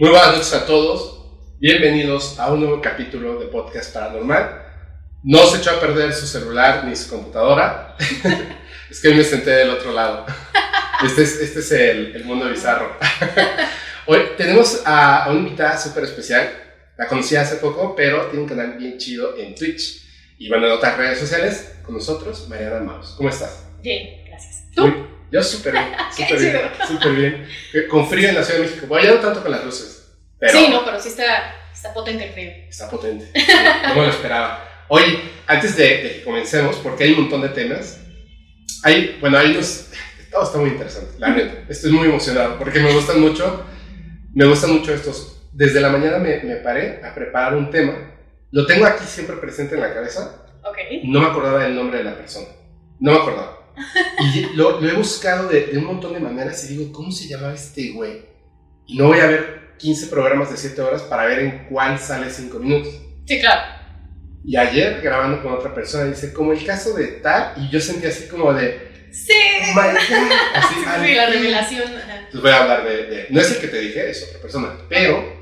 Muy buenas noches a todos. Bienvenidos a un nuevo capítulo de Podcast Paranormal. No se echó a perder su celular ni su computadora. es que hoy me senté del otro lado. Este es, este es el, el mundo bizarro. Hoy tenemos a, a una invitada súper especial. La conocí hace poco, pero tiene un canal bien chido en Twitch. Y bueno, en otras redes sociales, con nosotros, Mariana Maus. ¿Cómo estás? Bien, gracias. ¿Tú? Muy- yo súper bien, súper bien, súper bien. Con frío en la Ciudad de México. Bueno, ya no tanto con las luces, pero Sí, no, pero sí está, está potente el frío. está potente. No me lo esperaba. Oye, antes de, de que comencemos, porque hay un montón de temas, hay, bueno, hay unos, todo está muy interesante, la neta. Estoy muy emocionado porque me gustan mucho, me gustan mucho estos. Desde la mañana me, me paré a preparar un tema. Lo tengo aquí siempre presente en la cabeza. Ok. No me acordaba del nombre de la persona. No me acordaba. Y lo, lo he buscado de, de un montón de maneras y digo, ¿cómo se llamaba este güey? Y no voy a ver 15 programas de 7 horas para ver en cuál sale 5 minutos. Sí, claro. Y ayer grabando con otra persona dice, como el caso de tal, y yo sentí así como de, Sí. "Oh my God", así, al Sí, la revelación. Entonces voy a hablar de, de- no es el que te dije, es otra persona, pero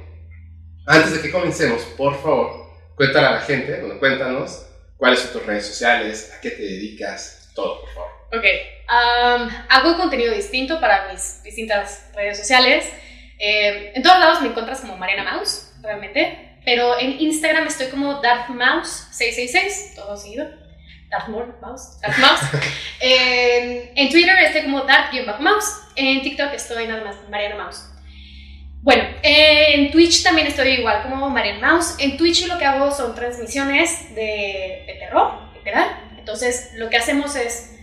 antes de que comencemos, por favor, cuéntale a la gente, bueno, cuéntanos cuáles son tus redes sociales, a qué te dedicas, todo, por favor. Ok. am, hago contenido distinto para mis distintas redes sociales. Eh, en todos lados me encuentras como Mariana Mouse, realmente. Pero en Instagram estoy como DarthMouse666, todo seguido. Darthmore Mouse. Darth Mouse. en, en Twitter estoy como Darth-Mouse. En TikTok estoy nada más Mariana Mouse. Bueno, en Twitch también estoy igual como Mariana Mouse. En Twitch lo que hago son transmisiones de, de terror, literal. Entonces, lo que hacemos es,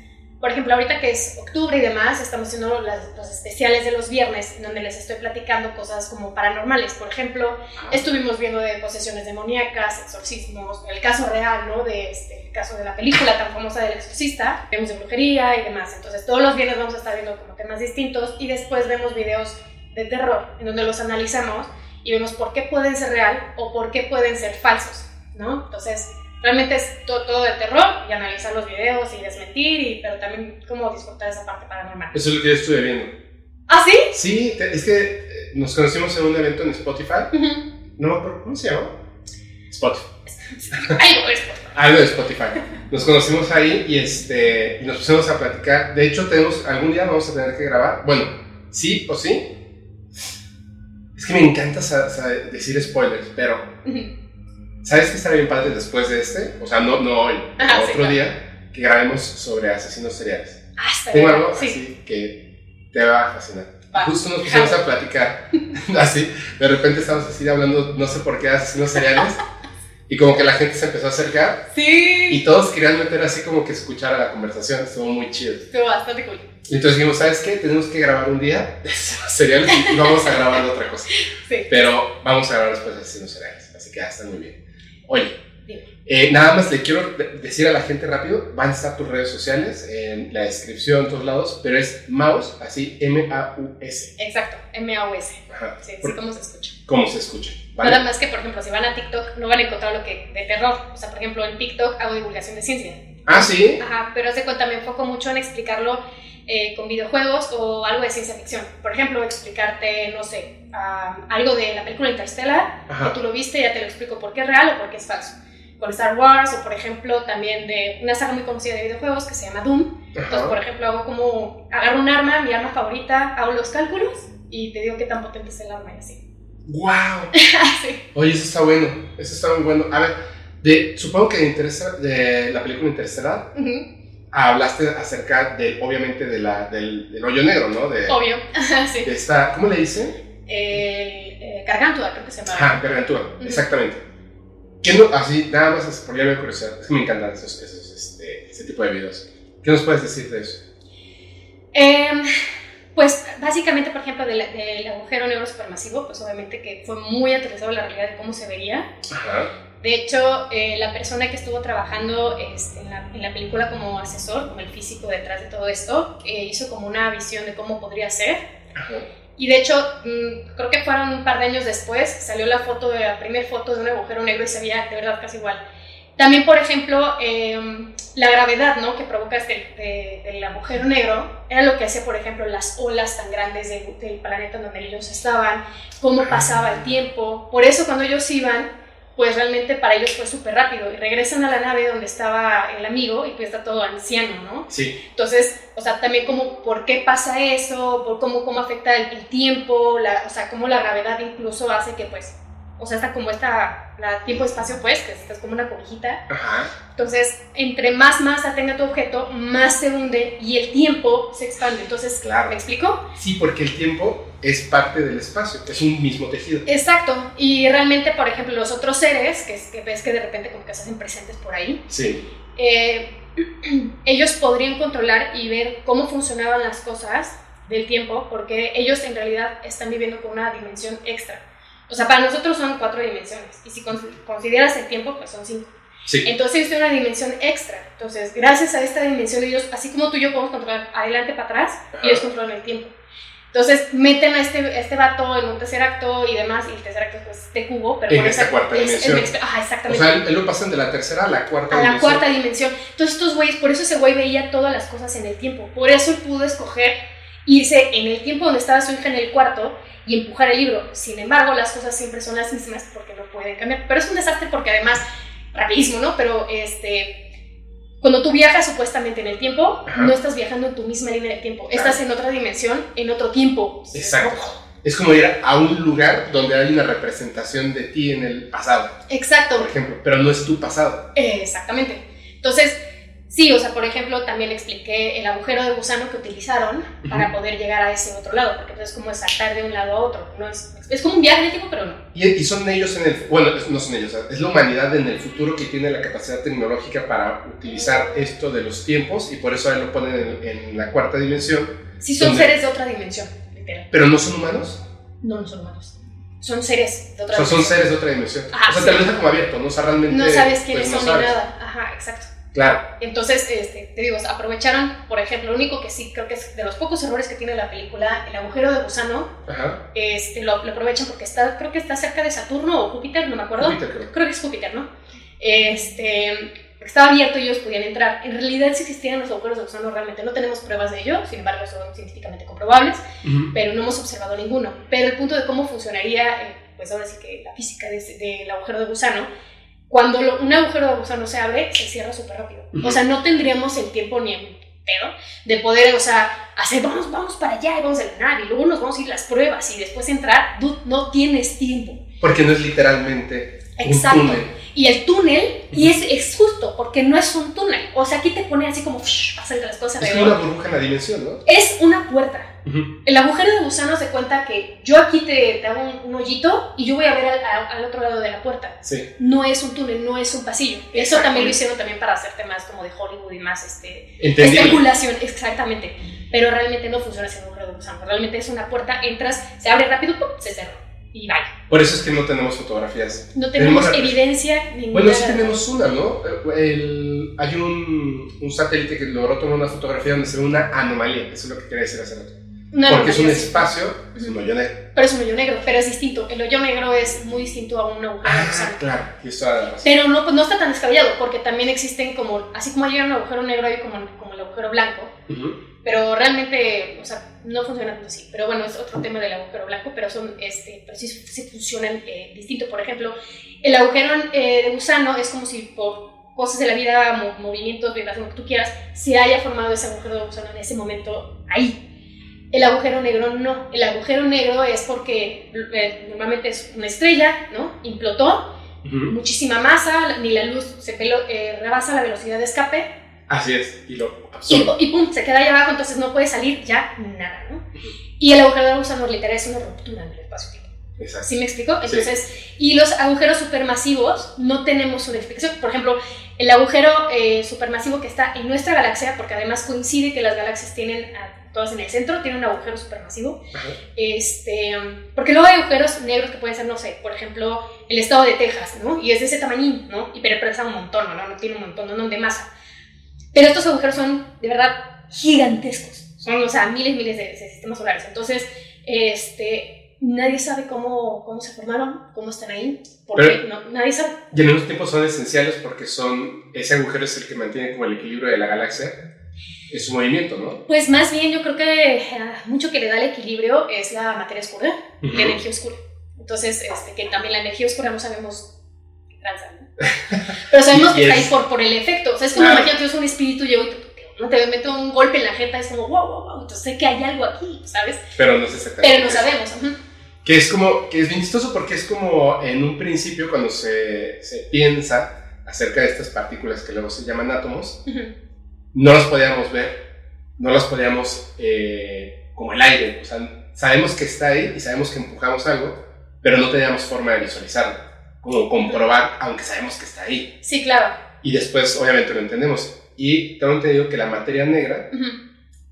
por ejemplo, ahorita que es octubre y demás, estamos haciendo las- los especiales de los viernes, en donde les estoy platicando cosas como paranormales. Por ejemplo, estuvimos viendo de posesiones demoníacas, exorcismos, el caso real, ¿no? De este, el caso de la película tan famosa del exorcista, vemos de brujería y demás. Entonces, todos los viernes vamos a estar viendo como temas distintos y después vemos videos de terror, en donde los analizamos y vemos por qué pueden ser real o por qué pueden ser falsos, ¿no? Entonces, realmente es to- todo, de terror y analizar los videos y desmentir, y, pero también como disfrutar esa parte paranormal. Eso es lo que yo estuve viendo. ¿Ah, sí? Sí, te- es que eh, nos conocimos en un evento en Spotify, no me acuerdo, ¿cómo se llama? Spotify. No, es por- Algo de Spotify. Nos conocimos ahí y, este, y nos pusimos a platicar. De hecho, tenemos, algún día vamos a tener que grabar. Bueno, sí o sí. Es que me encanta decir spoilers, pero. ¿Sabes qué estaría bien padre después de este? O sea, no, no hoy, Ajá, otro sí, claro. día, que grabemos sobre asesinos seriales. Ah, Tengo algo Sí. así que te va a fascinar. Va. Justo nos pusimos a platicar así, de repente estamos así hablando, no sé por qué, de asesinos seriales, y como que la gente se empezó a acercar Sí. y todos querían meter así como que escuchar a la conversación, estuvo muy chido. Estuvo bastante cool. Entonces dijimos, ¿sabes qué? Tenemos que grabar un día de y vamos a grabar otra cosa. Sí. Pero vamos a grabar después de asesinos seriales, así que ya está muy bien. Oye, Dime. eh, nada más le quiero de- decir a la gente rápido, van a estar tus redes sociales en la descripción, en todos lados, pero es mouse, así M-A-U-S. Exacto, M-A-U-S. Ajá. Sí, como se escucha. ¿Cómo se escucha? ¿vale? Nada más que, por ejemplo, si van a TikTok, no van a encontrar lo que de terror. O sea, por ejemplo, en TikTok hago divulgación de ciencia. Ah, sí. Ajá, pero hace cuenta, me enfoco mucho en explicarlo eh, con videojuegos o algo de ciencia ficción. Por ejemplo, explicarte, no sé, algo de la película Interstellar, Ajá. que tú lo viste, ya te lo explico por qué es real o por qué es falso. Con Star Wars o, por ejemplo, también de una saga muy conocida de videojuegos que se llama Doom. Entonces, por ejemplo, hago como, agarro un arma, mi arma favorita, hago los cálculos y te digo qué tan potente es el arma y así. ¡Wow! sí. Oye, eso está bueno. Eso está muy bueno. A ver, de, supongo que de, de la película Interestelar Ujú. hablaste acerca de, obviamente, de la, del, del hoyo negro, ¿no? De, Obvio. sí. de esta, ¿cómo le dicen? Eh, eh, Gargantúa, creo que se llama. Ajá, gargantúa, Ujú. exactamente. ¿Qué no, así, nada más es por me curiosidad, es que me encantan esos, esos, este, ese tipo de videos. ¿Qué nos puedes decir de eso? Em, pues básicamente, por ejemplo, del, del agujero negro supermasivo, pues obviamente que fue muy aterrizado la realidad de cómo se vería. Ajá. De hecho, eh, la persona que estuvo trabajando este, en, la, en la película como asesor, como el físico detrás de todo esto, eh, hizo como una visión de cómo podría ser. Y de hecho, mm, creo que fueron un par de años después, salió la foto de la primera foto de un agujero negro y se veía de verdad casi igual. También, por ejemplo, em, la gravedad ¿no? que provoca este, el agujero negro era lo que hacía, por ejemplo, las olas tan grandes del planeta donde ellos estaban, cómo pasaba el tiempo. Por eso cuando ellos iban, pues realmente para ellos fue súper rápido. Y regresan a la nave donde estaba el amigo y pues está todo anciano, ¿no? Sí. Entonces, o sea, también como por qué pasa eso, por cómo, cómo afecta el, el tiempo, la, o sea, cómo la gravedad incluso hace que pues o sea, está como esta, la tiempo-espacio, pues, que es como una cobijita. Ajá. Entonces, entre más masa tenga tu objeto, más se hunde y el tiempo se expande. Entonces, Claro. ¿me explico? Sí, porque el tiempo es parte del espacio, es un mismo tejido. Exacto. Y realmente, por ejemplo, los otros seres, que, es- que ves que de repente como que se hacen presentes por ahí, Sí. eh, ellos podrían controlar y ver cómo funcionaban las cosas del tiempo, porque ellos en realidad están viviendo con una dimensión extra. O sea, para nosotros son cuatro dimensiones, y si con- consideras el tiempo, pues son cinco. Sí. Entonces tienen una dimensión extra. Entonces, gracias a esta dimensión, ellos, así como tú y yo podemos controlar adelante para atrás, Ajá. ellos controlan el tiempo. Entonces, meten a este, a este vato en un tercer acto y demás, y el tercer acto es pues, este cubo, pero En esta esa- cuarta es- dimensión. es- ajá, O exactamente sea, él, él lo pasan de la tercera a la cuarta a la dimensión. cuarta dimensión. Entonces estos güeyes, por eso ese güey veía todas las cosas en el tiempo. Por eso él pudo escoger irse en el tiempo donde estaba su hija en el cuarto y empujar el libro. Sin embargo, las cosas siempre son las mismas porque no pueden cambiar. Pero es un desastre porque además, rapidísimo, ¿no? Pero este... Cuando tú viajas supuestamente en el tiempo, Ajá. no estás viajando en tu misma línea de tiempo. Claro. Estás en otra dimensión, en otro tiempo. Exacto. Es como ir a un lugar donde hay una representación de ti en el pasado, Exacto. por ejemplo, pero no es tu pasado. Exactamente. Entonces, sí, o sea, por ejemplo, también expliqué el agujero de gusano que utilizaron para poder llegar a ese otro lado, porque pues, es como saltar de un lado a otro. No es, es como un viaje tiempo, pero no. Y, y son ellos en el, bueno, no son ellos, es la humanidad en el futuro que tiene la capacidad tecnológica para utilizar esto de los tiempos y por eso ahí lo ponen en, en la cuarta dimensión, Sí, son ¿Dónde? seres de otra dimensión, literal. pero no son humanos, No, no son humanos. Son seres de o otra sea, son dimensión. seres de otra dimensión. Ajá, o sea, sí. te lo deja como abierto, no o sea, realmente. No sabes quiénes pues, no son ni nada. Ajá, exacto. Claro, Entonces, este, te digo, aprovecharon, por ejemplo, lo único que sí creo que es de los pocos errores que tiene la película, el agujero de gusano, ajá. este, lo, lo aprovechan porque está, creo que está cerca de Saturno o Júpiter, no me acuerdo. Júpiter, creo. creo que es Júpiter, ¿no? Este, estaba abierto y ellos podían entrar. En realidad sí existían los agujeros de gusano, realmente no tenemos pruebas de ello, sin embargo son científicamente comprobables, Ujú. pero no hemos observado ninguno. Pero el punto de cómo funcionaría, eh, pues ahora sí que la física de ese- del agujero de gusano, cuando lo- un agujero de gusano se abre, se cierra súper rápido. O sea, no tendríamos el tiempo ni el pedo de poder, o sea, hacer, vamos, vamos para allá y vamos a la nave y luego nos vamos a ir las pruebas y después entrar, dude, no tienes tiempo. Porque no es literalmente Exacto. un túnel. Y el túnel, y es, es justo, porque no es un túnel. O sea, aquí te pone así como, "Shh", pasan las cosas Es una burbuja en la dimensión, ¿no? Es una puerta. El agujero de gusano se cuenta que yo aquí te, te hago un, un hoyito y yo voy a ver al, a- al otro lado de la puerta. Sí. No es un túnel, no es un pasillo. Eso también lo hicieron también para hacerte más como de Hollywood y más este, especulación, exactamente. Pero realmente no funciona el agujero de gusano. Realmente es una puerta, entras, se abre rápido, ¡pum! se cerra. Y bye. Por eso es que no tenemos fotografías. No tenemos Tenemos- evidencia ninguna. Bueno, sí tenemos una, ¿no? El- hay un, un satélite que logró tomar una fotografía donde se ve una anomalía, eso es lo que quería decir hace rato. Una Porque es un espacio, es un hoyo negro. Pero es un hoyo negro, pero es distinto. El hoyo negro es muy distinto a un agujero Ah, gusano. claro. Pero no, pues no está tan descabellado, porque también existen como, así como hay un agujero negro, hay como, como el agujero blanco, pero realmente, o sea, no funcionan así. Pero bueno, es otro tema del agujero blanco, pero son, este, pero sí, sí funcionan eh, distinto. Por ejemplo, el agujero eh, de gusano es como si por cosas de la vida, mo- movimientos, vibración, lo que tú quieras, se haya formado ese agujero de gusano en ese momento ahí. El agujero negro no. El agujero negro es porque eh, normalmente es una estrella, ¿no? Implotó, muchísima masa, ni la luz se pelo, eh, rebasa la velocidad de escape Así es, y lo y, absorbe. y pum, se queda ahí abajo, entonces no puede salir ya nada, ¿no? Y el agujero de gusano literal es una ruptura en el espacio-tiempo. Exacto. ¿Sí me explico? Entonces, y los agujeros supermasivos no tenemos una explicación. Por ejemplo, el agujero eh, supermasivo que está en nuestra galaxia, porque además coincide que las galaxias tienen, a- todas en el centro, tienen un agujero supermasivo. Ajá. Este, porque luego hay agujeros negros que pueden ser, no sé, por ejemplo, el estado de Texas, ¿no? Y es de ese tamañín, ¿no? Y pero pesa un montón, ¿no? No tiene un montón, ¿no? De masa. Pero estos agujeros son, de verdad, gigantescos. Son, o sea, miles, miles de, de sistemas solares. Entonces, este, nadie sabe cómo, cómo se formaron, cómo están ahí, porque no, nadie sabe. Y en unos tiempos son esenciales porque son, ese agujero es el que mantiene como el equilibrio de la galaxia, es su movimiento, ¿no? Pues más bien yo creo que ah, mucho que le da el equilibrio es la materia oscura y la energía oscura. Entonces, este, que también la energía oscura no sabemos qué tranza, ¿no? Pero sabemos que está ahí por, por el efecto. O sea, es como Claro. imagínate, es un espíritu, llego y te, no te meto un golpe en la jeta, es como wow, wow, wow. Entonces sé que hay algo aquí, ¿sabes? Pero no sé exactamente. Pero no sabemos. ujú. Que es como, que es bien chistoso porque es como en un principio cuando se, se piensa acerca de estas partículas que luego se llaman átomos, Ujú. No las podíamos ver, no las podíamos eh, como el aire, o sea, sabemos que está ahí y sabemos que empujamos algo, pero no teníamos forma de visualizarlo, como comprobar, aunque sabemos que está ahí. Sí, claro. Y después, obviamente, lo entendemos. Y tengo entendido que la materia negra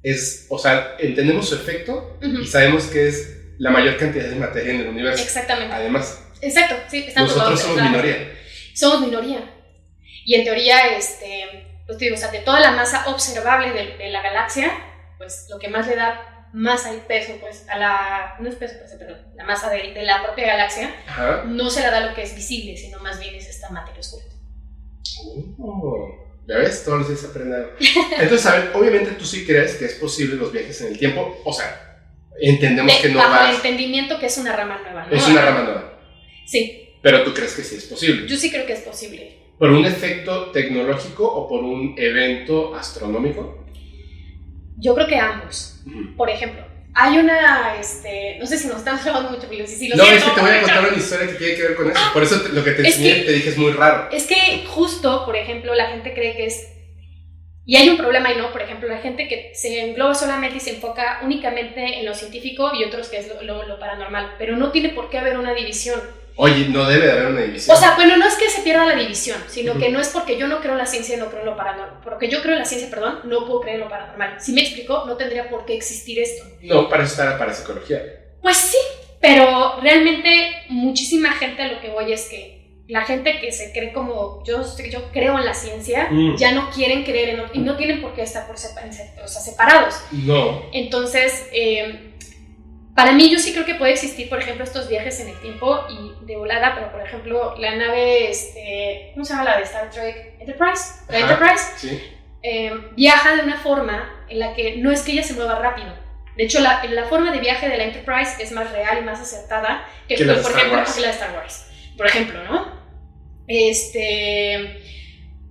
es, o sea, entendemos su efecto ujú. y sabemos que es la mayor cantidad de materia en el universo. Exactamente. Además, Exacto, sí, están nosotros somos claro. minoría. Somos minoría. Y en teoría, este, pues digo, o sea, de toda la masa observable de, de la galaxia, pues lo que más le da masa y peso, pues a la, no es peso, pues, perdón, la masa de, de la propia galaxia, Ajá. no se la da lo que es visible, sino más bien es esta materia oscura. Oh, ya ves, todos los días aprende algo. Entonces, a ver, obviamente tú sí crees que es posible los viajes en el tiempo. O sea, entendemos De- que no bajo el vas. entendimiento que es una rama nueva, ¿no? Es una rama nueva. Sí, Pero tú crees que sí es posible. yo sí creo que es posible. ¿Por un efecto tecnológico o por un evento astronómico? Yo creo que ambos. Ujú. Por ejemplo, hay una, este, no sé si nos estamos hablando mucho, pero si, lo No, siento, es que te voy a contar una historia que tiene que ver con eso. Por eso te- lo que te Es enseñé que- te dije es muy raro. Es que justo, por ejemplo, la gente cree que es... Y hay un problema ahí, ¿no? Por ejemplo, la gente que se engloba solamente y se enfoca únicamente en lo científico y otros que es lo, lo- lo paranormal, pero no tiene por qué haber una división. Oye, no debe de haber una división. O sea, bueno, no es que se pierda la división, sino que no es porque yo no creo en la ciencia y no creo en lo paranormal. Porque yo creo en la ciencia, perdón, no puedo creer en lo paranormal. Si me explico, no tendría por qué existir esto. no, para eso está la parapsicología. Pues sí, pero realmente muchísima gente a lo que voy es que la gente que se cree como yo, yo creo en la ciencia, Mm. ya no quieren creer en y no tienen por qué estar por o sea, separados. No. Entonces, eh, para mí yo sí creo que puede existir, por ejemplo, estos viajes en el tiempo y de volada, pero por ejemplo, la nave, este, ¿cómo se llama la de Star Trek? Enterprise. La Ajá. Enterprise Sí. eh, viaja de una forma en la que no es que ella se mueva rápido. De hecho, la, la forma de viaje de la Enterprise es más real y más acertada que, Que la de por ejemplo, Wars. que la de Star Wars. Por ejemplo, ¿no? Este,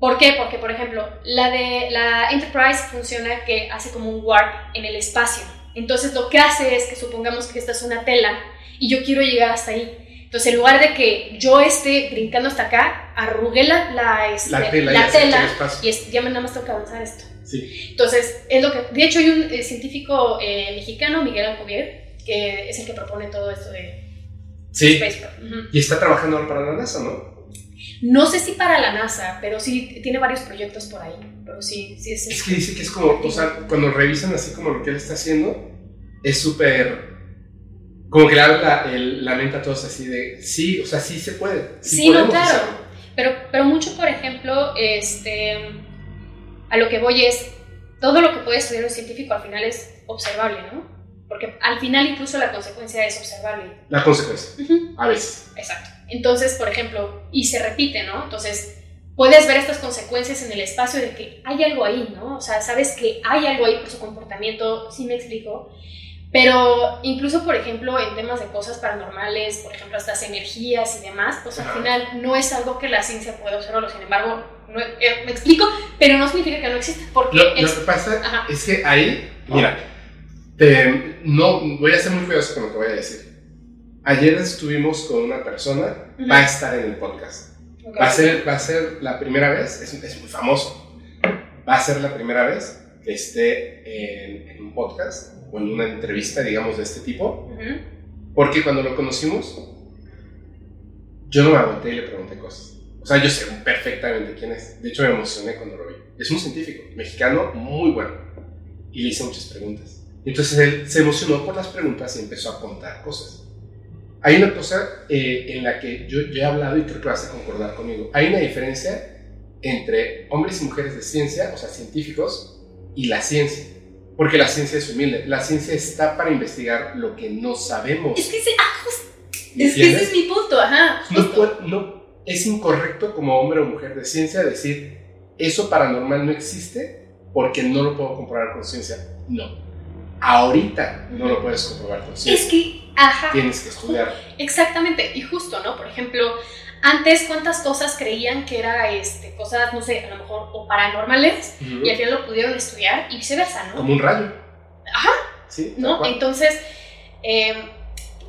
¿Por qué? Porque, por ejemplo, la de la Enterprise funciona que hace como un warp en el espacio. Entonces, lo que hace es que supongamos que esta es una tela y yo quiero llegar hasta ahí. Entonces, en lugar de que yo esté brincando hasta acá, arrugué la, la, este, La tela la tela y es- ya me nada más tengo que avanzar esto. Sí. Entonces, es lo que. De hecho, hay un eh, científico eh, mexicano, Miguel Alcobier, que es el que propone todo esto de Sí. Y está trabajando ahora para la NASA, ¿no? No sé si para la NASA, pero sí tiene varios proyectos por ahí. Pero sí, sí es. Es que dice que es como, o sea, cuando revisan así como lo que él está haciendo, es súper. Como que le abre la, el- la mente a todos así de, sí, o sea, sí se puede. Sí, Sí, no, claro. hacerlo. Pero, pero mucho, por ejemplo, este, a lo que voy es, todo lo que puede estudiar un científico al final es observable, ¿no? Porque al final incluso la consecuencia es observable. La consecuencia, Ujú. a veces. Exacto. Entonces, por ejemplo, y se repite, ¿no? Entonces, puedes ver estas consecuencias en el espacio de que hay algo ahí, ¿no? O sea, sabes que hay algo ahí por su comportamiento, sí me explico. Pero incluso, por ejemplo, en temas de cosas paranormales, por ejemplo, estas energías y demás, pues al final no es algo que la ciencia pueda observarlo. Sin embargo, no- eh, me explico, pero no significa que no exista, porque Lo, lo es- que pasa Ajá. es que ahí, mira, te- no, voy a ser muy cuidadoso con lo que voy a decir. Ayer estuvimos con una persona, Ujú. va a estar en el podcast. Ok. Va a ser, va a ser la primera vez, es, es muy famoso, va a ser la primera vez que esté en, en un podcast o en una entrevista, digamos, de este tipo, Ujú. porque cuando lo conocimos, yo no me aguanté y le pregunté cosas. O sea, yo sé perfectamente quién es. De hecho, me emocioné cuando lo vi. Es un científico mexicano muy bueno. Y le hice muchas preguntas. Entonces él se emocionó por las preguntas y empezó a contar cosas. Hay una cosa eh, en la que yo, he hablado y creo que vas a concordar conmigo. Hay una diferencia entre hombres y mujeres de ciencia, o sea, científicos, y la ciencia. Porque la ciencia es humilde. La ciencia está para investigar lo que no sabemos. Es que, ese, ah, es, que ese es mi punto, ajá. No, no, es incorrecto como hombre o mujer de ciencia decir eso paranormal no existe porque no lo puedo comprobar con ciencia. No. Ahorita no lo puedes comprobar con ciencia. Es que, ajá. Tienes que estudiar. Exactamente. Y justo, ¿no? Por ejemplo, antes cuántas cosas creían que era este, cosas, no sé, a lo mejor o paranormales y al final lo pudieron estudiar y viceversa, ¿no? Como un rayo. Ajá. Sí. ¿No? Entonces, eh,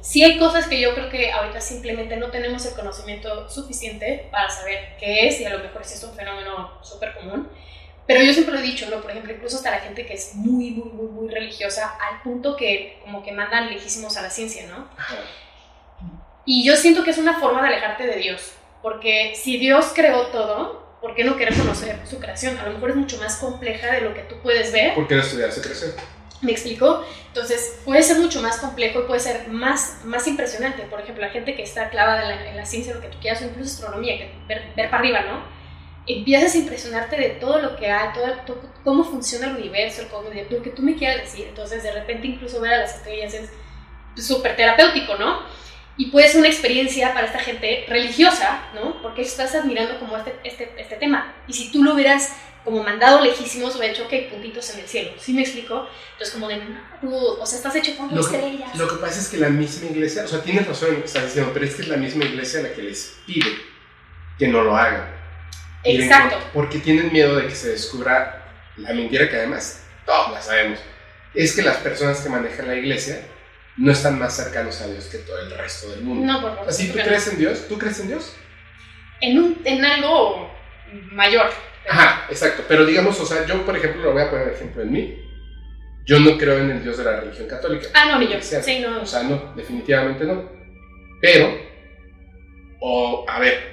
sí hay cosas que yo creo que ahorita simplemente no tenemos el conocimiento suficiente para saber qué es y a lo mejor si es un fenómeno súper común. Pero yo siempre lo he dicho, ¿no? Por ejemplo, incluso hasta la gente que es muy, muy, muy, muy religiosa, al punto que como que mandan lejísimos a la ciencia, ¿no? Y yo siento que es una forma de alejarte de Dios, porque si Dios creó todo, ¿por qué no querer conocer su creación? A lo mejor es mucho más compleja de lo que tú puedes ver. ¿Por qué no estudiar su creación? ¿Me explico? Entonces, puede ser mucho más complejo y puede ser más, más impresionante. Por ejemplo, la gente que está clavada en la, ciencia, lo que tú quieras, o incluso astronomía, que ver, ver, para arriba, ¿no? Empiezas a impresionarte de todo lo que hay, todo, cómo funciona el universo, de lo que tú me quieras decir. Entonces, de repente, incluso ver a las estrellas es súper terapéutico, ¿no? y puede ser una experiencia para esta gente religiosa, ¿no? Porque estás admirando como este, este, este tema. Y si tú lo hubieras como mandado lejísimos, hubiera hecho, que puntitos en el cielo. ¿Sí me explico? Entonces, como de, o sea, estás hecho con estrellas. lo que pasa es que la misma iglesia, o sea, tienes razón lo que estás diciendo, pero es que es la misma iglesia la que les pide que no lo hagan. Exacto. Porque tienen miedo de que se descubra la mentira que además todos la sabemos. Es que las personas que manejan la iglesia no están más cercanos a Dios que todo el resto del mundo. No, por favor. Así, ¿tú crees en Dios? ¿Tú crees en Dios? En, un, en algo mayor. Ajá, exacto. Pero digamos, o sea, yo, por ejemplo, lo voy a poner ejemplo en mí. Yo no creo en el Dios de la religión católica. Ah, no, ni yo. Sí, no. O sea, no, definitivamente no. Pero, o, a ver,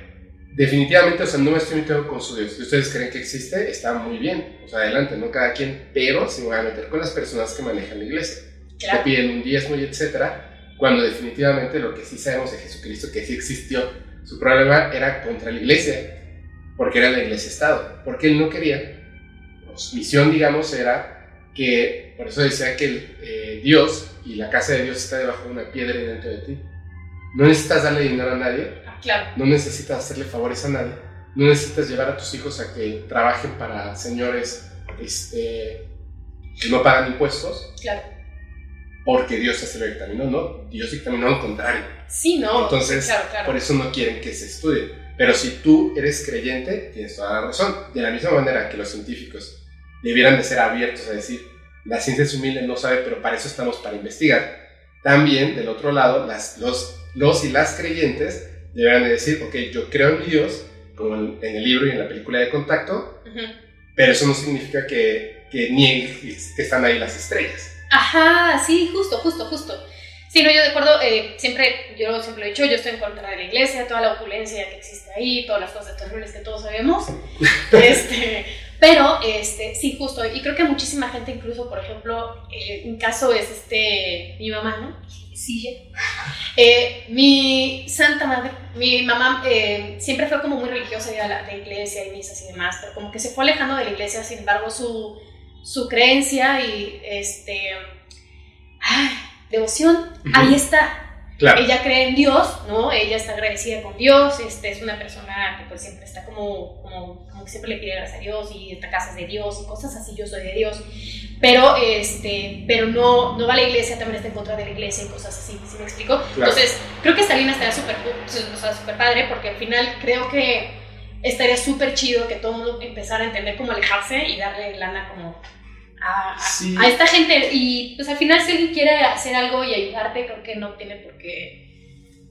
definitivamente, o sea, no me estoy metiendo con su Dios. Si ustedes creen que existe, está muy bien. O sea, adelante, no cada quien. Pero si me voy a meter con las personas que manejan la iglesia te piden un diezmo y etcétera, cuando definitivamente lo que sí sabemos de Jesucristo, que sí existió, su problema era contra la iglesia, porque era la iglesia-estado, porque él no quería, su misión, digamos, era que, por eso decía que eh, Dios y la casa de Dios está debajo de una piedra y dentro de ti. No necesitas darle dinero a nadie, claro. no necesitas hacerle favores a nadie, no necesitas llevar a tus hijos a que trabajen para señores este, que no pagan impuestos. Claro porque Dios se lo dictaminó, no, Dios dictaminó al contrario. Sí, no. Entonces, por eso no quieren que se estudie. Pero si tú eres creyente, tienes toda la razón. De la misma manera que los científicos debieran de ser abiertos a decir, la ciencia es humilde, no sabe, pero para eso estamos para investigar. También, del otro lado, las, los, los y las creyentes deberán de decir, ok, yo creo en Dios, como en, el libro y en la película de Contacto, pero eso no significa que, que nieguen que están ahí las estrellas. Ajá, sí, justo, justo, justo. Sí, no, yo de acuerdo, eh, siempre, yo siempre lo he dicho, yo estoy en contra de la iglesia, toda la opulencia que existe ahí, todas las cosas terribles que todos sabemos. este, pero, este, sí, justo, y creo que muchísima gente, incluso, por ejemplo, eh, un caso es este, mi mamá, ¿no? Sí, eh, mi santa madre, mi mamá eh, siempre fue como muy religiosa, de la, iglesia y misas y demás, pero como que se fue alejando de la iglesia, sin embargo, su su creencia y este devoción, ahí está. Ella cree en Dios, ¿no? Ella está agradecida con Dios, este, es una persona que pues siempre está como, como, como que siempre le pide gracias a Dios y esta casa es de Dios y cosas así, yo soy de Dios. Pero, este, pero no, no va a la iglesia, también está en contra de la iglesia y cosas así, ¿sí me explico? Entonces, creo que línea estaría súper super padre porque al final creo que estaría súper chido que todo el mundo empezara a entender cómo alejarse y darle lana como a, a, esta gente. Y pues al final si alguien quiere hacer algo y ayudarte, creo que no tiene por qué...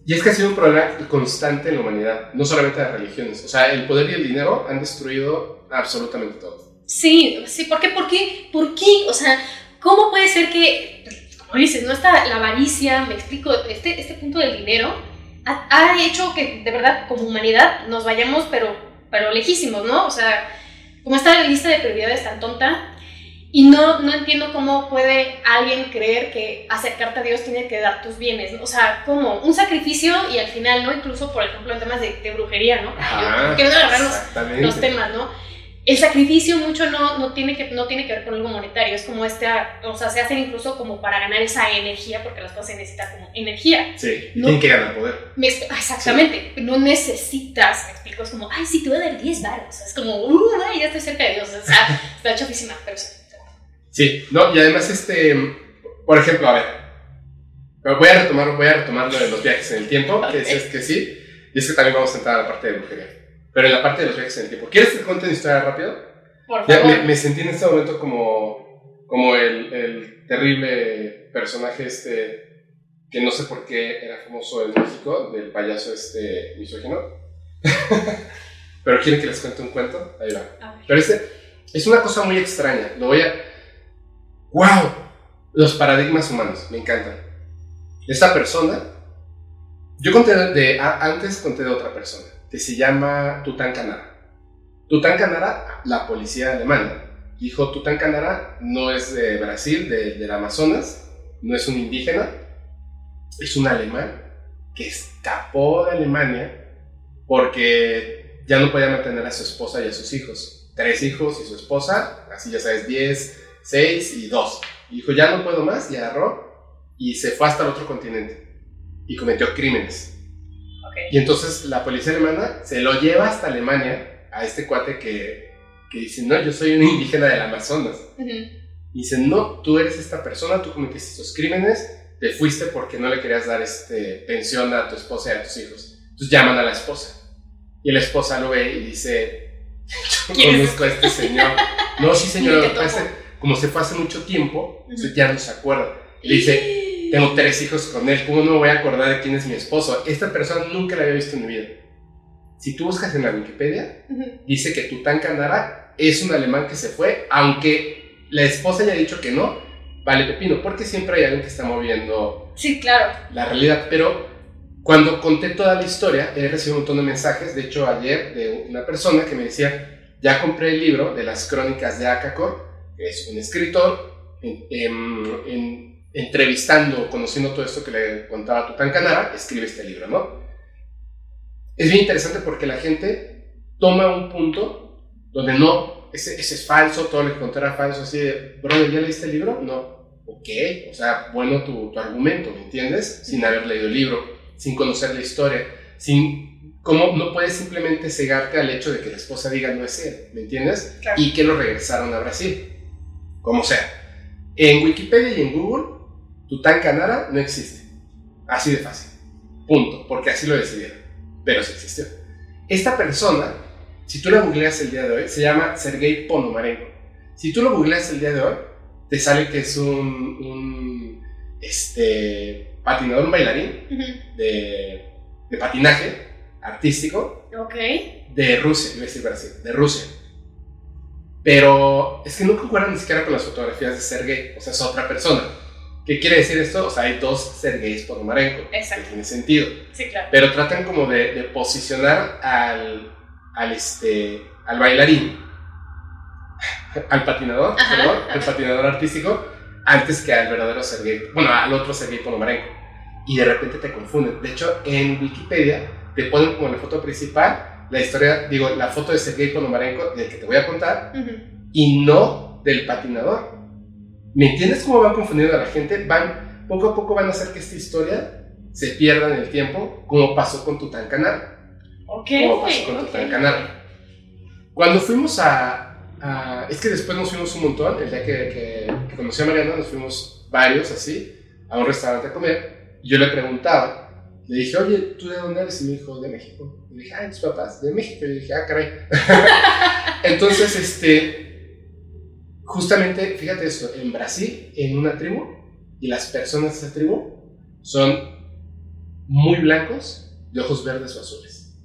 Y es que ha sido un problema constante en la humanidad, no solamente de religiones. O sea, el poder y el dinero han destruido absolutamente todo. Sí, sí, ¿por qué? ¿Por qué? ¿Por qué? O sea, ¿cómo puede ser que, como dices, no está la avaricia, me explico, este, este punto del dinero ha, hecho que de verdad como humanidad nos vayamos pero, pero lejísimos, ¿no? O sea, como está la lista de prioridades tan tonta y no, no entiendo cómo puede alguien creer que acercarte a Dios tiene que dar tus bienes, ¿no? O sea, como un sacrificio y al final, ¿no? Incluso, por ejemplo, en temas de, brujería, ¿no? Ajá, quiero agarrar los, los temas, ¿no? el sacrificio mucho no, no, tiene que, no tiene que ver con algo monetario, es como este, o sea, se hacen incluso como para ganar esa energía, porque las cosas se necesitan como energía. Sí, no, tienen que ganar poder. exactamente, no necesitas, me explico, es como, ay, sí, te voy a dar 10 baros, es como, uh, ya estoy cerca de Dios, o sea, está chafísima, pero sí. No, y además, este, por ejemplo, a ver, voy a retomar, voy a retomar lo de los viajes en el tiempo, que es, que sí, y es que también vamos a entrar a la parte de brujería. Pero en la parte de los viajes en el tiempo. ¿Quieres que te cuente una historia rápido? Por favor. me, sentí en este momento como, como el, el, terrible personaje este que no sé por qué era famoso en México, del payaso este misógino. Pero quieren que les cuente un cuento. Ahí va. Pero este es una cosa muy extraña. Lo voy a... ¡Wow! Los paradigmas humanos. Me encantan. Esta persona... Yo conté de... Antes conté de otra persona que se llama Tutankamón. Tutankamón, la policía alemana, dijo Tutankamón no es de Brasil, de, del Amazonas, no es un indígena, es un alemán que escapó de Alemania porque ya no podía mantener a su esposa y a sus hijos. Tres hijos y su esposa, así ya sabes, diez, seis y dos. Y dijo, ya no puedo más, y agarró y se fue hasta el otro continente y cometió crímenes y entonces la policía alemana se lo lleva hasta Alemania a este cuate que, que dice, no, yo soy un indígena del Amazonas. Y dice, no, tú eres esta persona, tú cometiste estos crímenes, te fuiste porque no le querías dar este, pensión a tu esposa y a tus hijos. Entonces llaman a la esposa. Y la esposa lo ve y dice, yo conozco a este señor. no, sí señor, como se fue hace mucho tiempo, ya no se acuerda. Y dice, tengo tres hijos con él, ¿cómo no me voy a acordar de quién es mi esposo? Esta persona nunca la había visto en mi vida. Si tú buscas en la Wikipedia, dice que Tutankamón es un alemán que se fue, aunque la esposa haya dicho que no, vale pepino, porque siempre hay alguien que está moviendo sí, claro. la realidad. Pero cuando conté toda la historia, he recibido un montón de mensajes, de hecho ayer, de una persona que me decía, ya compré el libro de las crónicas de Akakor, es un escritor en entrevistando, conociendo todo esto que le contaba Tutankamón, escribe este libro, ¿no? Es bien interesante porque la gente toma un punto donde no, ese, ese es falso, todo lo que contó era falso, así de, bro, ¿ya leíste el libro? No. Ok, o sea, bueno tu, tu argumento, ¿me entiendes? Sin haber leído el libro, sin conocer la historia, sin ¿Cómo no puedes simplemente cegarte al hecho de que la esposa diga no es él? ¿Me entiendes? Y que lo regresaron a Brasil. Como sea. En Wikipedia y en Google Tutankamón no existe. Así de fácil. Punto. Porque así lo decidieron. Pero sí existió. Esta persona, si tú la googleas el día de hoy, se llama Sergei Ponomarenko. Si tú lo googleas el día de hoy, te sale que es un, este, patinador, un bailarín de, de, patinaje artístico de Rusia, iba a decir Brasil, de Rusia. Pero es que no concuerdan ni siquiera con las fotografías de Sergei, o sea, es otra persona. ¿Qué quiere decir esto? O sea, hay dos Sergeis Ponomarenko. Exacto. Que tiene sentido. Sí, claro. Pero tratan como de, de posicionar al, al, este, al bailarín, al patinador, perdón, al patinador artístico, antes que al verdadero Sergei, bueno, al otro Sergei Ponomarenko. Y de repente te confunden. De hecho, en Wikipedia te ponen como la foto principal la historia, digo, la foto de Sergei Ponomarenko, del que te voy a contar, y no del patinador. ¿Me entiendes cómo van confundiendo a la gente? Van, poco a poco van a hacer que esta historia se pierda en el tiempo, como pasó con Tutankamón. Ok. Como pasó con Tutankamón. Cuando fuimos a, Es que después nos fuimos un montón, el día que, que, conocí a Mariana, nos fuimos varios así, a un restaurante a comer. Y yo le preguntaba, le dije, oye, ¿tú de dónde eres? Y me dijo, de México. Y le dije, ah, tus papás, de México. Y le dije, ah, caray. Entonces, este justamente, fíjate esto, en Brasil, en una tribu, y las personas de esa tribu son muy blancos, de ojos verdes o azules.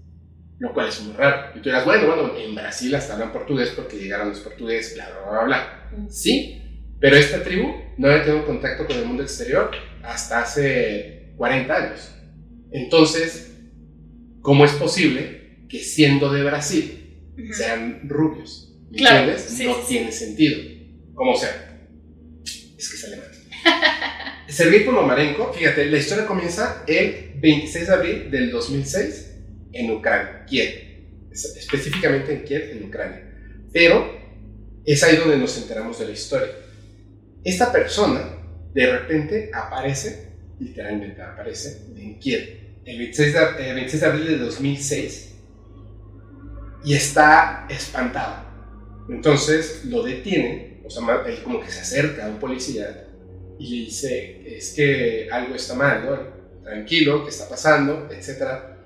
Lo cual es muy raro. Y tú dirás, bueno, bueno, en Brasil hasta hablan portugués porque llegaron los portugueses, bla, bla, bla, bla. Sí, pero esta tribu no había tenido contacto con el mundo exterior hasta hace 40 años. Entonces, ¿cómo es posible que siendo de Brasil sean rubios? ¿Entiendes? no tiene sentido como sea. Es que sale mal. Sergei Ponomarenko, fíjate, la historia comienza el 26 de abril del 2006 en Ucrania, Kiev, específicamente en Kiev, en Ucrania. Pero es ahí donde nos enteramos de la historia. Esta persona de repente aparece, literalmente aparece, en Kiev, el 26 de, el 26 de abril de 2006, y está espantado. Entonces lo detiene, o sea, él como que se acerca a un policía y le dice, es que algo está mal, ¿no? Tranquilo, ¿qué está pasando? Etcétera.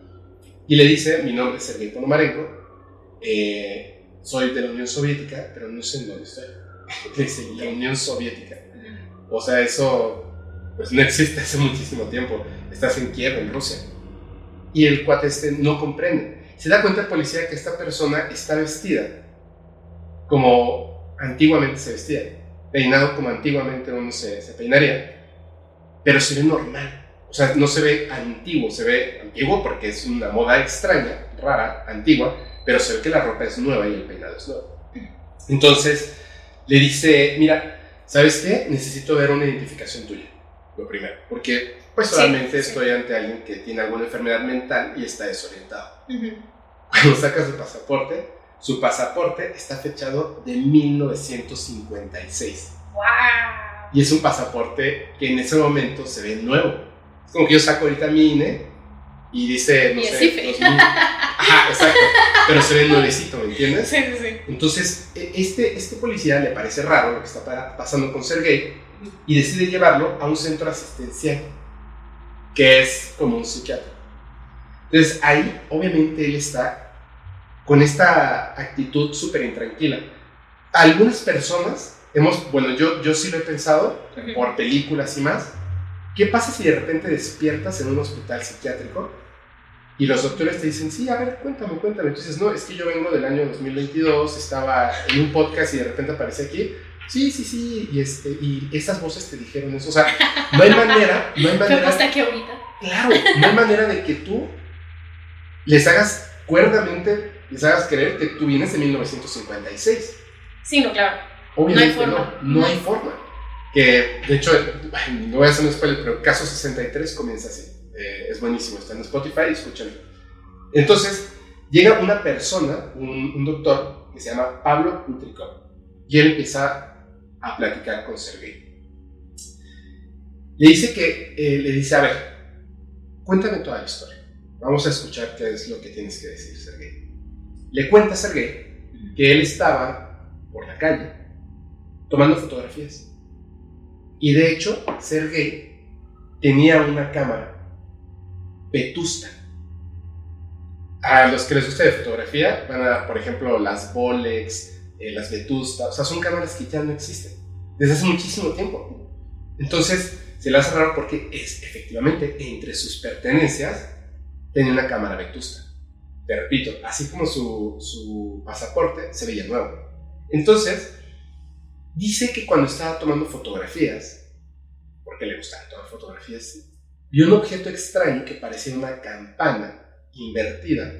Y le dice, mi nombre es Sergei Ponomarenko, eh, soy de la Unión Soviética, pero no sé en dónde estoy. Le dice, la Unión Soviética. O sea, eso pues no existe hace muchísimo tiempo. Estás en Kiev, en Rusia. Y el cuate este no comprende. Se da cuenta el policía que esta persona está vestida como antiguamente se vestía, peinado como antiguamente uno se, se peinaría, pero se ve normal. O sea, no se ve antiguo, se ve antiguo porque es una moda extraña, rara, antigua, pero se ve que la ropa es nueva y el peinado es nuevo. Entonces le dice, mira, ¿sabes qué? Necesito ver una identificación tuya, lo primero, porque pues solamente estoy ante alguien que tiene alguna enfermedad mental y está desorientado. Cuando saca su pasaporte, su pasaporte está fechado de 1956. ¡Wow! Y es un pasaporte que en ese momento se ve nuevo. Es como que yo saco ahorita mi INE y dice, no Y sé, es IFE. 2000. Ajá, exacto. Pero se ve nuevecito, ¿me entiendes? Sí, sí, sí. Entonces, e- este, este policía le parece raro lo que está pa- pasando con Sergei y decide llevarlo a un centro asistencial, que es como un psiquiatra. Entonces, ahí, obviamente, él está con esta actitud súper intranquila. Algunas personas, hemos, bueno, yo, yo sí lo he pensado, por películas y más, ¿qué pasa si de repente despiertas en un hospital psiquiátrico y los doctores te dicen, sí, a ver, cuéntame, cuéntame. Entonces, no, es que yo vengo del año 2022, estaba en un podcast y de repente aparece aquí. Sí, sí, sí, y, este, y esas voces te dijeron eso. O sea, no hay manera, no hay manera, hasta aquí ahorita. claro, no hay manera de que tú les hagas cuerdamente, les hagas creer que tú vienes de 1956. Sí, no, claro. Obviamente No hay forma. No, no hay forma. Que, de hecho, no voy a hacer un spoiler, pero Caso 63 comienza así. Eh, es buenísimo, está en Spotify, escúchenlo. Entonces, llega una persona, un, un doctor, que se llama Pablo Utrikov, y él empieza a platicar con Sergei. Le dice que, eh, le dice, a ver, cuéntame toda la historia. Vamos a escuchar qué es lo que tienes que decir, Sergei. Le cuenta a que él estaba por la calle tomando fotografías. Y de hecho, Sergei tenía una cámara vetusta. A los que les gusta de fotografía, van a, por ejemplo, las Bolex, eh, las Vetusta, o sea, son cámaras que ya no existen desde hace muchísimo tiempo. Entonces, se le hace raro porque es efectivamente entre sus pertenencias tenía una cámara vetusta. Te repito, así como su, su pasaporte se veía nuevo. Entonces, dice que cuando estaba tomando fotografías, porque le gustaban tomar fotografías, vio un objeto extraño que parecía una campana invertida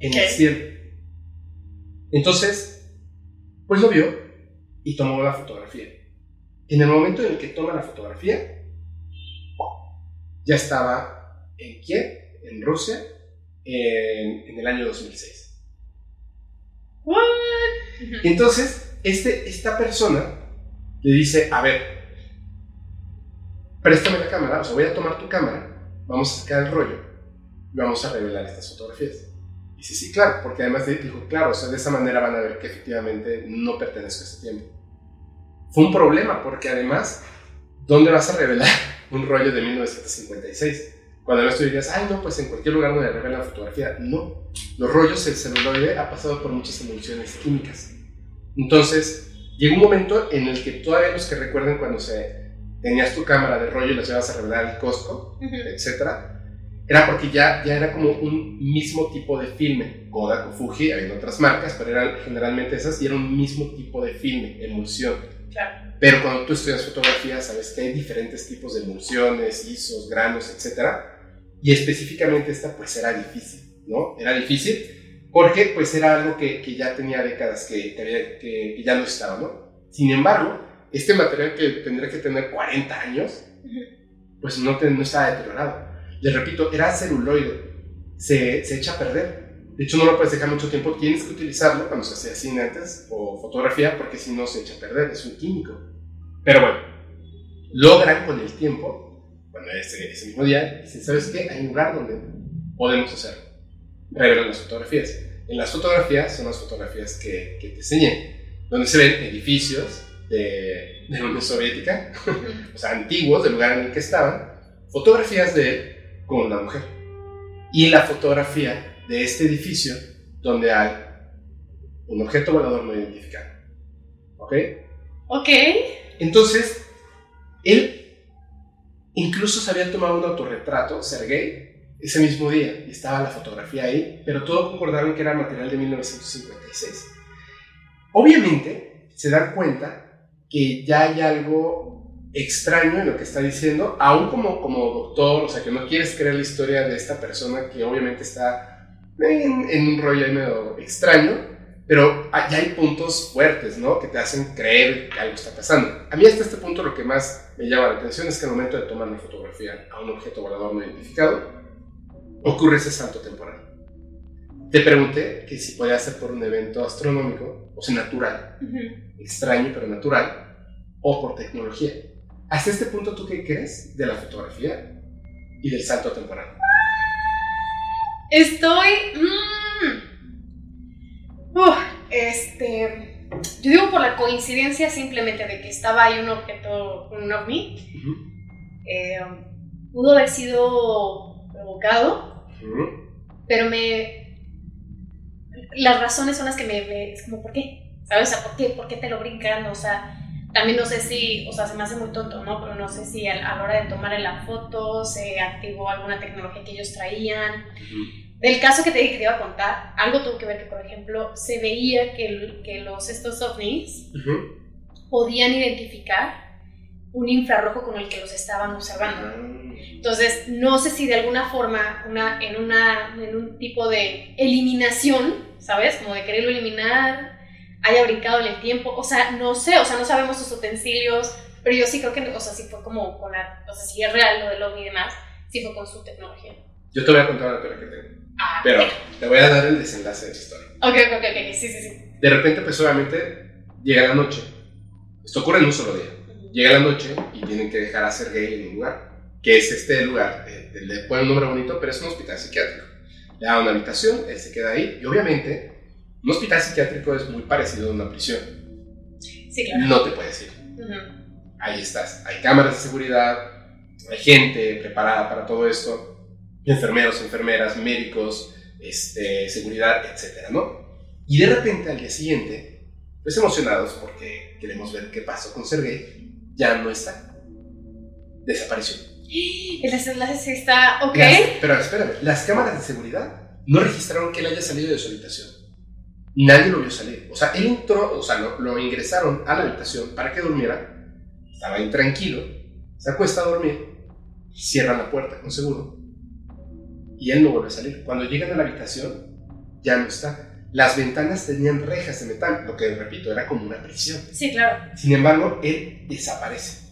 en el cielo. Entonces, pues lo vio y tomó la fotografía. En el momento en el que toma la fotografía, ya estaba en Kiev, en Rusia, en, en el año 2006. What? Entonces, este, esta persona le dice, a ver, préstame la cámara, o sea, voy a tomar tu cámara, vamos a sacar el rollo y vamos a revelar estas fotografías. Y dice, sí, claro, porque además de- dijo, claro, o sea, de esa manera van a ver que efectivamente no pertenezco a ese tiempo. Fue un problema, porque además, ¿dónde vas a revelar un rollo de 1956? Cuando además tú dirías, ay, no, pues en cualquier lugar donde revelan fotografía. No, los rollos, el celuloide ha pasado por muchas emulsiones químicas. Entonces, llegó un momento en el que todavía los que recuerden cuando se tenías tu cámara de rollo y las llevas a revelar al Costco, Ujú. etcétera, era porque ya, ya era como un mismo tipo de filme. Kodak o Fuji, había otras marcas, pero eran generalmente esas y era un mismo tipo de filme, emulsión. Claro. Pero cuando tú estudias fotografía, sabes que hay diferentes tipos de emulsiones, ISOs, granos, etcétera. Y específicamente esta, pues era difícil, ¿no? Era difícil porque, pues, era algo que, que ya tenía décadas que, que, había- que- que ya no estaba, ¿no? Sin embargo, este material que tendría que tener 40 años, pues no, te- no estaba deteriorado. Les repito, era celuloide, se, se echa a perder. De hecho, no lo puedes dejar mucho tiempo, tienes que utilizarlo cuando se hace cine antes o fotografía, porque si no se echa a perder, es un químico. Pero bueno, logran con el tiempo, bueno, ese, ese mismo día, dicen, ¿sabes qué? Hay un lugar donde podemos hacerlo. Revelan las fotografías. En las fotografías son las fotografías que, que te enseñé, donde se ven edificios de, de la Unión Soviética, o sea, antiguos del lugar en el que estaban, fotografías de con una mujer. Y la fotografía de este edificio donde hay un objeto volador no identificado. ¿Ok? Ok. Entonces, él incluso se había tomado un autorretrato, Sergei, ese mismo día, y estaba la fotografía ahí, pero todo concordaron que era material de 1956. Obviamente, se dan cuenta que ya hay algo extraño en lo que está diciendo, aún como, como doctor, o sea, que no quieres creer la historia de esta persona que obviamente está en, en un rollo ahí medio extraño, pero ya hay puntos fuertes, ¿no? Que te hacen creer que algo está pasando. A mí hasta este punto lo que más me llama la atención es que al momento de tomar una fotografía a un objeto volador no identificado, ocurre ese salto temporal. Te pregunté que si podía ser por un evento astronómico, o sea, natural, extraño pero natural, o por tecnología. Hasta este punto, ¿tú qué crees de la fotografía y del salto temporal? Estoy... Mmm, este... Yo digo por la coincidencia simplemente de que estaba ahí un objeto, un ovni. eh, pudo haber sido provocado, pero me... Las razones son las que me... me es como, ¿por qué? ¿Sabes? O sea, ¿por qué? ¿Por qué te lo brincan? O sea, también no sé si, o sea, se me hace muy tonto, ¿no? Pero no sé si a, a la hora de tomar la foto se activó alguna tecnología que ellos traían. Del caso que te dije que te iba a contar, algo tuvo que ver que, por ejemplo, se veía que, que los, estos ovnis podían identificar un infrarrojo con el que los estaban observando. Entonces, no sé si de alguna forma, una, en, una, en un tipo de eliminación, ¿sabes? Como de quererlo eliminar, haya brincado en el tiempo. O sea, no sé, o sea, no sabemos sus utensilios, pero yo sí creo que, o sea, sí fue como con la, o sea, si es real lo del ovni y demás, sí fue con su tecnología. Yo te voy a contar una teoría que tengo. Ah, Pero te voy a dar el desenlace de esta historia. Ok, ok, ok, ok, sí, sí, sí. De repente, pues obviamente, llega la noche. Esto ocurre en un solo día. Llega la noche y tienen que dejar a Sergei en un lugar, que es este lugar, eh, le ponen un nombre bonito, pero es un hospital psiquiátrico. Le da una habitación, él se queda ahí, y obviamente, un hospital psiquiátrico es muy parecido a una prisión. Sí, claro. No te puedes ir. Ahí estás. Hay cámaras de seguridad, hay gente preparada para todo esto, enfermeros, enfermeras, médicos, este, seguridad, etcétera, ¿no? Y de repente al día siguiente, pues emocionados porque queremos ver qué pasó con Sergei, ya no está. Desapareció. El desenlace sí está, ok. Las- pero espérame, las cámaras de seguridad no registraron que él haya salido de su habitación. Nadie lo vio salir. O sea, él entró, o sea, lo, lo ingresaron a la habitación para que durmiera. Estaba intranquilo, se acuesta a dormir, cierran la puerta con seguro y él no vuelve a salir. Cuando llegan a la habitación, ya no está. Las ventanas tenían rejas de metal, lo que repito era como una prisión. Sí, claro. Sin embargo, él desaparece.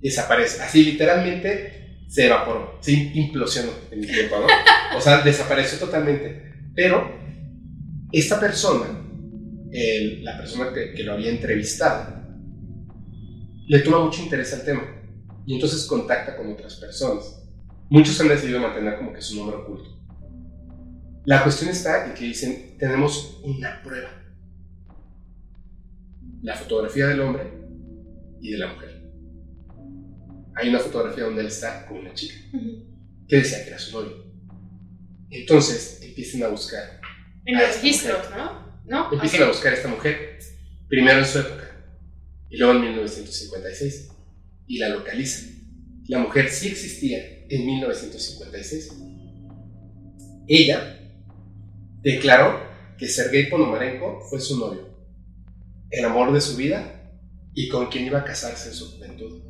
Desaparece. Así literalmente se evaporó, se implosionó en el tiempo, ¿no? O sea, desapareció totalmente. Pero esta persona, el- la persona que, que lo había entrevistado, le toma mucho interés al tema y entonces contacta con otras personas. Muchos han decidido mantener como que su nombre oculto. La cuestión está en que dicen, tenemos una prueba. La fotografía del hombre y de la mujer. Hay una fotografía donde él está con una chica que decía que era su novio. Entonces empiezan a buscar, En los registros, ¿no? ¿No? empiezan a buscar a esta mujer, primero en su época y luego en 1956, y la localizan. La mujer sí existía en 1956. Ella declaró que Sergei Ponomarenko fue su novio, el amor de su vida y con quien iba a casarse en su juventud.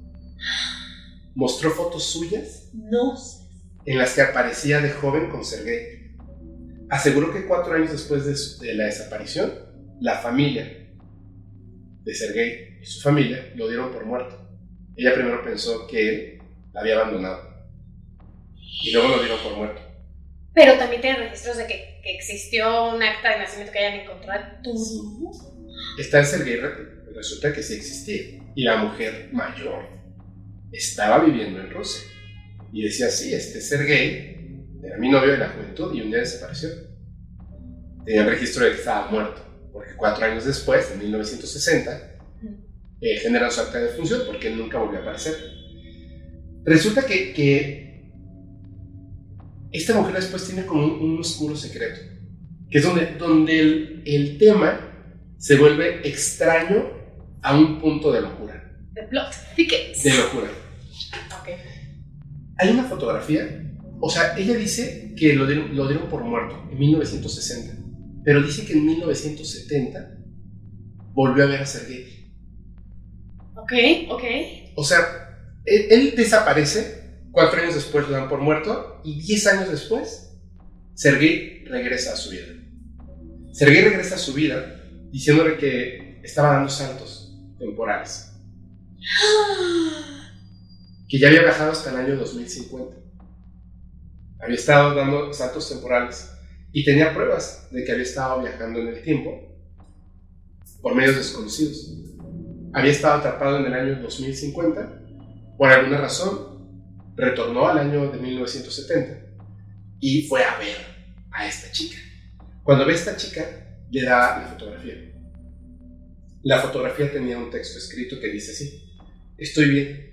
Mostró fotos suyas No en las que aparecía de joven con Sergei. Aseguró que cuatro años después de, su- de la desaparición, la familia de Sergei y su familia lo dieron por muerto. Ella primero pensó que él la había abandonado y luego lo dieron por muerto. pero también tienen registros de que, que existió un acta de nacimiento que hayan encontrado. Está el Sergei, resulta que sí existía. Y la mujer mayor estaba viviendo en Rusia. Y decía, sí, este Sergei era mi novio de la juventud y un día desapareció. Tenía el registro de que estaba muerto, porque cuatro años después, en 1960, eh, genera su acta de función porque nunca volvió a aparecer. Resulta que, que esta mujer después tiene como un, oscuro secreto, que es donde, donde el, el, tema se vuelve extraño a un punto de locura. De plot tickets. De locura. Okay. Hay una fotografía, o sea, ella dice que lo dieron, lo dieron por muerto en 1960, pero dice que en 1970 volvió a ver a Sergei Ok, ok. O sea, él, desaparece, cuatro años después lo dan por muerto, y diez años después, Sergei regresa a su vida. Sergei regresa a su vida diciéndole que estaba dando saltos temporales. que ya había viajado hasta el año 2050. Había estado dando saltos temporales y tenía pruebas de que había estado viajando en el tiempo por medios desconocidos había estado atrapado en el año 2050, por alguna razón retornó al año de 1970 y fue a ver a esta chica. Cuando ve a esta chica, le da la fotografía. La fotografía tenía un texto escrito que dice así, estoy bien,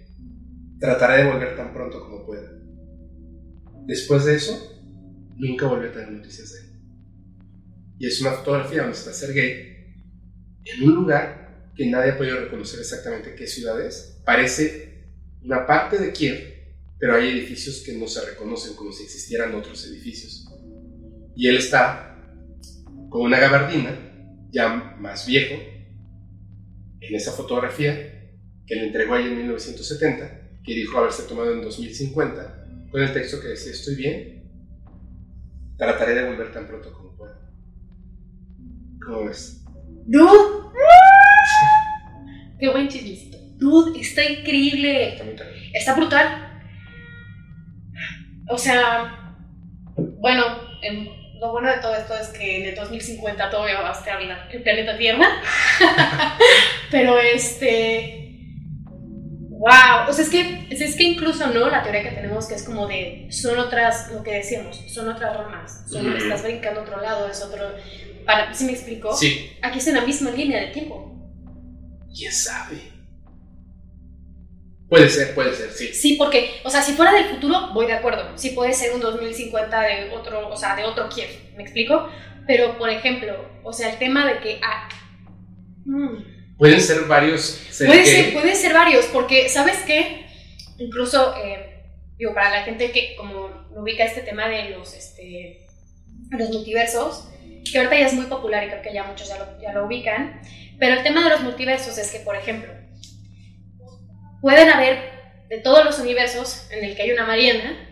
trataré de volver tan pronto como pueda. Después de eso, nunca volví a tener noticias de él. Y es una fotografía donde está Sergei en un lugar que nadie ha podido reconocer exactamente qué ciudad es. Parece una parte de Kiev, pero hay edificios que no se reconocen como si existieran otros edificios. Y él está con una gabardina, ya más viejo, en esa fotografía que le entregó ahí en 1970, que dijo haberse tomado en 2050, con el texto que decía, estoy bien, trataré de volver tan pronto como pueda. ¿Cómo ves? No, Qué buen chismecito. Dude, está increíble. Está brutal. O sea, bueno, lo bueno de todo esto es que en el 2050 todavía va a estar el planeta Tierra. Pero este. ¡Wow! O sea, es que, es que incluso, ¿no? La teoría que tenemos que es como de. Son otras, lo que decíamos, son otras ramas. Son, Estás brincando a otro lado, es otro. Para, ¿Sí me explico? Sí. Aquí es en la misma línea de tiempo. ¿Quién sabe? Puede ser, puede ser, sí. Sí, porque, o sea, si fuera del futuro, voy de acuerdo. Sí puede ser un 2050 de otro, o sea, de otro Kiev, ¿me explico? Pero, por ejemplo, o sea, el tema de que... Ah, mm. Pueden ser varios. Puede ser, pueden ser varios, porque, ¿sabes qué? Incluso, eh, digo, para la gente que como ubica este tema de los, este, los multiversos, que ahorita ya es muy popular y creo que ya muchos ya lo, ya lo ubican, pero el tema de los multiversos es que, por ejemplo, pueden haber de todos los universos en el que hay una Mariana,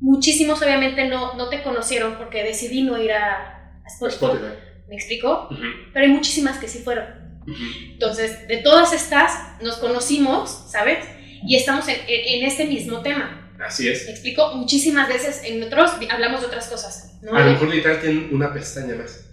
muchísimos obviamente no, no te conocieron porque decidí no ir a, Spotify. ¿Me explico? Pero hay muchísimas que sí fueron. Entonces, de todas estas nos conocimos, ¿sabes? Y estamos en, en, este mismo tema. Así es. ¿Me explico? Muchísimas veces en otros hablamos de otras cosas. ¿no? A lo mejor literal tienen una pestaña más.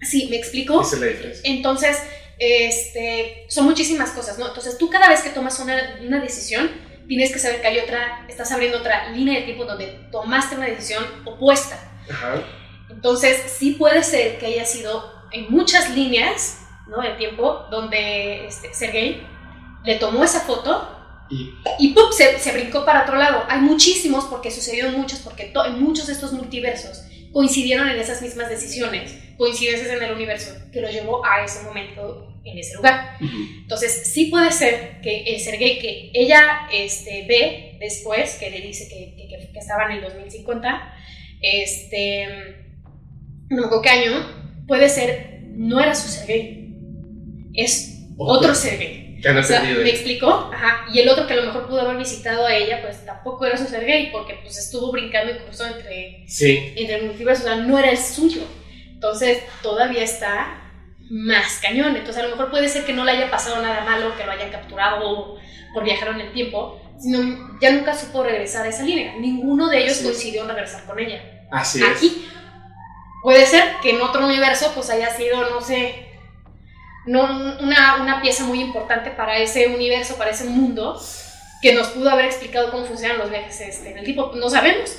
Sí, ¿me explico? Esa es la diferencia. Entonces, este, son muchísimas cosas, ¿no? Entonces, tú cada vez que tomas una, una decisión, tienes que saber que hay otra, estás abriendo otra línea de tiempo donde tomaste una decisión opuesta. Ajá. Entonces, sí puede ser que haya sido en muchas líneas, ¿no? De tiempo, donde este, Sergei le tomó esa foto y, y ¡pum! Se, se, brincó para otro lado. Hay muchísimos, porque sucedieron muchos, porque en muchos de estos multiversos coincidieron en esas mismas decisiones, coincidencias en el universo, que lo llevó a ese momento en ese lugar. Entonces, sí puede ser que el Sergei que ella este, ve después, que le dice que, que, que estaba en el 2050, este, no me qué año, puede ser, no era su Sergei, es otro Sergei. ¿Me explicó? Ajá. Y el otro que a lo mejor pudo haber visitado a ella, pues tampoco era su ser gay, porque pues estuvo brincando incluso entre, sí. entre el multiverso, o sea, no era el suyo. Entonces, todavía está más cañón. Entonces, a lo mejor puede ser que no le haya pasado nada malo, que lo hayan capturado por viajar en el tiempo, sino ya nunca supo regresar a esa línea. Ninguno de ellos coincidió en regresar con ella. Así es. aquí. Puede ser que en otro universo pues haya sido, no sé, no, una, una pieza muy importante para ese universo, para ese mundo, que nos pudo haber explicado cómo funcionan los viajes este, en el tipo, no sabemos.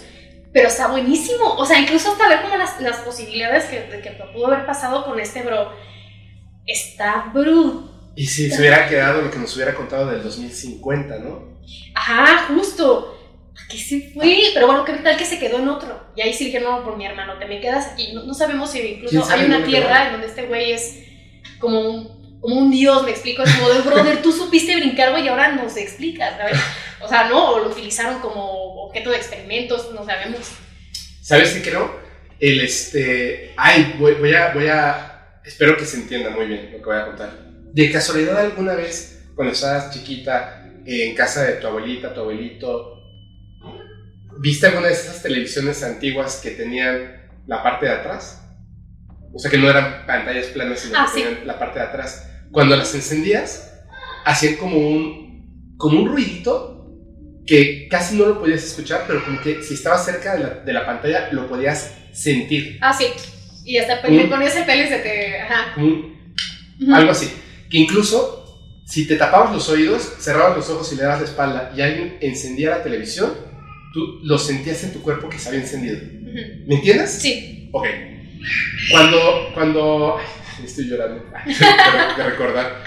Pero está buenísimo. O sea, incluso hasta ver como las, las posibilidades que, de que pudo haber pasado con este bro. Está brutal. Y si se hubiera quedado lo que nos hubiera contado del 2050, ¿no? Ajá, justo. ¿A qué se fue? Pero bueno, ¿qué tal que se quedó en otro? Y ahí sí dije, no, por mi hermano, te me quedas aquí. No, no sabemos si incluso ¿Quién sabe hay una tierra en donde este güey es como un, como un dios, me explico. Es como de, brother, tú supiste brincar, güey, y ahora nos explicas, ¿sabes? O sea, no, o lo utilizaron como objeto de experimentos, no sabemos. ¿Sabes qué creo? El este. Ay, voy, voy a. Voy a. Espero que se entienda muy bien lo que voy a contar. De casualidad, alguna vez, cuando estabas chiquita, en casa de tu abuelita, tu abuelito, ¿viste alguna de esas televisiones antiguas que tenían la parte de atrás? O sea, que no eran pantallas planas, sino Ah, que sí. tenían la parte de atrás. Cuando las encendías, hacían como un, como un ruidito que casi no lo podías escuchar, pero como que si estabas cerca de la, de la pantalla lo podías sentir. Ah, sí. Y hasta Mm. te ponías el pelo y se te. Ajá. Un- algo así. Que incluso si te tapabas los oídos, cerrabas los ojos y le dabas la espalda y alguien encendía la televisión, tú lo sentías en tu cuerpo que se había encendido. ¿Me entiendes? Sí. Ok. Cuando, cuando, estoy llorando de, recordar.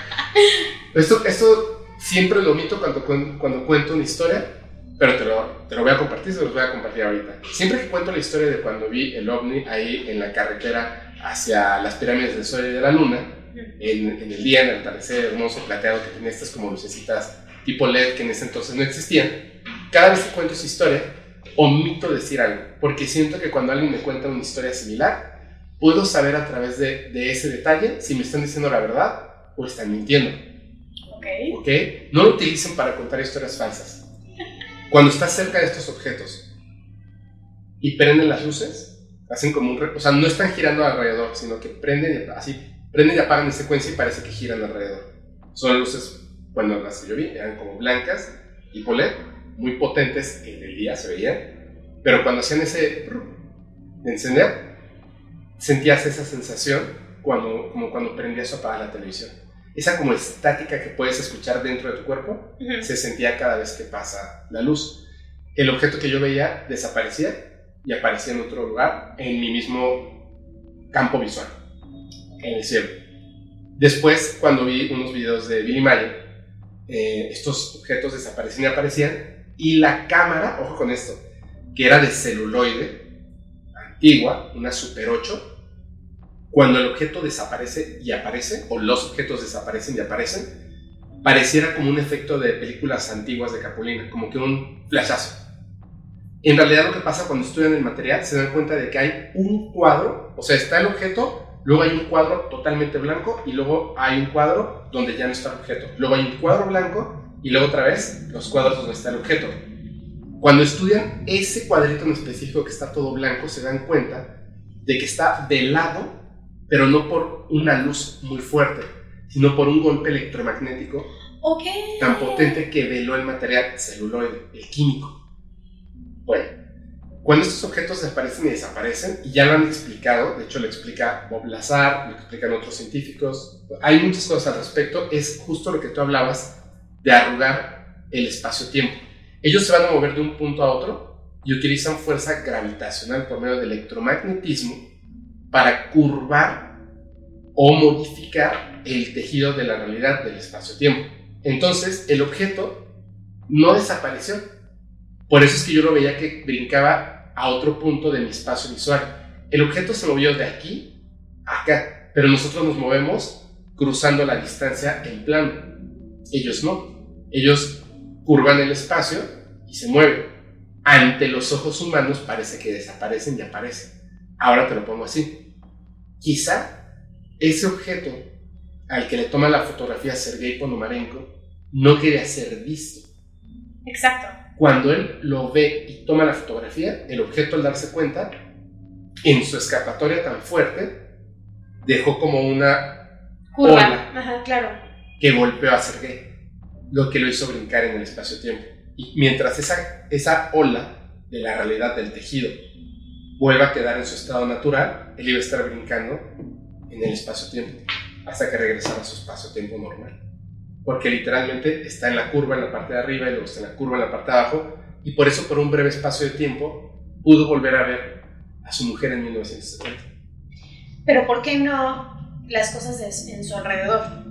Esto, esto siempre lo omito cuando, cuando cuento una historia, pero te lo, te lo voy a compartir, se los voy a compartir ahorita. Siempre que cuento la historia de cuando vi el ovni ahí en la carretera hacia las pirámides del Sol y de la Luna, en, en el día, en el atardecer hermoso plateado que tenía estas como lucecitas tipo LED que en ese entonces no existían, cada vez que cuento esa historia, omito decir algo, porque siento que cuando alguien me cuenta una historia similar, puedo saber a través de, de ese detalle si me están diciendo la verdad o están mintiendo, Ok. ¿ok? No lo utilicen para contar historias falsas. Cuando estás cerca de estos objetos y prenden las luces, hacen como un... O sea, no están girando alrededor, sino que prenden y, así, prenden y apagan en secuencia y parece que giran alrededor. Son luces, bueno, las que yo vi, eran como blancas, tipo LED, muy potentes en el día se veían, pero cuando hacían ese de encender, sentías esa sensación cuando, como cuando prendías o apagabas la televisión. Esa como estática que puedes escuchar dentro de tu cuerpo se sentía cada vez que pasa la luz. El objeto que yo veía desaparecía y aparecía en otro lugar, en mi mismo campo visual, en el cielo. Después, cuando vi unos videos de Billy Mayer, eh, estos objetos desaparecían y aparecían, y la cámara, ojo con esto, que era de celuloide, antigua, una Super 8, cuando el objeto desaparece y aparece, o los objetos desaparecen y aparecen, pareciera como un efecto de películas antiguas de Capulina, como que un flashazo. En realidad lo que pasa cuando estudian el material se dan cuenta de que hay un cuadro, o sea, está el objeto, luego hay un cuadro totalmente blanco y luego hay un cuadro donde ya no está el objeto. Luego hay un cuadro blanco y luego otra vez los cuadros donde está el objeto. Cuando estudian ese cuadrito en específico que está todo blanco, se dan cuenta de que está de lado, pero no por una luz muy fuerte, sino por un golpe electromagnético Ok. tan potente que veló el material celuloide, el químico. Bueno, cuando estos objetos desaparecen y desaparecen, y ya lo han explicado, de hecho lo explica Bob Lazar, lo explican otros científicos, hay muchas cosas al respecto, es justo lo que tú hablabas de arrugar el espacio-tiempo. Ellos se van a mover de un punto a otro y utilizan fuerza gravitacional por medio del electromagnetismo para curvar o modificar el tejido de la realidad del espacio-tiempo. Entonces, el objeto no desapareció. Por eso es que yo lo veía que brincaba a otro punto de mi espacio visual. El objeto se movió de aquí a acá, pero nosotros nos movemos cruzando la distancia en plano. Ellos no. Ellos curvan el espacio y se mueven. Ante los ojos humanos parece que desaparecen y aparecen. Ahora te lo pongo así. Quizá ese objeto al que le toma la fotografía Sergei Ponomarenko no quería ser visto. Exacto. Cuando él lo ve y toma la fotografía, el objeto al darse cuenta, en su escapatoria tan fuerte, dejó como una Curva. Ajá, claro. que golpeó a Sergei, lo que lo hizo brincar en el espacio-tiempo. Y mientras esa, esa ola de la realidad del tejido vuelva a quedar en su estado natural, él iba a estar brincando en el espacio-tiempo hasta que regresara a su espacio-tiempo normal. Porque literalmente está en la curva en la parte de arriba y luego está en la curva en la parte de abajo, y por eso por un breve espacio de tiempo pudo volver a ver a su mujer en 1970. Pero ¿por qué no las cosas en su alrededor?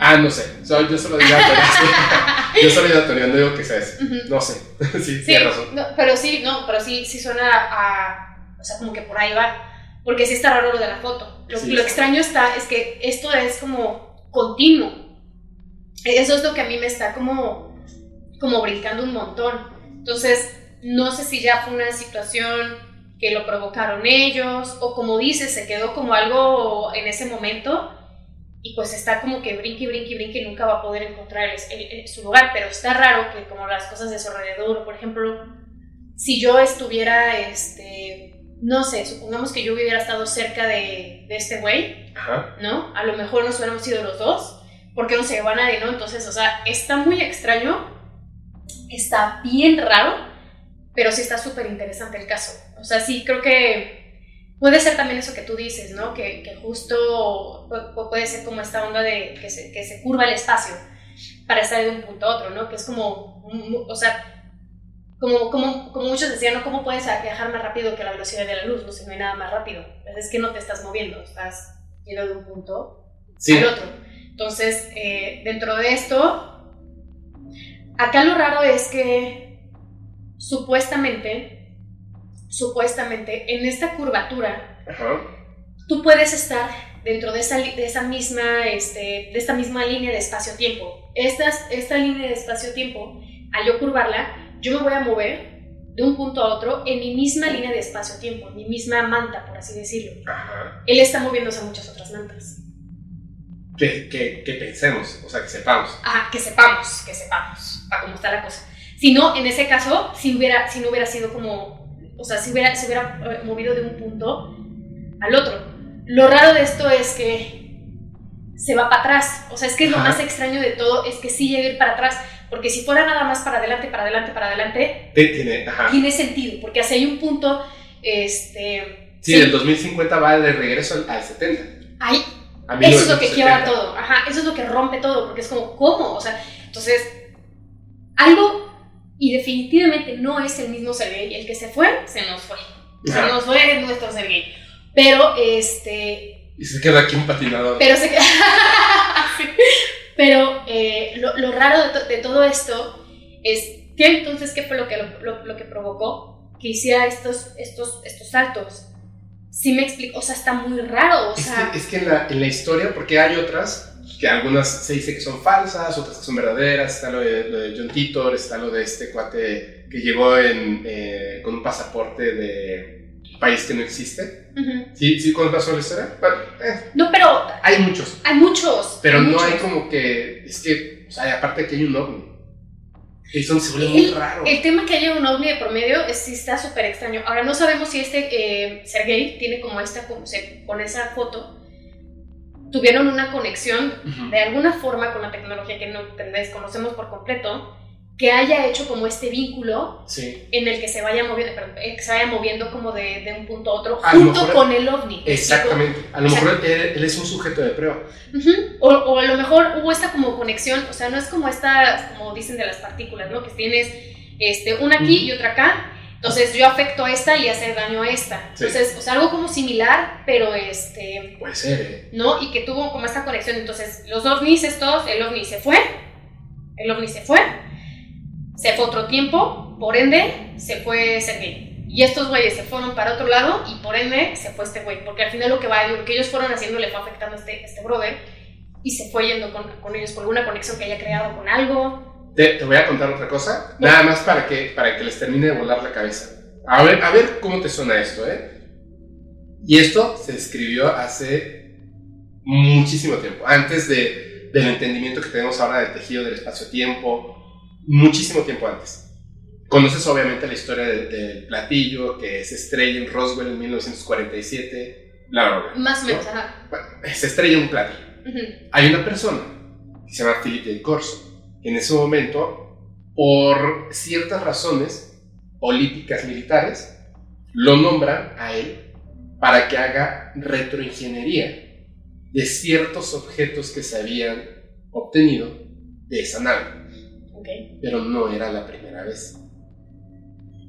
Ah, no sé, yo solo digo yo solo digo no digo que sea eso. Ujú. No sé, sí, Sí, razón. no, pero sí, no, pero sí, sí suena a, o sea, como que por ahí va, porque sí está raro lo de la foto. Lo, Sí, lo extraño está, es que esto es como continuo. Eso es lo que a mí me está como, como brincando un montón. Entonces, no sé si ya fue una situación que lo provocaron ellos, o como dices, se quedó como algo en ese momento, y pues está como que brinque, brinque, brinque y nunca va a poder encontrar el- el- su lugar, pero está raro que como las cosas de su alrededor, por ejemplo, si yo estuviera, este, no sé, supongamos que yo hubiera estado cerca de, de este güey, Ajá. ¿no? A lo mejor nos hubiéramos sido los dos, porque no se llevó a nadie, ¿no? Entonces, o sea, está muy extraño, está bien raro, pero sí está súper interesante el caso. O sea, sí, creo que puede ser también eso que tú dices, ¿no? Que, que justo pu- pu- puede ser como esta onda de que se, que se curva el espacio para estar de un punto a otro, ¿no? Que es como, o sea, como, como, como muchos decían, ¿no? ¿Cómo puedes viajar más rápido que la velocidad de la luz? No sé, no hay nada más rápido. Pues es que no te estás moviendo, estás yendo de un punto Sí, al otro. Entonces, eh, dentro de esto, acá lo raro es que supuestamente, supuestamente, en esta curvatura, ajá. tú puedes estar dentro de esa, de esa misma, este, de esta misma línea de espacio-tiempo. Estas- Esta, línea de espacio-tiempo, al yo curvarla, yo me voy a mover de un punto a otro en mi misma línea de espacio-tiempo, en mi misma manta, por así decirlo. Ajá. Él está moviéndose a muchas otras mantas. Que, que, que pensemos, o sea, que sepamos. Ajá, que sepamos, que sepamos a cómo está la cosa. Si no, en ese caso, si, hubiera, si no hubiera sido como, o sea, si hubiera, se hubiera eh, movido de un punto al otro. Lo raro de esto es que se va para atrás. O sea, es que lo más extraño de todo, es que sí llega a ir para atrás. Porque si fuera nada más para adelante, para adelante, para adelante, Te- Tiene, ajá. tiene sentido. Porque hacia hay un punto, este... Sí, del 2050 va de regreso al, al 70. Ahí, Eso es lo que 1970. quiebra todo, ajá, eso es lo que rompe todo, porque es como, ¿cómo? O sea, entonces, algo, y definitivamente no es el mismo Sergey, el que se fue, se nos fue, se nos fue nuestro Sergey, pero, este, Y se queda aquí un patinador. pero se Sí. pero eh, lo, lo raro de, to- de todo esto es, ¿qué entonces qué fue lo que, lo, lo- lo que provocó que hiciera estos, estos, estos saltos? Sí me explico, o sea, está muy raro, o Es sea... que, es que en, la, en la historia, porque hay otras, que algunas se dice que son falsas, otras que son verdaderas, está lo de, lo de John Titor, está lo de este cuate que llegó en, eh, con un pasaporte de país que no existe. ujú. ¿Sí, sí conoces la historia? Eh, No, pero hay muchos, Hay muchos. pero hay no muchos. hay como que, es que, o sea, aparte que hay un ovni. Eso se vuelve muy raro. El tema que haya un ovni de promedio es, sí está súper extraño. Ahora no sabemos si este eh, Sergey tiene como esta, como se- con esa foto, tuvieron una conexión de alguna forma con la tecnología que no desconocemos por completo, que haya hecho como este vínculo Sí, en el que se vaya moviendo, perdón, eh, que se vaya moviendo como de, de un punto a otro, A junto mejor- con el ovni. exactamente. A lo mejor él, él es un sujeto de prueba. O, o a lo mejor hubo esta como conexión, o sea, no es como esta, como dicen de las partículas, ¿no? Que tienes este, una aquí y otra acá, entonces yo afecto a esta y hacer daño a esta. Sí. Entonces, o sea, algo como similar, pero este, Puede ser, ¿eh? ¿no? Y que tuvo como esta conexión. Entonces, los ovnis estos, el ovni se fue, el ovni se fue, se fue otro tiempo, por ende, se fue Sergey. Y estos güeyes se fueron para otro lado y por ende se fue este güey. Porque al final lo que, va, lo que ellos fueron haciendo le fue afectando a este, este brother y se fue yendo con, con ellos por alguna conexión que haya creado con algo. Te, te voy a contar otra cosa, nada más para que, para que les termine de volar la cabeza. A ver, a ver cómo te suena esto, ¿eh? Y esto se escribió hace muchísimo tiempo, antes de, del entendimiento que tenemos ahora del tejido del espacio-tiempo, muchísimo tiempo antes. Conoces obviamente la historia de- del platillo que se estrella en Roswell en 1947, bla, bla, bla. Más o menos, ajá. Bueno, se estrella un platillo. Hay una persona que se llama Philip Del Corso, en ese momento, por ciertas razones políticas militares, lo nombran a él para que haga retroingeniería de ciertos objetos que se habían obtenido de esa nave. Pero no era la primera vez.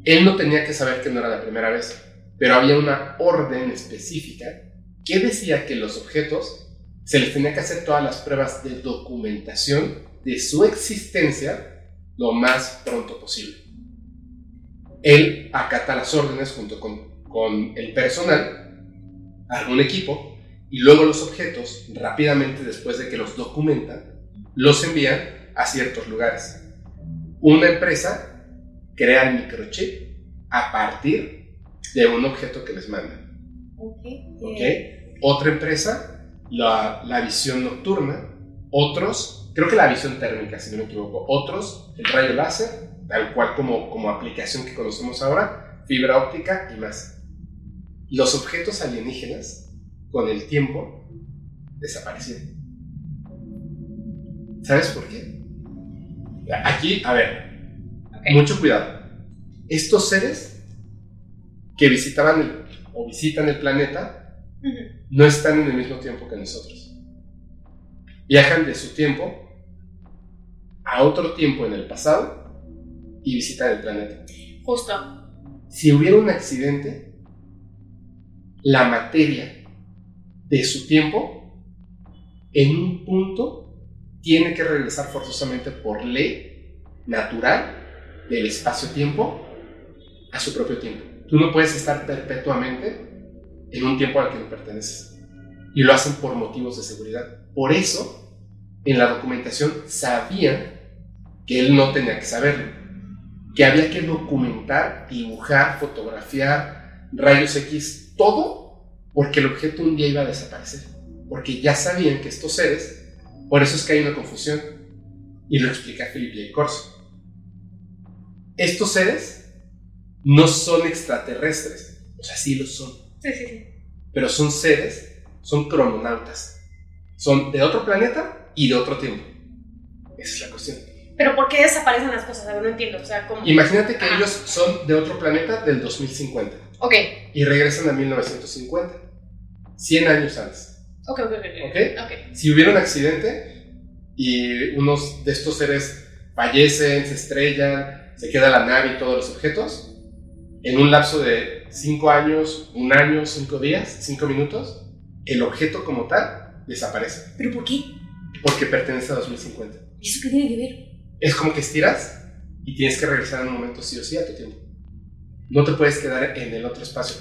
Él no tenía que saber que no era la primera vez, pero había una orden específica que decía que los objetos se les tenía que hacer todas las pruebas de documentación de su existencia lo más pronto posible. Él acata las órdenes junto con, con el personal, algún equipo, y luego los objetos, rápidamente después de que los documentan, los envían a ciertos lugares. Una empresa crea el microchip a partir de un objeto que les mandan. Okay. Otra empresa, la, la visión nocturna. Otros, creo que la visión térmica, si no me equivoco. Otros, el rayo láser, tal cual como, como aplicación que conocemos ahora, fibra óptica y más. Los objetos alienígenas, con el tiempo, desaparecieron. ¿Sabes por qué? Aquí, a ver, mucho cuidado. Estos seres que visitaban o visitan el planeta no están en el mismo tiempo que nosotros. Viajan de su tiempo a otro tiempo en el pasado y visitan el planeta. Justo. Si hubiera un accidente, la materia de su tiempo en un punto tiene que regresar forzosamente por ley natural del espacio-tiempo a su propio tiempo. Tú no puedes estar perpetuamente en un tiempo al que no perteneces. Y lo hacen por motivos de seguridad. Por eso, en la documentación sabían que él no tenía que saberlo. Que había que documentar, dibujar, fotografiar, rayos X, todo, porque el objeto un día iba a desaparecer. Porque ya sabían que estos seres por eso es que hay una confusión. Y lo explica Philip J. Corso. Estos seres no son extraterrestres. O sea, sí lo son. Sí, sí, sí. Pero son seres, son crononautas. Son de otro planeta y de otro tiempo. Esa es la cuestión. Pero ¿por qué desaparecen las cosas? A ver, no entiendo. O sea, ¿cómo? Imagínate que ellos son de otro planeta del 2050. Ok. Y regresan a 1950. 100 años antes. Ok, ok, ok. okay. Si hubiera un accidente y unos de estos seres fallecen, se estrellan, se queda la nave y todos los objetos, en un lapso de 5 años, un año, 5 días, 5 minutos, el objeto como tal desaparece. ¿Pero por qué? Porque pertenece a 2050. ¿Y eso qué tiene que ver? Es como que estiras y tienes que regresar en un momento sí o sí a tu tiempo. No te puedes quedar en el otro espacio.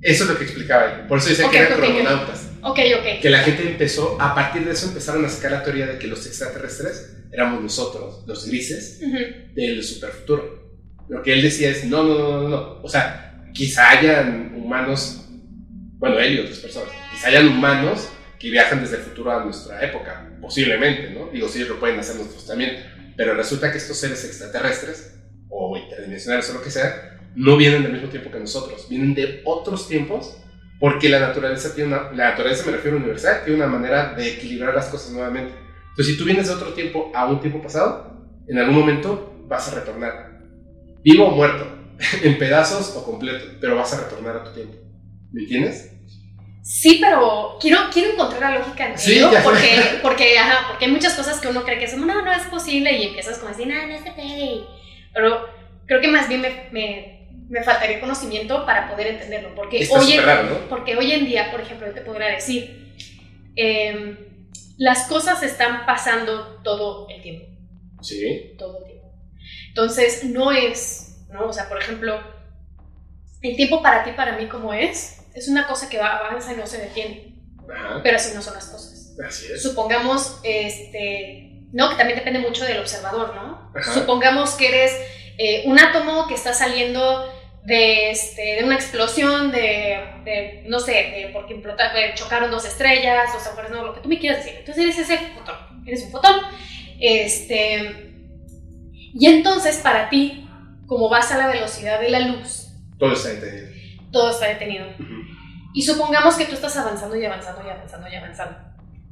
Eso es lo que explicaba él. Por eso decía que eran crononautas. Ok, ok. Que la gente empezó, a partir de eso empezaron a sacar la teoría de que los extraterrestres éramos nosotros, los grises, del superfuturo. Lo que él decía es, no, no, no, no, no. O sea, quizá hayan humanos, bueno, él y otras personas, quizá hayan humanos que viajan desde el futuro a nuestra época, posiblemente, ¿no? Digo, sí, lo pueden hacer nosotros también. Pero resulta que estos seres extraterrestres, o interdimensionales o lo que sea, no vienen del mismo tiempo que nosotros, vienen de otros tiempos, porque la naturaleza tiene una, la naturaleza me refiero a universal, tiene una manera de equilibrar las cosas nuevamente. Entonces, si tú vienes de otro tiempo a un tiempo pasado, en algún momento vas a retornar, vivo o muerto, en pedazos o completo, pero vas a retornar a tu tiempo. ¿Me entiendes? Sí, pero quiero, quiero encontrar la lógica en ello, porque, porque, ajá, porque hay muchas cosas que uno cree que son, no, no es posible, y empiezas como a decir, no, no se puede. Pero creo que más bien me me faltaría conocimiento para poder entenderlo. Porque, hoy, en, porque hoy en día, por ejemplo, yo te podría decir, em, las cosas están pasando todo el tiempo. Sí. Todo el tiempo. Entonces, no es, ¿no? O sea, por ejemplo, el tiempo para ti, para mí, como es, es una cosa que avanza y no se detiene. Pero así no son las cosas. Así es. Supongamos, este, no, que también depende mucho del observador, ¿no? Supongamos que eres eh, un átomo que está saliendo de, este, de una explosión, de, no sé, de porque chocaron dos estrellas, dos agujeros, no, lo que tú me quieras decir. Entonces eres ese fotón, eres un fotón. Este, y entonces para ti, como vas a la velocidad de la luz, todo está detenido. Todo está detenido. Y supongamos que tú estás avanzando y avanzando y avanzando y avanzando.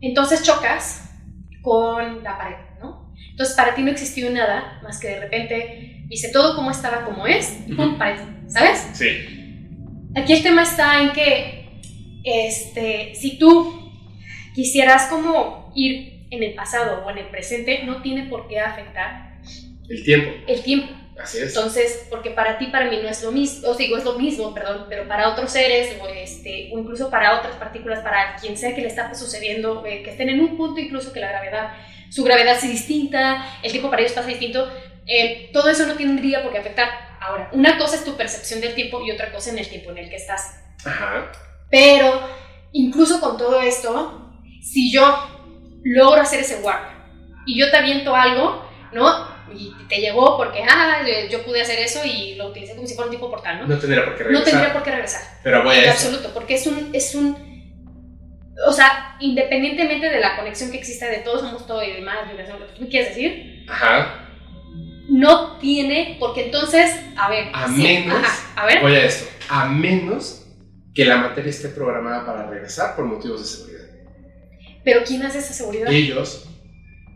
Entonces chocas con la pared, ¿no? Entonces para ti no existió nada más que de repente hice todo como estaba como es y pum, pared. ¿Sabes? Sí. aquí el tema está en que, este, si tú quisieras como ir en el pasado o en el presente, no tiene por qué afectar El tiempo. el tiempo. Así es. Entonces, porque para ti, para mí no es lo mismo, o digo, es lo mismo, perdón, pero para otros seres, o, este, o incluso para otras partículas, para quien sea que le está sucediendo, eh, que estén en un punto incluso que la gravedad, su gravedad es distinta, el tiempo para ellos pasa distinto, eh, todo eso no tendría por qué afectar. Ahora, una cosa es tu percepción del tiempo y otra cosa en el tiempo en el que estás. Ajá. Pero, incluso con todo esto, si yo logro hacer ese warp y yo te aviento algo, ¿no? Y te llegó porque, ah, yo pude hacer eso y lo utilicé como si fuera un tipo portal, ¿no? No tendría por qué No regresar. tendría por qué regresar. Pero voy En a eso. absoluto, porque es un, es un, o sea, independientemente de la conexión que exista de todos somos todo y demás, vibración, lo que tú me quieres decir, Ajá. no tiene, porque entonces, a ver, A sí, menos- ajá, a ver, Voy a esto. A menos que la materia esté programada para regresar por motivos de seguridad. pero ¿quién hace esa seguridad? Ellos.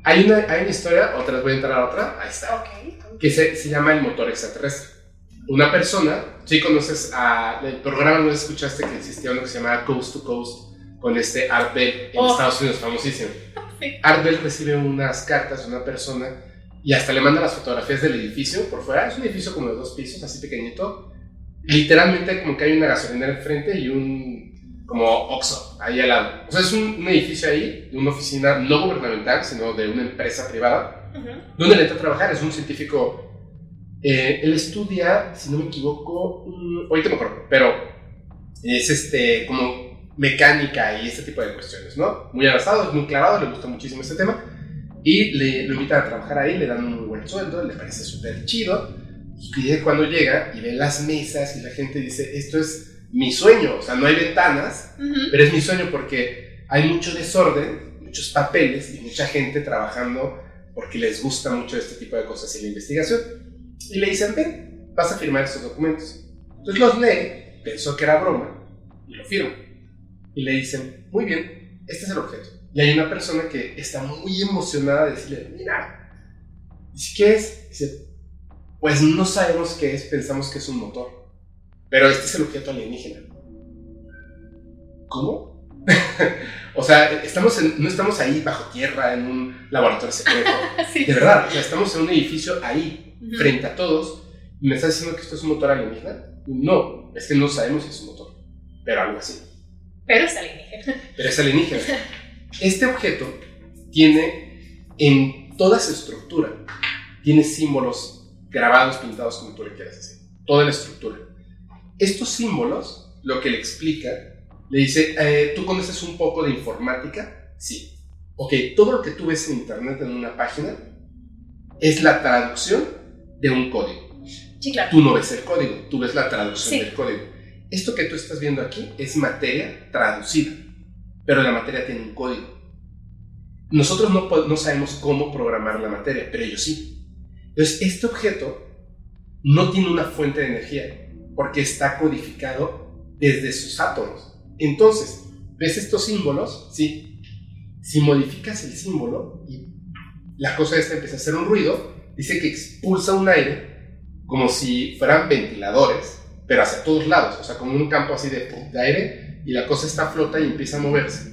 Hay una, hay una historia, otra vez voy a entrar a otra. Ahí está. Ok. que se, se llama el motor extraterrestre. Una persona, si conoces a, el programa, no escuchaste que existía uno que se llamaba Coast to Coast con este Art Bell en Oh. Estados Unidos, famosísimo. Sí. Art Bell recibe unas cartas de una persona y hasta le manda las fotografías del edificio por fuera. Es un edificio como de dos pisos, así pequeñito. Literalmente como que hay una gasolinera enfrente y un como Oxxo ahí al lado. O sea, es un, un edificio ahí, de una oficina no gubernamental, sino de una empresa privada Ujú. ¿Dónde le entra a trabajar? Es un científico. eh, él estudia, si no me equivoco, mm, ahorita me acuerdo, pero es este, como mecánica y este tipo de cuestiones, ¿no? Muy avanzado, es muy clavado, le gusta muchísimo este tema. Y le, lo invitan a trabajar ahí, le dan un muy buen sueldo, le parece súper chido. Y cuando llega y ve las mesas y la gente dice, esto es mi sueño, o sea, no hay ventanas, pero es mi sueño porque hay mucho desorden, muchos papeles y mucha gente trabajando porque les gusta mucho este tipo de cosas y la investigación. Y le dicen, ven, vas a firmar estos documentos. Entonces los lee, pensó que era broma y lo firma. Y le dicen, muy bien, este es el objeto. Y hay una persona que está muy emocionada de decirle, mira, ¿qué es? Dice, pues no sabemos qué es, pensamos que es un motor. Pero este es el objeto alienígena. ¿Cómo? o sea, estamos en- no estamos ahí bajo tierra en un laboratorio secreto. Sí. De verdad, o sea, estamos en un edificio ahí, Ujú. frente a todos. ¿Y me estás diciendo que esto es un motor alienígena? No, es que no sabemos si es un motor. Pero algo así. Pero es alienígena. Pero es alienígena. Este objeto tiene en toda su estructura, tiene símbolos grabados, pintados, como tú le quieras decir. Toda la estructura. Estos símbolos, lo que le explica, le dice, eh, ¿tú conoces un poco de informática? Sí. Ok, todo lo que tú ves en internet en una página es la traducción de un código. Sí, claro. Tú no ves el código, tú ves la traducción Sí. del código. Esto que tú estás viendo aquí es materia traducida, pero la materia tiene un código. Nosotros no, no sabemos cómo programar la materia, pero ellos sí. Entonces, este objeto no tiene una fuente de energía, porque está codificado desde sus átomos. Entonces, ¿ves estos símbolos? Sí. Si modificas el símbolo y la cosa esta empieza a hacer un ruido, dice que expulsa un aire como si fueran ventiladores, pero hacia todos lados, o sea, como un campo así de, de aire, y la cosa está flota y empieza a moverse.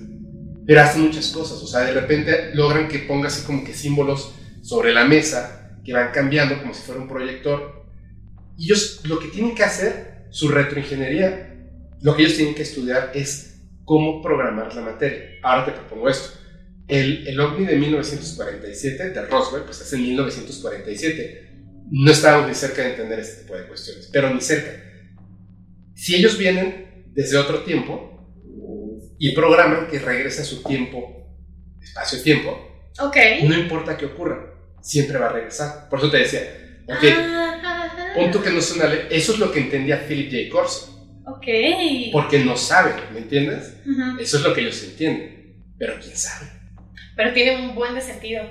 Pero hace muchas cosas, o sea, de repente logran que ponga así como que símbolos sobre la mesa que van cambiando como si fuera un proyector. Y ellos lo que tienen que hacer, su retroingeniería, lo que ellos tienen que estudiar es cómo programar la materia. Ahora te propongo esto. El, el OVNI de 1947 de Roswell, pues es en 1947. No estábamos ni cerca de entender este tipo de cuestiones, pero ni cerca. Si ellos vienen desde otro tiempo y programan que regrese a su tiempo, espacio-tiempo, Ok. no importa qué ocurra, siempre va a regresar. Por eso te decía, ok, Ah, punto que no es una ley. Eso es lo que entendía Philip J. Corso, Ok. porque no saben, ¿me entiendes? Ujú. Eso es lo que ellos entienden, pero quién sabe. Pero tiene un buen de sentido.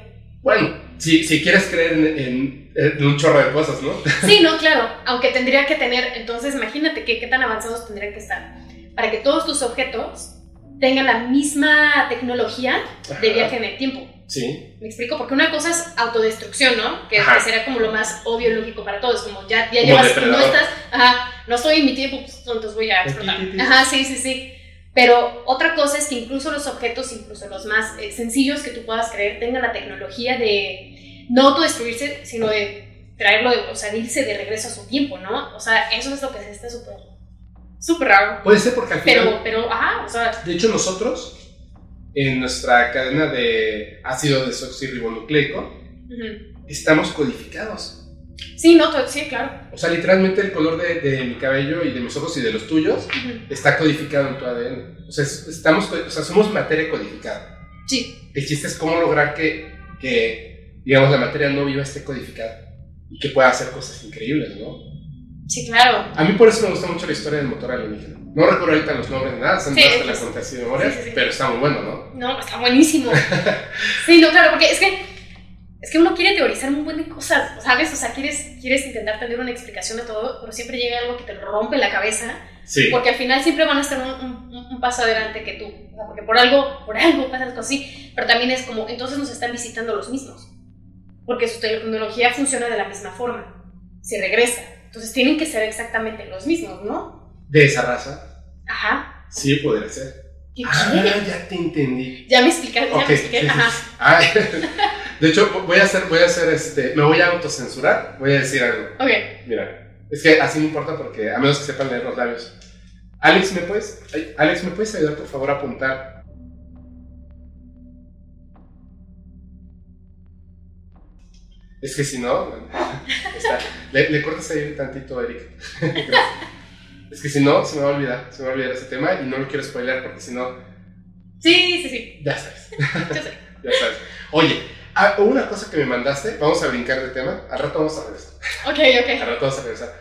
Bueno, si, si quieres creer en, en- en un chorro de cosas, ¿no? Sí, no, claro. Aunque tendría que tener, entonces imagínate que, qué tan avanzados tendrían que estar para que todos tus objetos tengan la misma tecnología de viaje en el tiempo. Sí. ¿Me explico? Porque una cosa es autodestrucción, ¿no? Que, será como lo más obvio y lógico para todos, como ya, ya Como llevas, no estás, ajá, no estoy en mi tiempo, pues entonces voy a explotar. Ajá, sí, sí, sí. Pero otra cosa es que incluso los objetos, incluso los más eh, sencillos que tú puedas creer, tengan la tecnología de no autodestruirse, sino de traerlo, de, o sea, de irse de regreso a su tiempo, ¿no? O sea, eso es lo que se está súper, súper raro. Puede ser porque al final, Pero, pero, ajá, o sea, de hecho nosotros, en nuestra cadena de ácido desoxirribonucleico, ujú. estamos codificados. sí, no, sí, claro. O sea, literalmente el color de, de mi cabello y de mis ojos y de los tuyos Ujú. está codificado en tu ADN. O sea, es- estamos, o sea, somos materia codificada. Sí, El chiste es cómo lograr que, que, digamos, la materia no viva esté codificada y que pueda hacer cosas increíbles, ¿no? Sí, claro. A mí por eso me gusta mucho la historia del motor alienígena. No recuerdo ahorita los nombres ni nada, son Sí, sí, la conté así de memoria, sí, sí. pero está muy bueno, ¿no? No, está buenísimo. Sí, no, claro, porque es que, es que uno quiere teorizar un buen de cosas, ¿sabes? O sea, quieres, quieres intentar tener una explicación de todo, pero siempre llega algo que te rompe la cabeza, Sí. porque al final siempre van a estar un, un- un paso adelante que tú. O sea, porque por algo, por algo pasan las cosas así, pero también es como, entonces nos están visitando los mismos, porque su tecnología funciona de la misma forma, se regresa. Entonces tienen que ser exactamente los mismos, ¿no? De esa raza, Ajá. sí podría ser. ¿Qué Ah, quiere? ya te entendí. Ya me explicaste, ya me expliqué. Ajá. Ay, de hecho, voy a hacer, voy a hacer este, me voy a autocensurar, voy a decir algo. Ok. Mira, es que así no importa porque a menos que sepan leer los labios. Alex, ¿me puedes, Alex, ¿me puedes ayudar por favor a apuntar? Es que si no, está. Le, le cortas ahí tantito, Eric. Es que si no, se me va a olvidar, se me va a olvidar ese tema y no lo quiero spoiler porque si no, Sí, sí, sí. ya sabes. Yo sé. Ya sabes. Oye, ah, una cosa que me mandaste, vamos a brincar de tema, al rato vamos a regresar. Ok, Al ok. rato vamos a regresar.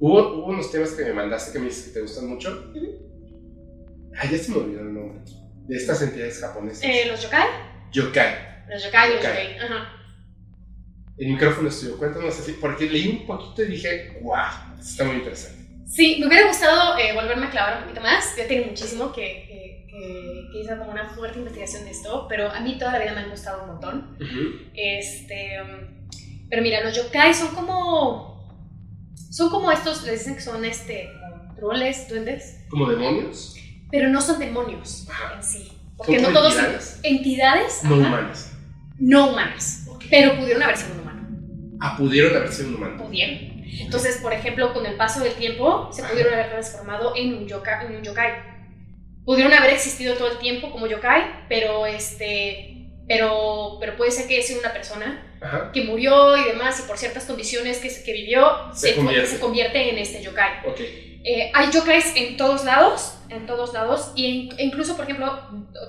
Hubo, hubo unos temas que me mandaste que me dices que te gustan mucho. Ay, ya se me olvidó el nombre. De estas entidades japonesas. Eh, ¿Los yokai? Yokai. Los yokai, los Yokai. yokai. Ajá. El micrófono es tuyo. Cuéntanos así, porque leí un poquito y dije, wow, está muy interesante. Sí, me hubiera gustado eh, volverme a clavar un poquito más. Ya tiene muchísimo que, que, que, que hice como una fuerte investigación de esto, pero a mí toda la vida me han gustado un montón. Este, um, pero mira, los yokai son como. Son como estos, les dicen que son este, troles, duendes, ¿Como demonios? pero no son demonios Ajá. en sí. ¿Son Porque no todos son entidades? entidades No ajá, humanas. no humanas, Ok. pero pudieron haber sido un humano. Ah, pudieron haber sido un humano. Pudieron. Entonces, por ejemplo, con el paso del tiempo, se pudieron haber transformado en un, yoka- en un yokai. Pudieron haber existido todo el tiempo como yokai, pero este. Pero, pero puede ser que sea una persona Ajá. que murió y demás, y por ciertas condiciones que, que vivió, Se convierte. se convierte en este yokai. Ok. Eh, hay yokais en todos lados, en todos lados, y en- e incluso, por ejemplo,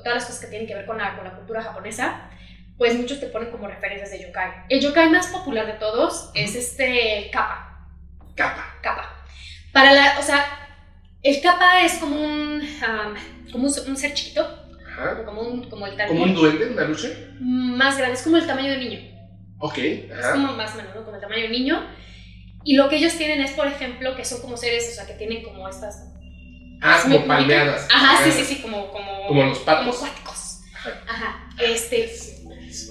todas las cosas que tienen que ver con la, con la cultura japonesa, pues muchos te ponen como referencias de yokai. El yokai más popular de todos es este kappa, Capa. kappa. Para la, o sea, el kappa es como un, am, como un, un ser chiquito, Ajá. como un, como el ¿Como un duende, una luche? más grande, es como el tamaño de un niño. Ok. Es Ajá. como más o menos, ¿no? Como el tamaño de un niño. Y lo que ellos tienen es, por ejemplo, que son como seres, o sea, que tienen como estas... Ah, ¿sí me como palmeadas. Ajá, sí, sí, sí, como... Como, Como los como patos. acuáticos. Ajá. Ajá. Este.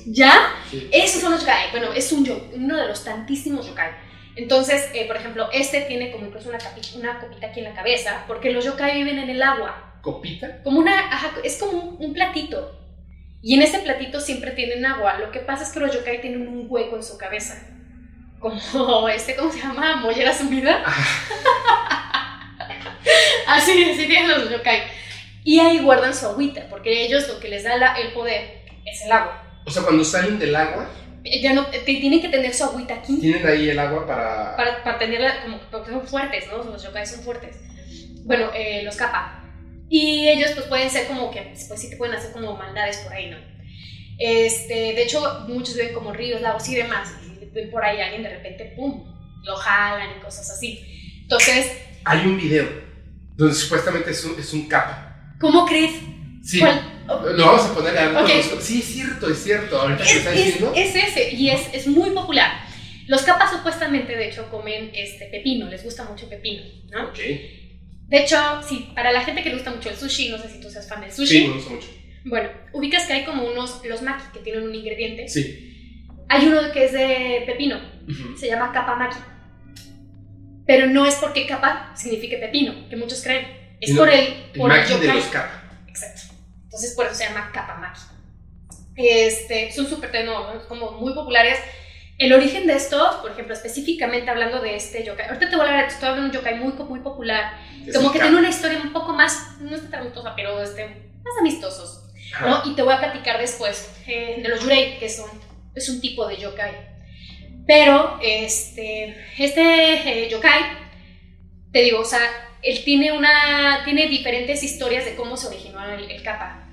¿Ya? Sí. Esos son los yokai. Bueno, es un yo, uno de los tantísimos yokai. Entonces, eh, por ejemplo, este tiene como incluso una, una copita aquí en la cabeza, porque los yokai viven en el agua. ¿Copita? Como una, ajá, es como un, un platito. Y en ese platito siempre tienen agua. Lo que pasa es que los yokai tienen un hueco en su cabeza. Como este, ¿cómo se llama? Mollera sumida. Así, así tienen los yokai. Y ahí guardan su agüita, porque ellos lo que les da la- el poder es el agua. O sea, cuando salen del agua, Ya no, te- tienen que tener su agüita aquí tienen ahí el agua para... para, para tenerla, como, porque son fuertes, ¿no? Los yokai son fuertes. Bueno, eh, los kappa. Y ellos pues pueden ser como que, pues sí te pueden hacer como maldades por ahí, ¿no? Este, de hecho, muchos viven como ríos, lagos y demás. Y ven por ahí a alguien de repente, ¡pum! Lo jalan y cosas así. Entonces, Hay un video donde supuestamente es un, es un capa. ¿cómo crees? Sí. ¿Cuál? Lo vamos a poner a Ok. Sí, es cierto, es cierto. Ahorita Es, está es- diciendo. es ese, y es, es muy popular. Los capas supuestamente, de hecho, comen este pepino, les gusta mucho el pepino, ¿no? Ok. De hecho, sí, para la gente que le gusta mucho el sushi, no sé si tú seas fan del Sí, sushi, me gusta mucho. Bueno, ubicas que hay como unos, los maki, que tienen un ingrediente. Sí. Hay uno que es de pepino, se llama capa maki. Pero no es porque capa signifique pepino, que muchos creen. Es por el, por el maki de yokai. los kappa. Exacto. Entonces por eso se llama capa maki. Este, son súper no, como muy populares. El origen de estos, por ejemplo, específicamente hablando de este yokai, ahorita te voy a hablar, estoy hablando de un yokai muy, muy popular, Es como que tiene una historia un poco más, no es tan amistosa, pero este, más amistosos. ¿no? Y te voy a platicar después eh, de los yurei, que son, es un tipo de yokai. Pero este, este eh, yokai, te digo, o sea, él tiene, una, tiene diferentes historias de cómo se originó el, el kappa.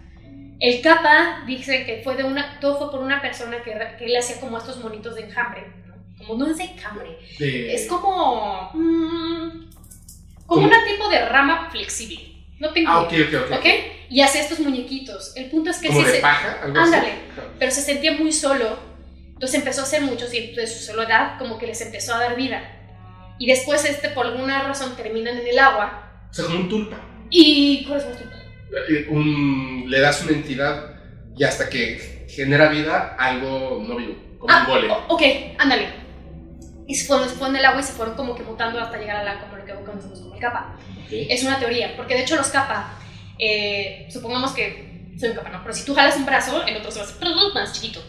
El kappa dice que fue de una, todo fue por una persona que, que él hacía como estos monitos de enjambre, ¿no? Como no es de enjambre, De- es como, mm, como una tipo de rama flexible. No tengo Ah, idea. ok, ok. Y hacía estos muñequitos. El punto es que Como sí de se, paja, algo Ándale. así. Pero se sentía muy solo. Entonces empezó a hacer muchos y de su soledad como que les empezó a dar vida. Y después este por alguna razón terminan en el agua O sea, como un tulpa. y ¿cuál es más tiempo? Eh, un- le das una entidad y hasta que genera vida algo no vivo, como un gole. ok, ándale. Y se fueron, se fueron en el agua y se fueron como que mutando hasta llegar a la como lo que conocemos como el capa. Ok. Es una teoría, porque de hecho los capa, eh, supongamos que soy un capa, ¿no? Pero si tú jalas un brazo, el otro se va a hacer más chiquito.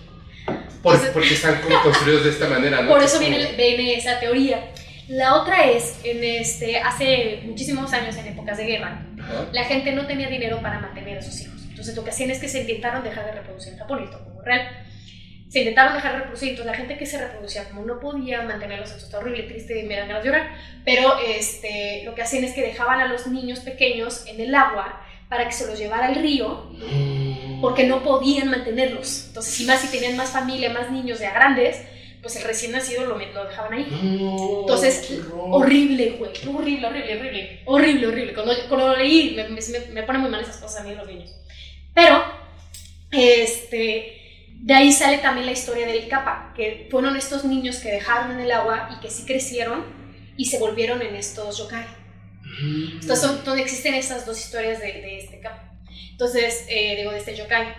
Por- entonces- porque están como construidos de esta manera, ¿no? Por eso es como- viene, viene esa teoría. La otra es, en este, hace muchísimos años, en épocas de guerra, La gente no tenía dinero para mantener a sus hijos. Entonces lo que hacían es que se intentaron dejar de reproducir en Japón, y esto como real. Se intentaron dejar de reproducir, entonces la gente que se reproducía, como no podía mantenerlos, esto está horrible, triste, y me dan ganas de llorar, pero este, lo que hacían es que dejaban a los niños pequeños en el agua para que se los llevara al río, porque no podían mantenerlos. Entonces, y más si tenían más familia, más niños ya grandes, pues el recién nacido lo, lo dejaban ahí. No, Entonces. Horrible, güey. Horrible, horrible, horrible. Horrible, horrible. Cuando, cuando lo leí, me, me, me ponen muy mal esas cosas a mí los niños. Pero, este, de ahí sale también la historia del capa, que fueron estos niños que dejaron en el agua y que sí crecieron y se volvieron en estos yokai. Mm. Entonces, son, donde existen estas dos historias de, de este capa. Entonces, eh, digo, de este yokai.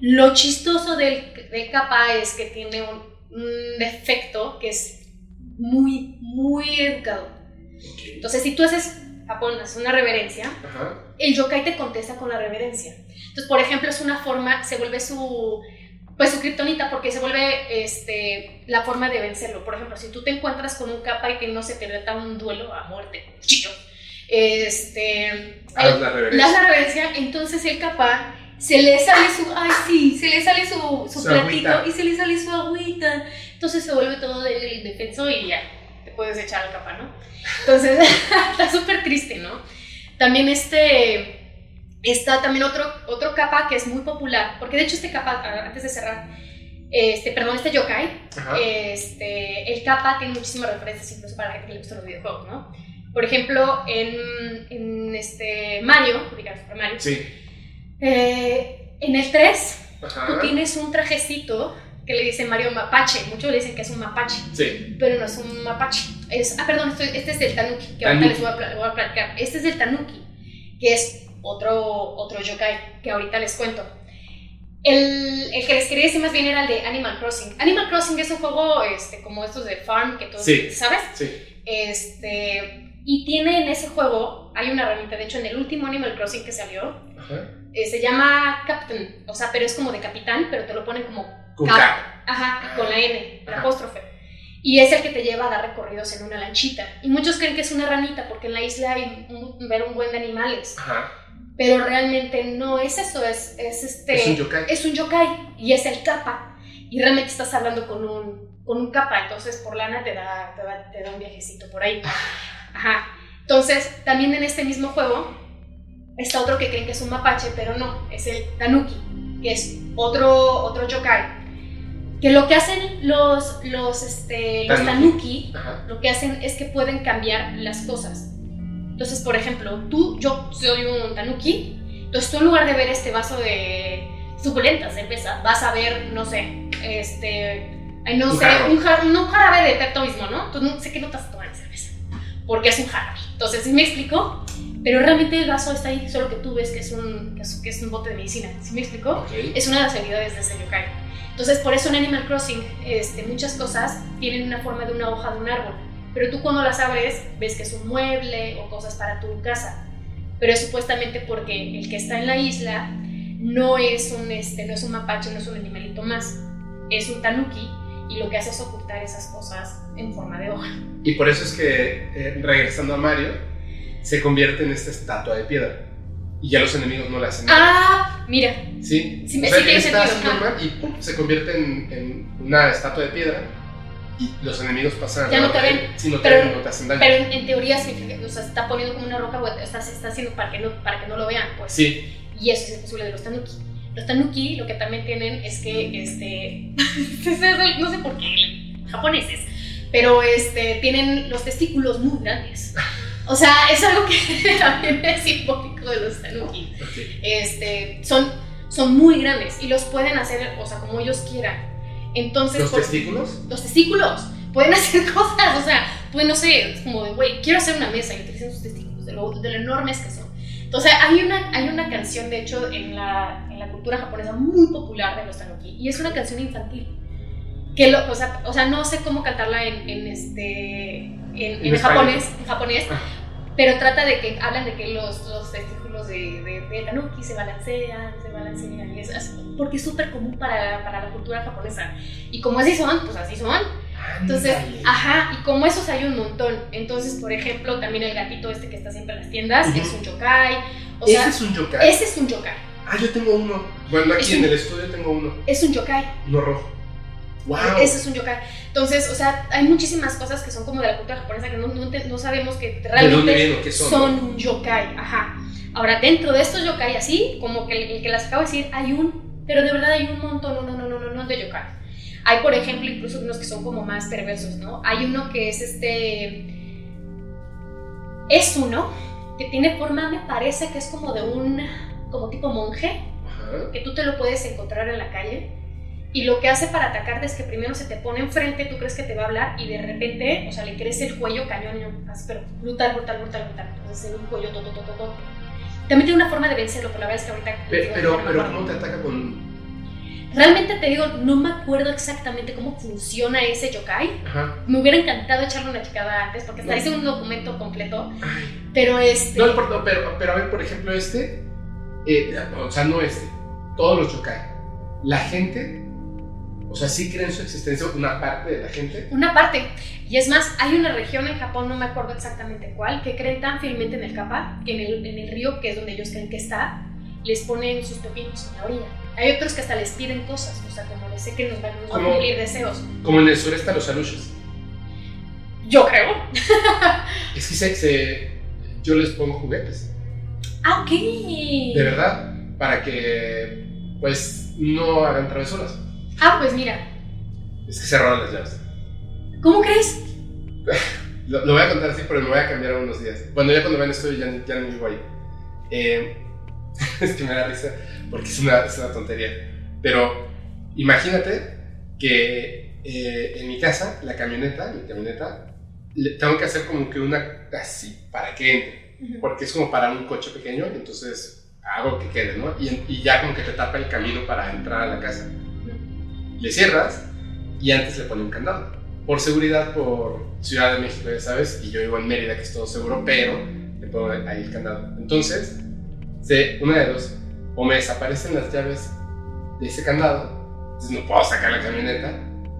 Lo chistoso del, del capa es que tiene un, un defecto que es muy, muy educado. Ok. Entonces, si tú haces Japón, haces una reverencia, Ajá. el yokai te contesta con la reverencia. Entonces, por ejemplo, es una forma, se vuelve su, pues su kriptonita porque se vuelve este, la forma de vencerlo. Por ejemplo, si tú te encuentras con un capa y que no se te reta un duelo a muerte, cuchillo, este, Haz la la reverencia, entonces el capa se le sale su, ay sí, se le sale su, su, Su platito agüita. y se le sale su agüita. Entonces se vuelve todo de- indefenso y ya, te puedes echar al capa, ¿no? Entonces, está súper triste, ¿no? También este, está también otro, otro capa que es muy popular, porque de hecho este capa, antes de cerrar, este, perdón, este yokai, Ajá. este, el capa tiene muchísimas referencias incluso para la gente que le gusta los videojuegos, ¿no? Por ejemplo, en, en este Mario, ubicas Super Mario, Sí. Eh, en el 3 Ajá. tú tienes un trajecito que le dice Mario Mapache, muchos le dicen que es un mapache, Sí. pero no es un mapache. Es, ah, perdón, estoy- este es del Tanuki, que ahorita les voy a, voy a platicar. Este es del Tanuki, que es otro, otro yokai, que ahorita les cuento. El, el que les quería decir más bien era el de Animal Crossing. Animal Crossing es un juego este, como estos de farm que todos, Sí. ¿sabes? Sí. Este, y tiene en ese juego, hay una herramienta, de hecho en el último Animal Crossing que salió, Ajá. Eh, se llama Captain, o sea, pero es como de capitán, pero te lo ponen como Con Cap. cap. Ajá, con la N, Ajá. apóstrofe. Y es el que te lleva a dar recorridos en una lanchita. Y muchos creen que es una ranita porque en la isla hay un, ver un buen de animales. Ajá. Pero realmente no es eso, es, es este. Es un yokai. es un yokai y es el capa. Y realmente estás hablando con un, con un capa, entonces por lana te da, te, da, te da un viajecito por ahí. Ajá. Entonces, también en este mismo juego está otro que creen que es un mapache, pero no, es el tanuki, que es otro, otro yokai. Que lo que hacen los, los, este, los Tanuki. Ajá. lo que hacen es que pueden cambiar las cosas. Entonces, por ejemplo, tú, yo soy un tanuki, entonces tú en lugar de ver este vaso de suculenta cerveza, vas a ver, no sé, este, no Un sé, un, jar- no, un jarabe de Pepto Bismol, ¿no? Entonces no sé que no a tomar cerveza, porque es un jarabe. Entonces, ¿sí me explico? Pero realmente el vaso está ahí, solo que tú ves que es un, que es, que es un bote de medicina. ¿Sí me explico? Es una de las habilidades de ese yokai. Entonces, por eso en Animal Crossing, este, muchas cosas tienen una forma de una hoja de un árbol. Pero tú cuando las abres, ves que es un mueble o cosas para tu casa. Pero es supuestamente porque el que está en la isla no es un, este, no es un mapache, no es un animalito más. Es un tanuki y lo que hace es ocultar esas cosas en forma de hoja. Y por eso es que, eh, regresando a Mario, se convierte en esta estatua de piedra. Y ya los enemigos no le hacen nada. Ah, mira, Sí, Sí, o sí sea, tiene él está y pum, se convierte en, en una estatua de piedra. Y los enemigos pasan Ya no te él. Si no te pero- ven, no te hacen daño. pero en, teoría significa, o sea, se está poniendo como una roca, o está, se está haciendo para que, no, para que no lo vean, pues. Sí, Y eso es imposible de los tanuki. Los tanuki lo que también tienen es que, este, no sé por qué, japoneses, pero este, tienen los testículos muy grandes. O sea, es algo que también es simbólico de los tanuki. Este, son, son muy grandes y los pueden hacer, o sea, como ellos quieran. Entonces, ¿Los por- testículos? los testículos pueden hacer cosas, o sea, pues no sé, es como de, güey, quiero hacer una mesa y utilizan sus testículos, de lo, de lo enormes que son. Entonces, hay una, hay una canción, de hecho, en la, en la cultura japonesa muy popular de los tanuki, y es una canción infantil. Que lo, o, sea, o sea, no sé cómo cantarla en, en este, en, En japonés, en japonés Ah. pero trata de que hablan de que los, los testículos de, de, de tanuki se balancean, se balancean, y es así, porque es súper común para, para la cultura japonesa. Y como así son, pues así son. Entonces, ajá, y como esos hay un montón. Entonces, por ejemplo, también el gatito este que está siempre en las tiendas Ujú. es un yokai. O ¿Ese sea, es un yokai? ese es un yokai. Ah, yo tengo uno. Bueno, aquí Es en un- el estudio tengo uno. Es un yokai. Uno rojo. ¡Wow! Ese es un yokai. Entonces, o sea, hay muchísimas cosas que son como de la cultura japonesa que no, no, no sabemos que ¿De realmente son? son un yokai, ajá. Ahora, dentro de estos yokai así, como que el, el que las acabo de decir, hay un, pero de verdad hay un montón, no, no, no, no, no, no de yokai. Hay, por ejemplo, incluso unos que son como más perversos, ¿no? Hay uno que es este, es uno que tiene forma, me parece que es como de un, como tipo monje, Ajá. que tú te lo puedes encontrar en la calle. Y lo que hace para atacarte es que primero se te pone enfrente, tú crees que te va a hablar y de repente, o sea, le crece el cuello cañón, así, pero brutal, brutal, brutal, brutal. Entonces es un cuello todo, todo, todo. También tiene una forma de vencerlo, pero la verdad es que ahorita... Pero, pero, acuerdo. ¿cómo te ataca con...? Realmente te digo, no me acuerdo exactamente cómo funciona ese yokai. Ajá. Me hubiera encantado echarle una checada antes, porque está No. hice un documento completo, Ay, pero este... No importa, pero, pero a ver, por ejemplo, este... eh, o sea, no este. Todos los yokai. La gente... O sea, sí creen su existencia una parte de la gente. Una parte. Y es más, hay una región en Japón, no me acuerdo exactamente cuál, que creen tan fielmente en el kappa, que en el, en el río, que es donde ellos creen que está, les ponen sus pepinos en la orilla. Hay otros que hasta les piden cosas, o sea, como les sé que nos van nos van a cumplir deseos. Como en el sureste a los alushas. Yo creo. Es que se, se- yo les pongo juguetes. Ah, ok. De verdad. Para que, pues, no hagan travesuras. Ah, pues mira. Es que roban las llaves. ¿Cómo crees? Lo, lo voy a contar así, pero me voy a cambiar unos días. Bueno, ya cuando vean esto ya, ya no vivo ahí. Eh, es que me da risa porque es una, es una tontería. Pero imagínate que eh, en mi casa, la camioneta, mi camioneta, le tengo que hacer como que una así para que entre. Porque es como para un coche pequeño, y entonces hago que quede, ¿no? Y, y ya como que te tapa el camino para entrar a la casa. Le cierras y antes le pone un candado. Por seguridad, por Ciudad de México, ya sabes, y yo vivo en Mérida, que es todo seguro, pero le pongo ahí el candado. Entonces, se, una de dos, o me desaparecen las llaves de ese candado, entonces no puedo sacar la camioneta,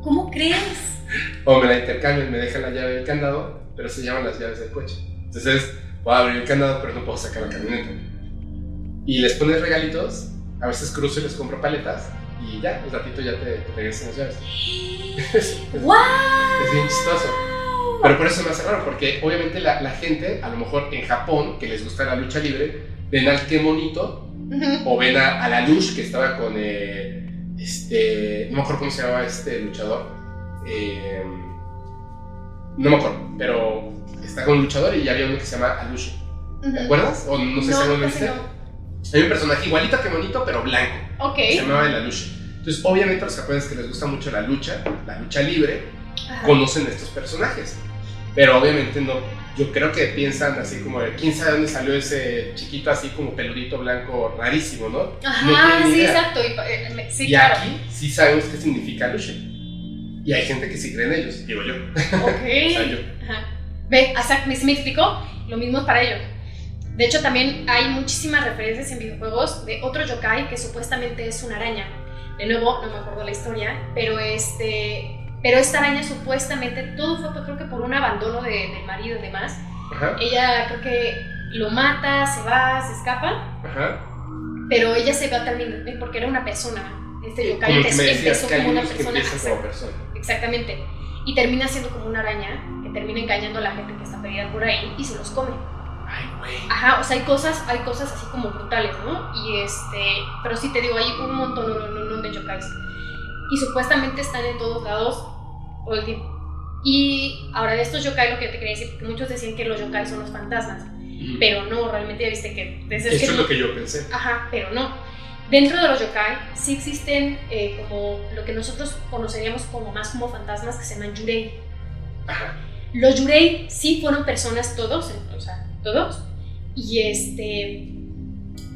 ¿Cómo crees? o me la intercambian, me dejan la llave del candado, pero se llaman las llaves del coche. Entonces, voy a abrir el candado, pero no puedo sacar la camioneta. Y les pones regalitos, a veces cruzo y les compro paletas, y ya, un ratito ya te, te regresan las llaves. es, ¡Wow! es bien chistoso. Pero por eso me hace raro, porque obviamente la, la gente, a lo mejor en Japón, que les gusta la lucha libre, ven al qué monito o ven a, a la Lush que estaba con eh, este no me acuerdo cómo se llamaba este luchador eh, no me acuerdo pero está con un luchador y ya había uno que se llama Alush ¿te acuerdas? o no sé si alguno lo viste no. Hay un personaje igualito que monito pero blanco Ok. se llamaba el Alush entonces obviamente a los japoneses que les gusta mucho la lucha la lucha libre Ajá. conocen estos personajes pero obviamente no yo creo que piensan así como, de, ¿quién sabe dónde salió ese chiquito así como peludito blanco rarísimo, no? Ajá, No sí, idea. exacto. Y, eh, me- sí, y claro. aquí sí sabemos qué significa Lucian. Y hay gente que sí cree en ellos, digo yo. Ok. O sea, yo. Ajá. Ve, exacto, ¿me, sí me explicó? Lo mismo es para ellos. De hecho, también hay muchísimas referencias en videojuegos de otro yokai que supuestamente es una araña. De nuevo, no me acuerdo la historia, pero este... Pero esta araña supuestamente, todo fue creo que por un abandono de, del marido y demás. Ajá, Ella creo que lo mata, se va, se escapa, ajá. pero ella se va también eh, porque era una persona. Este yokai Como empezó, como una persona. como persona. Exactamente. Y termina siendo como una araña que termina engañando a la gente que está perdida por ahí y se los come. Ajá, o sea, hay cosas, hay cosas así como brutales, ¿no? Y este, pero sí te digo, hay un montón, no de yokais. Y supuestamente están en todos lados todo el tiempo. Y ahora de estos yokai lo que te quería decir, porque muchos decían que los yokai son los fantasmas, Ujú. pero no, realmente ya viste que... es Eso que es lo que yo pensé. Ajá, pero no. Dentro de los yokai sí existen eh, como lo que nosotros conoceríamos como más como fantasmas que se llaman yurei. Ajá. Los yurei sí fueron personas todos, o sea, todos. Y este.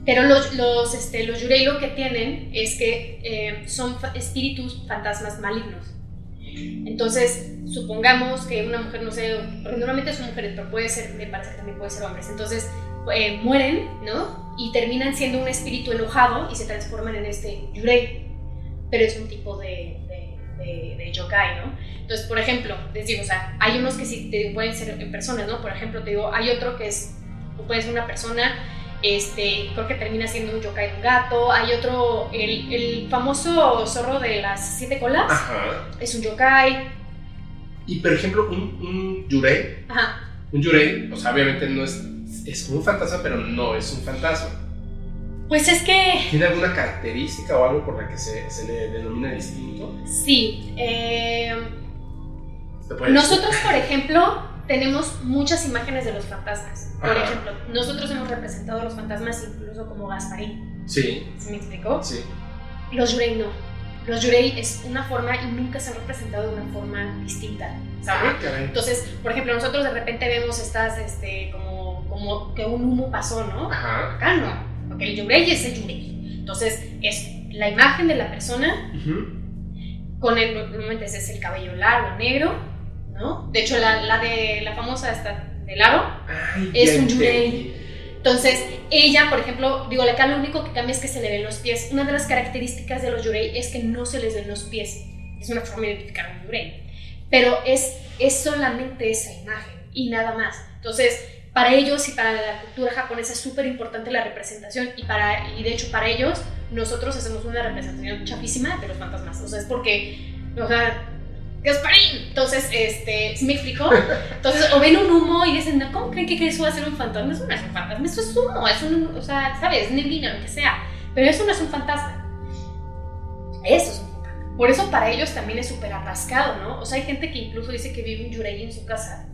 Pero los, los, este, los yurei lo que tienen es que eh, son espíritus fantasmas malignos. Entonces, supongamos que una mujer, no sé, porque normalmente son mujeres, pero puede ser, me parece que también puede ser hombres. Entonces, eh, mueren, ¿no? Y terminan siendo un espíritu enojado y se transforman en este yurei. Pero es un tipo de, de, yokai, ¿no? Entonces, por ejemplo, les digo, o sea, hay unos que sí te pueden ser en personas, ¿no? Por ejemplo, te digo, hay otro que es, o puede ser una persona, este, creo que termina siendo un yokai un gato, hay otro, el, el famoso zorro de las siete colas, Ajá. es un yokai, Y por ejemplo, un, un yurei, ajá, un yurei, o sea, obviamente no es, es como un fantasma, pero no es un fantasma. Pues es que, ¿Tiene alguna característica o algo por la que se, se le denomina distinto? sí, eh, nosotros, por ejemplo, tenemos muchas imágenes de los fantasmas, por Ajá. ejemplo, nosotros hemos representado a los fantasmas incluso como Gasparín, Sí, ¿se me explicó? sí. Los yurei no. Los yurei es una forma y nunca se han representado de una forma distinta, ¿sabes? Ah. Entonces, por ejemplo, nosotros de repente vemos estas, este, como, como que un humo pasó, ¿no? Ajá. Acá no, porque el yurei es el yurei. Entonces, es la imagen de la persona con el, normalmente es el cabello largo, negro, ¿no? De hecho, la, la de la famosa esta del aro, Ay, Es un yurei. Entonces, ella, por ejemplo, digo, acá lo único que cambia es que se le ven los pies. Una de las características de los yurei es que no se les ven los pies. Es una forma de identificar a un yurei. Pero es, es solamente esa imagen y nada más. Entonces, para ellos y para la cultura japonesa es súper importante la representación y, para, y de hecho para ellos nosotros hacemos una representación chapísima de los fantasmas. O sea, es porque, o sea, Gasparín. Entonces, este, ¿sí me explico? Entonces, o ven un humo y dicen, "No, ¿cómo creen que eso va a ser un fantasma? Eso no es un fantasma, eso es humo, es un, o sea, ¿sabes? Neblina, lo que sea. Pero eso no es un fantasma. Eso es un fantasma. Por eso para ellos también es súper atascado, ¿no? O sea, hay gente que incluso dice que vive un yurei en su casa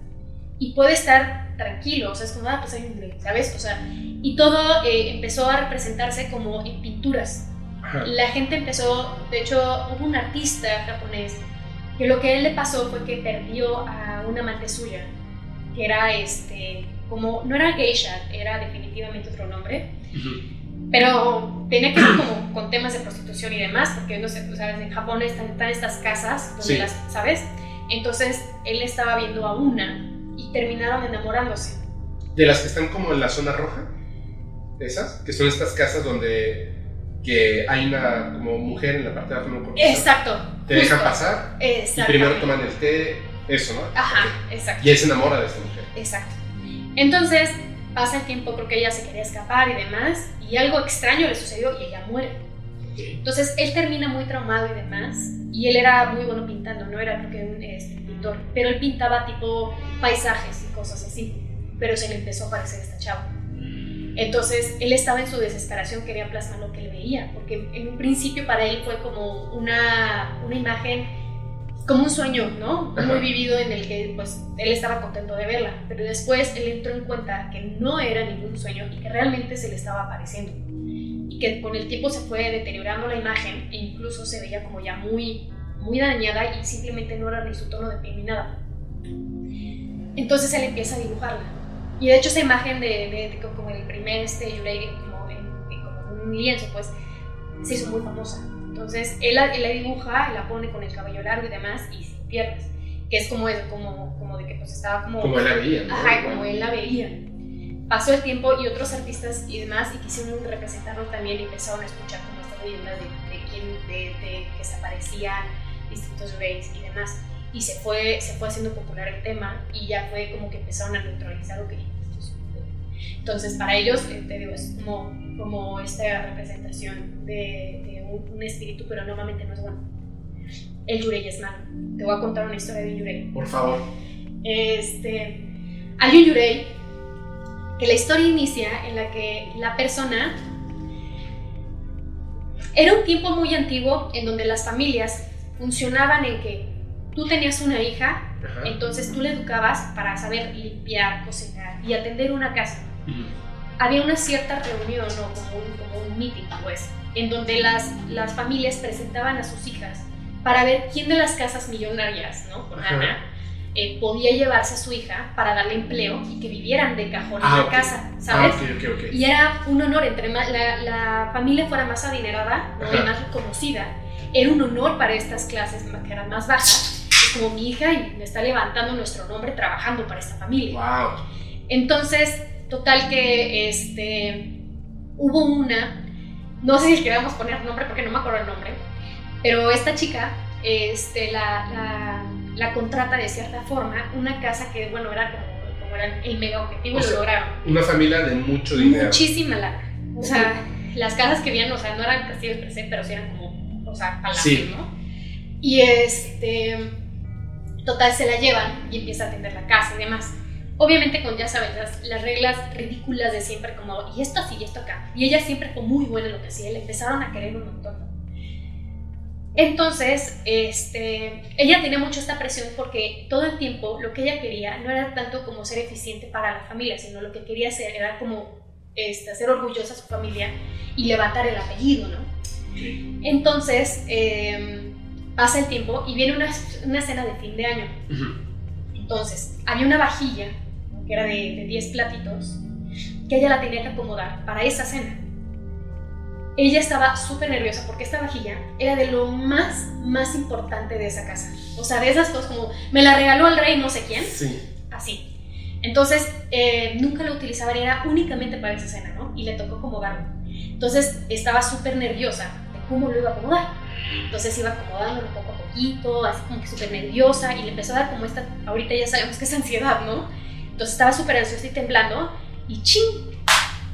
y puede estar tranquilo, o sea, es como, ah, pues hay un ¿sabes? O sea, y todo eh, empezó a representarse como en pinturas. Ajá. La gente empezó, de hecho, hubo un artista japonés que lo que a él le pasó fue que perdió a una amante suya, que era este, como, no era geisha, era definitivamente otro nombre, Ujú. pero tenía que ver como con temas de prostitución y demás, porque no sé, tú sabes, en Japón están, están estas casas, donde Sí. las, ¿sabes? Entonces él estaba viendo a una y terminaron enamorándose. De las que están como en la zona roja, esas, que son estas casas donde que hay una como mujer en la parte de abajo, no. Exacto. Te dejan pasar y primero toman el té, eso, ¿no? Ajá, exacto. Y él se enamora de esta mujer. Exacto. Entonces, pasa el tiempo, creo que ella se quería escapar y demás, y algo extraño le sucedió y ella muere. Entonces, él termina muy traumado y demás, y él era muy bueno pintando, no era creo que un este, pintor, pero él pintaba tipo paisajes y cosas así, pero se le empezó a parecer esta chava. Entonces, él estaba en su desesperación, quería plasmar lo que él veía, porque en un principio para él fue como una, una imagen, como un sueño, ¿no? Ajá. Muy vivido en el que pues él estaba contento de verla, pero después él entró en cuenta que no era ningún sueño y que realmente se le estaba apareciendo. Y que con el tiempo se fue deteriorando la imagen e incluso se veía como ya muy, muy dañada y simplemente no era ni su tono de piel ni nada. Entonces él empieza a dibujarla. Y de hecho esa imagen de, de, de como el primer este Yurei como como un lienzo, pues se hizo muy famosa. Entonces él, la- él la dibuja, la pone con el cabello largo y demás y sin piernas, que es como eso, como, como de que pues estaba como... Como él la veía, ¿no? Ajá, como él la veía. Pasó el tiempo y otros artistas y demás y quisieron representarlo también y empezaron a escuchar como estas leyendas de, de, quién, de, de que se aparecían distintos reyes y demás. Y se fue, se fue haciendo popular el tema y ya fue como que empezaron a neutralizar lo que. Entonces, para ellos, eh, te digo, es como, como esta representación de, de un, un espíritu, pero normalmente no es bueno. El Yurei es malo. Te voy a contar una historia de un Yurei. Por favor. Este, hay un Yurei que la historia inicia en la que la persona era un tiempo muy antiguo en donde las familias funcionaban en que tú tenías una hija, Ajá. entonces tú la educabas para saber limpiar, cocinar y atender una casa. Había una cierta reunión o como un, como un meeting, pues, en donde las, las familias presentaban a sus hijas para ver quién de las casas millonarias, ¿no? Con Ajá. lana, eh, podía llevarse a su hija para darle empleo y que vivieran de cajón en Ah, la ok. casa, Ah, ¿sabes? ok, ok, ok. Y era un honor, entre más la, la familia fuera más adinerada ¿no? y más reconocida, era un honor para estas clases que eran más bajas. Es como mi hija y me está levantando nuestro nombre trabajando para esta familia. Wow. Entonces, total que este, hubo una, no sé si queríamos poner nombre porque no me acuerdo el nombre, pero esta chica este, la, la, la contrata de cierta forma una casa que, bueno, era como, como era el mega objetivo O y sea, lo lograron. Una familia de mucho dinero. Muchísima lana. O sea, las casas que habían, o sea, no eran castillos se, pero sí eran como, o sea, palacios, Sí. ¿no? Y este, total, se la llevan y empieza a atender la casa y demás. Obviamente con, ya sabes, las, las reglas ridículas de siempre, como, y esto así, y esto acá. Y ella siempre fue muy buena en lo que hacía, le empezaron a querer un montón. Entonces, este, ella tenía mucho esta presión porque todo el tiempo lo que ella quería no era tanto como ser eficiente para la familia, sino lo que quería hacer era como este, hacer orgullosa a su familia y levantar el apellido, ¿no? Entonces, eh, pasa el tiempo y viene una, una cena de fin de año. Entonces, había una vajilla, que era de, de 10 platitos, que ella la tenía que acomodar para esa cena. Ella estaba súper nerviosa porque esta vajilla era de lo más, más importante de esa casa. O sea, de esas cosas como, me la regaló el rey no sé quién, Sí. así. Entonces, eh, nunca lo utilizaba, era únicamente para esa cena, ¿no? Y le tocó acomodarlo. Entonces, estaba súper nerviosa cómo lo iba a acomodar. Entonces iba acomodándolo poco a poquito, así como que súper nerviosa, y le empezó a dar como esta, ahorita ya sabemos que es ansiedad, ¿no? Entonces estaba súper ansiosa y temblando, y ching,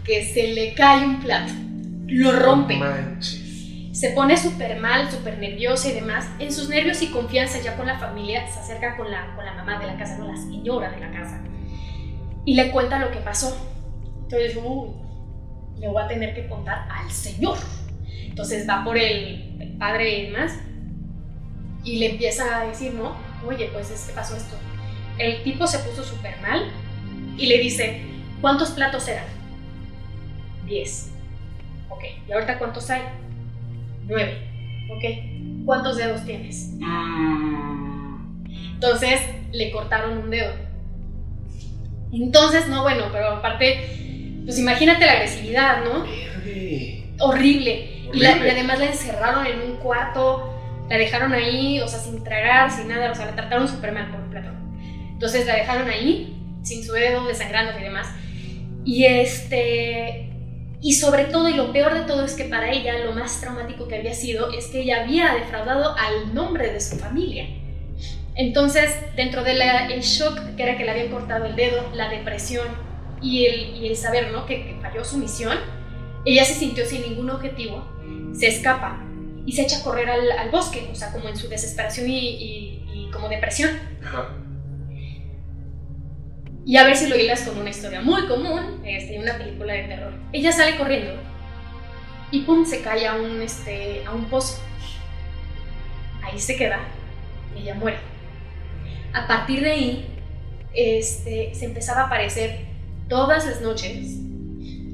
que se le cae un plato, lo rompe, manches. se pone súper mal, súper nerviosa y demás. En sus nervios y confianza ya con la familia, se acerca con la, con la mamá de la casa, no la señora de la casa, y le cuenta lo que pasó. Entonces, uy, le voy a tener que contar al señor. Entonces va por el, el padre y demás y le empieza a decir, no, oye, pues es que pasó esto. El tipo se puso súper mal y le dice, ¿cuántos platos eran? Diez. Ok, ¿y ahorita cuántos hay? Nueve. Ok, ¿cuántos dedos tienes? Entonces le cortaron un dedo. Entonces, no, bueno, pero aparte, pues imagínate la agresividad, ¿no? Horrible. Y, la- y además la encerraron en un cuarto, la dejaron ahí, o sea, sin tragar, sin nada, o sea, la trataron súper mal por plato. Entonces la dejaron ahí, sin su dedo, desangrándose y demás. Y este. Y sobre todo, y lo peor de todo es que para ella lo más traumático que había sido es que ella había defraudado al nombre de su familia. Entonces, dentro del shock que era que le habían cortado el dedo, la depresión y el, y el saber ¿no? que, que falló su misión, ella se sintió sin ningún objetivo, se escapa y se echa a correr al, al bosque, o sea, como en su desesperación y, y- y como depresión. Ajá. Y a ver si lo hilas con una historia muy común, este, una película de terror. Ella sale corriendo y pum, se cae a un, este, a un pozo. Ahí se queda y ella muere. A partir de ahí, este, se empezaba a aparecer todas las noches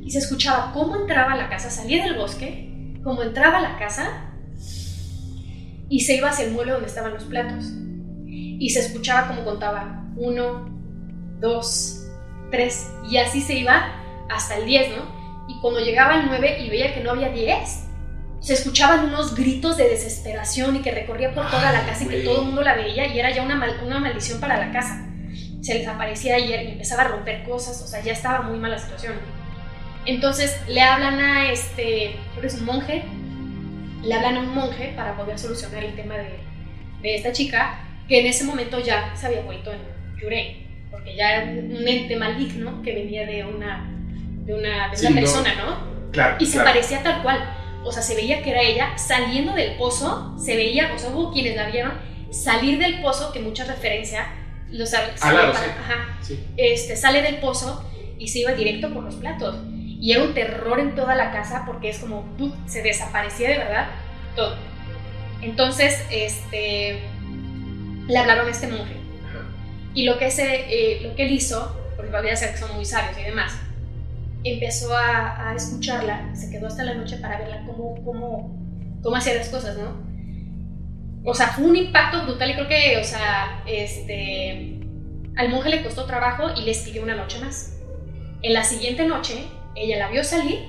y se escuchaba cómo entraba a la casa, salía del bosque, cómo entraba a la casa y se iba hacia el mueble donde estaban los platos. Y se escuchaba como contaba uno, 2, 3, y así se iba hasta el 10, ¿no? Y cuando llegaba el 9 y veía que no había 10, se escuchaban unos gritos de desesperación y que recorría por toda la casa y que todo el mundo la veía y era ya una, una maldición para la casa. Se les aparecía ayer y empezaba a romper cosas, o sea, ya estaba muy mala situación. Entonces le hablan a este, es un monje, le hablan a un monje para poder solucionar el tema de, de esta chica, que en ese momento ya se había vuelto en Yurei, porque ya era un ente maligno que venía de una, de una, de una persona, ¿no? Claro. Y se claro. parecía tal cual. O sea, se veía que era ella saliendo del pozo, se veía, o sea, hubo quienes la vieron salir del pozo, que mucha referencia, lo sal- sale claro, para- sí. ajá, Sí. este, sale del pozo y se iba directo por los platos. Y era un terror en toda la casa porque es como, ¡puf! se desaparecía de verdad todo. Entonces, este, le hablaron a este monje. Y lo que, ese, eh, lo que él hizo, porque podría ser que son muy sabios y demás, empezó a, a escucharla, se quedó hasta la noche para verla cómo, cómo, cómo hacía las cosas, ¿no? O sea, fue un impacto brutal y creo que, o sea, este, al monje le costó trabajo y le pidió una noche más. En la siguiente noche, ella la vio salir,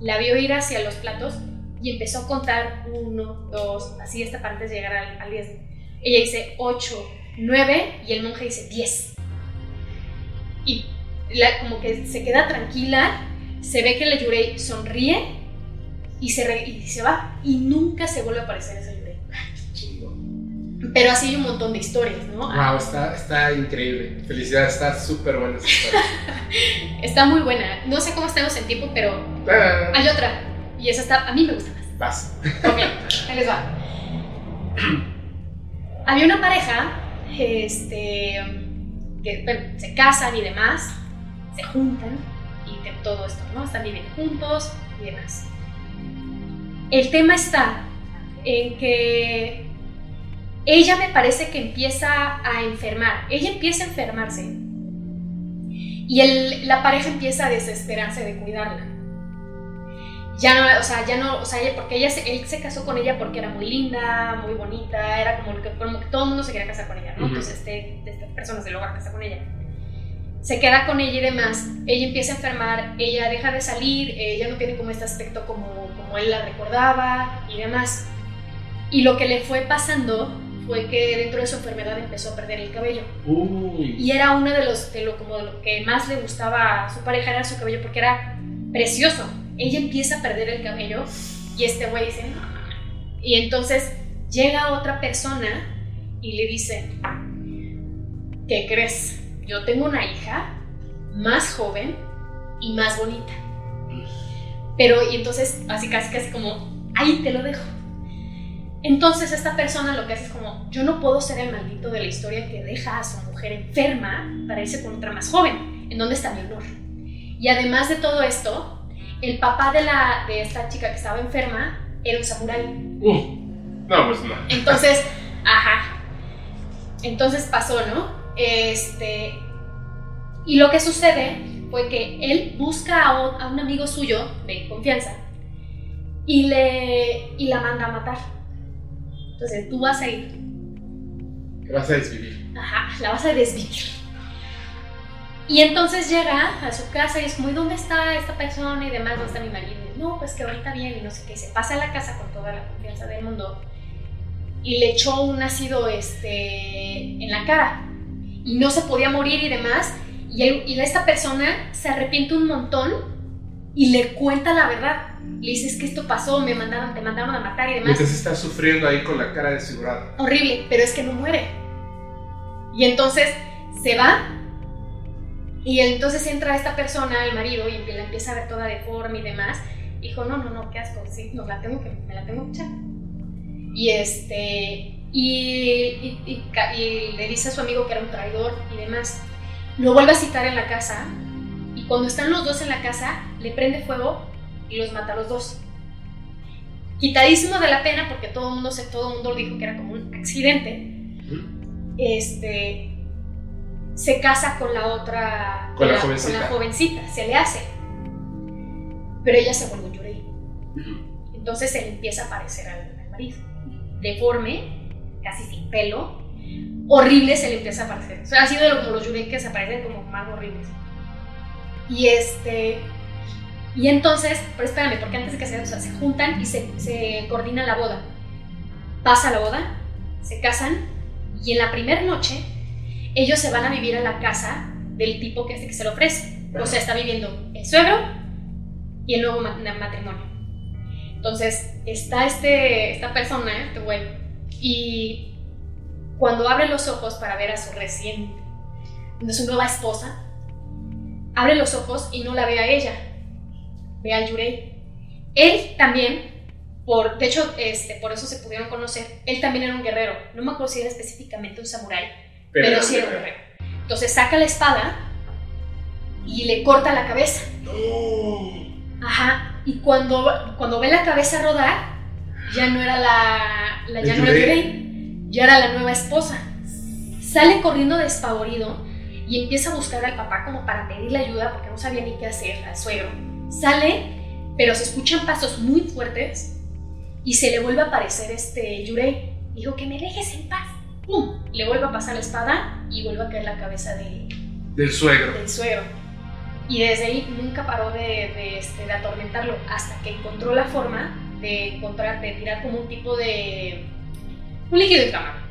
la vio ir hacia los platos y empezó a contar uno, dos, así hasta para antes de llegar al, 10. Ella dice 8, 9 y el monje dice 10. Y como que se queda tranquila, se ve que la Yurei sonríe y se, re- y se va y nunca se vuelve a aparecer. Chingón. Pero así hay un montón de historias, ¿no? Wow, está, está increíble. Felicidades, está súper buena esa historia. Está muy buena. No sé cómo estamos en tiempo, pero Ah, hay otra. Y esa está, a mí me gusta más. Vas. Ok, ahí les va. Había una pareja, este, que bueno, se casan y demás, se juntan y de todo esto, ¿no? Están viviendo juntos y demás. El tema está en que ella me parece que empieza a enfermar. Ella empieza a enfermarse y el- la pareja empieza a desesperarse de cuidarla ya no, o sea, ya no, o sea, porque ella se, él se casó con ella porque era muy linda, muy bonita, era como que, como que todo el mundo se quería casar con ella, ¿no? Ujú. Pues este, estas personas se logra casar con ella. Se queda con ella y demás, ella empieza a enfermar, ella deja de salir, ella no tiene como este aspecto como, como él la recordaba y demás. Y lo que le fue pasando fue que dentro de su enfermedad empezó a perder el cabello. Uy. Y era uno de los, de lo, como de lo que más le gustaba a su pareja, era su cabello, porque era precioso. Ella empieza a perder el cabello y este güey dice, "No". y entonces llega otra persona y le dice, ¿qué crees? Yo tengo una hija más joven y más bonita. Pero, y entonces, así casi, casi como, ahí te lo dejo. Entonces esta persona lo que hace es como, yo no puedo ser el maldito de la historia que deja a su mujer enferma para irse con otra más joven. ¿En dónde está mi honor? Y además de todo esto, el papá de, la, de esta chica que estaba enferma era un samurái. Uh. No, pues no. Entonces, ajá. Entonces pasó, ¿no? Este. Y lo que sucede fue que él busca a un, a un amigo suyo de confianza y, le, y la manda a matar. Entonces tú vas a ir, vas a desvivir. ajá, la vas a desvivir. Y entonces llega a su casa y es como, ¿y dónde está esta persona y demás? ¿Dónde está mi marido? Y, no, pues que ahorita viene y no sé qué. Y se pasa a la casa con toda la confianza del mundo y le echó un ácido este, en la cara y no se podía morir y demás. Y, él- y esta persona se arrepiente un montón y le cuenta la verdad. Le dice, es que esto pasó, me mandaron, te mandaron a matar y demás. Mientras está sufriendo ahí con la cara desfigurada. Horrible, pero es que no muere. Y entonces se va y entonces entra esta persona, el marido, y la empieza a ver toda deforme y demás. Dijo, no, no, no, qué asco, sí, no, la tengo que, me la tengo que echar. Y este, y, y- y ca- y le dice a su amigo que era un traidor y demás. Lo vuelve a citar en la casa y cuando están los dos en la casa, le prende fuego y los mata a los dos. Quitadísimo de la pena porque todo el mundo, se, todo mundo dijo que era como un accidente este, se casa con la otra, Con la jovencita. con la jovencita, se le hace. Pero ella se vuelve yurei. Entonces él empieza a parecer al, al marido. Deforme, casi sin pelo, horrible se le empieza a aparecer. O sea, ha sido de los, los yurei que se aparecen como más horribles. Y este. Y entonces, pero espérame, porque antes de que se, o sea, se juntan y se, se coordina la boda. Pasa la boda, se casan, y en la primera noche, ellos se van a vivir a la casa del tipo que, que se le ofrece. O sea, está viviendo el suegro y el nuevo ma- matrimonio. Entonces, está este, esta persona, este güey, y cuando abre los ojos para ver a su recién, de su nueva esposa, abre los ojos y no la ve a ella, ve al Yurei. Él también, por, de hecho, este, por eso se pudieron conocer, él también era un guerrero, no me acuerdo si era específicamente un samurái, pero, sí era un guerrero. Entonces saca la espada y le corta la cabeza. No. Ajá. Y cuando, cuando ve la cabeza rodar, ya no era la, la- ya no era. Yurei, ya era la nueva esposa. Sale corriendo despavorido y empieza a buscar al papá como para pedirle ayuda porque no sabía ni qué hacer al suegro. Sale, pero se escuchan pasos muy fuertes y se le vuelve a aparecer este Yurei. Dijo que me dejes en paz. ¡Pum! Le vuelve a pasar la espada y vuelve a caer la cabeza de, Del suegro. del suegro. Y desde ahí nunca paró de, de, este, de atormentarlo hasta que encontró la forma de encontrar, de tirar como un tipo de. un líquido inflamable.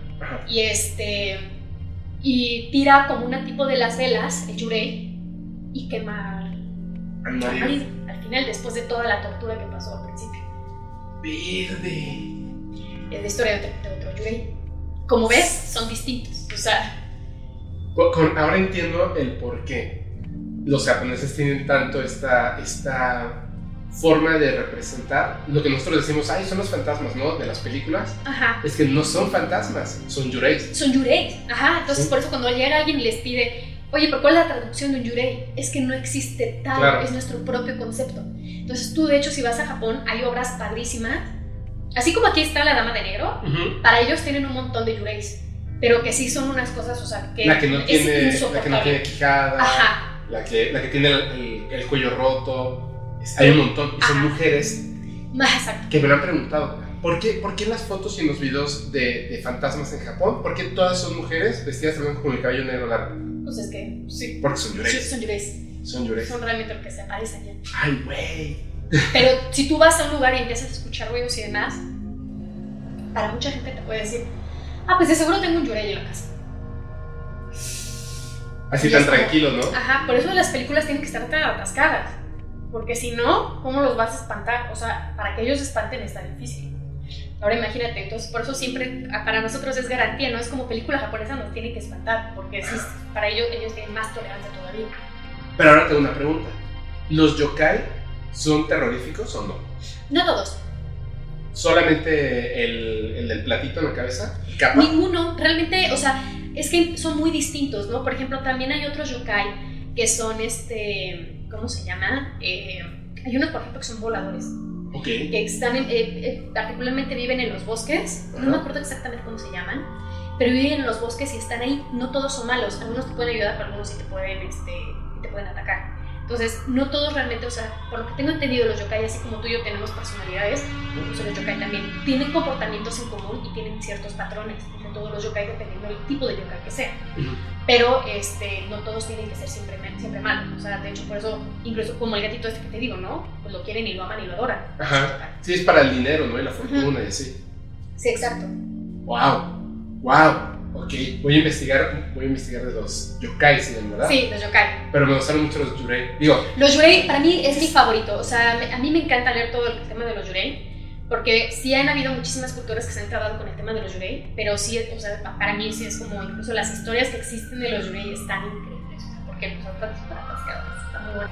Y este. y tira como un tipo de las velas, el yurei, y quema al final, después de toda la tortura que pasó al principio. Verde. Es la historia de otro, de otro yurei. Como ves, son distintos. O sea, Con- con- ahora entiendo el por qué los japoneses tienen tanto esta, esta forma de representar lo que nosotros decimos, ay, son los fantasmas, ¿no? De las películas. ajá. Es que no son fantasmas, son yureis. Son yureis. Ajá. Entonces, Sí. por eso cuando llega alguien y les pide, oye, ¿pero cuál es la traducción de un yurei? Es que no existe tal, Claro. es nuestro propio concepto. Entonces, tú, de hecho, si vas a Japón, hay obras padrísimas. Así como aquí está La Dama de Negro, para ellos tienen un montón de yureis. Pero que sí son unas cosas, o sea, que La que no es tiene, la que no tiene quijada, Ajá. la, que, la que tiene el, el- el cuello roto. Hay un montón. Y son Ajá. mujeres exacto. que me lo han preguntado. ¿Por qué, ¿Por qué en las fotos y en los videos de, de fantasmas en Japón? ¿Por qué todas son mujeres vestidas blanco con el cabello negro largo? Pues es que sí. Porque son Sí, yureis. son yureis. Son yureis. Son realmente lo que se aparecen ya. Ay, güey. Pero si tú vas a un lugar y empiezas a escuchar ruidos y demás, para mucha gente te puede decir, ah, pues de seguro tengo un yurei en la casa. Así Y tan como- tranquilo, ¿no? Ajá, por eso las películas tienen que estar tan atascadas. Porque si no, ¿cómo los vas a espantar? O sea, para que ellos espanten está difícil. Ahora imagínate, entonces por eso siempre ah, para nosotros es garantía, no es como película japonesa nos tiene que espantar, porque sí, para ellos ellos tienen más tolerancia todavía. Pero ahora tengo una pregunta. ¿Los yokai son terroríficos o no? No todos, ¿Solamente el, el del platito en la cabeza? Ninguno, realmente, o sea, es que son muy distintos, ¿no? Por ejemplo, también hay otros yokai que son este, ¿cómo se llama? Eh, hay unos, por ejemplo, que son voladores. Ok. que están en- eh, eh, particularmente viven en los bosques, no me acuerdo exactamente cómo se llaman, pero viven en los bosques y están ahí, no todos son malos, algunos te pueden ayudar, pero algunos sí te pueden, este, te pueden atacar. Entonces, no todos realmente, o sea, por lo que tengo entendido, los yokai, así como tú y yo tenemos personalidades, pues los yokai también tienen comportamientos en común y tienen ciertos patrones entre todos los yokai dependiendo del tipo de yokai que sea. Pero este, no todos tienen que ser siempre, siempre malos. O sea, de hecho, por eso, incluso como el gatito este que te digo, ¿no? Pues lo quieren y lo aman y lo adoran. Ajá. Sí, es para el dinero, ¿no? Y la fortuna y así. Sí, exacto. Wow. Wow. Ok. Voy a investigar, voy a investigar de los yokai, ¿sí, ¿verdad? Sí, los yokai. Pero me gustaron mucho los yurei. Digo, Los yurei para mí es mi favorito. O sea, a mí me encanta leer todo el tema de los yurei. Porque sí han habido muchísimas culturas que se han tratado con el tema de los yurei. Pero sí, o sea, para mí sí es como incluso las historias que existen de los yurei están increíbles. O sea, porque son súper atascadas. Está muy bueno.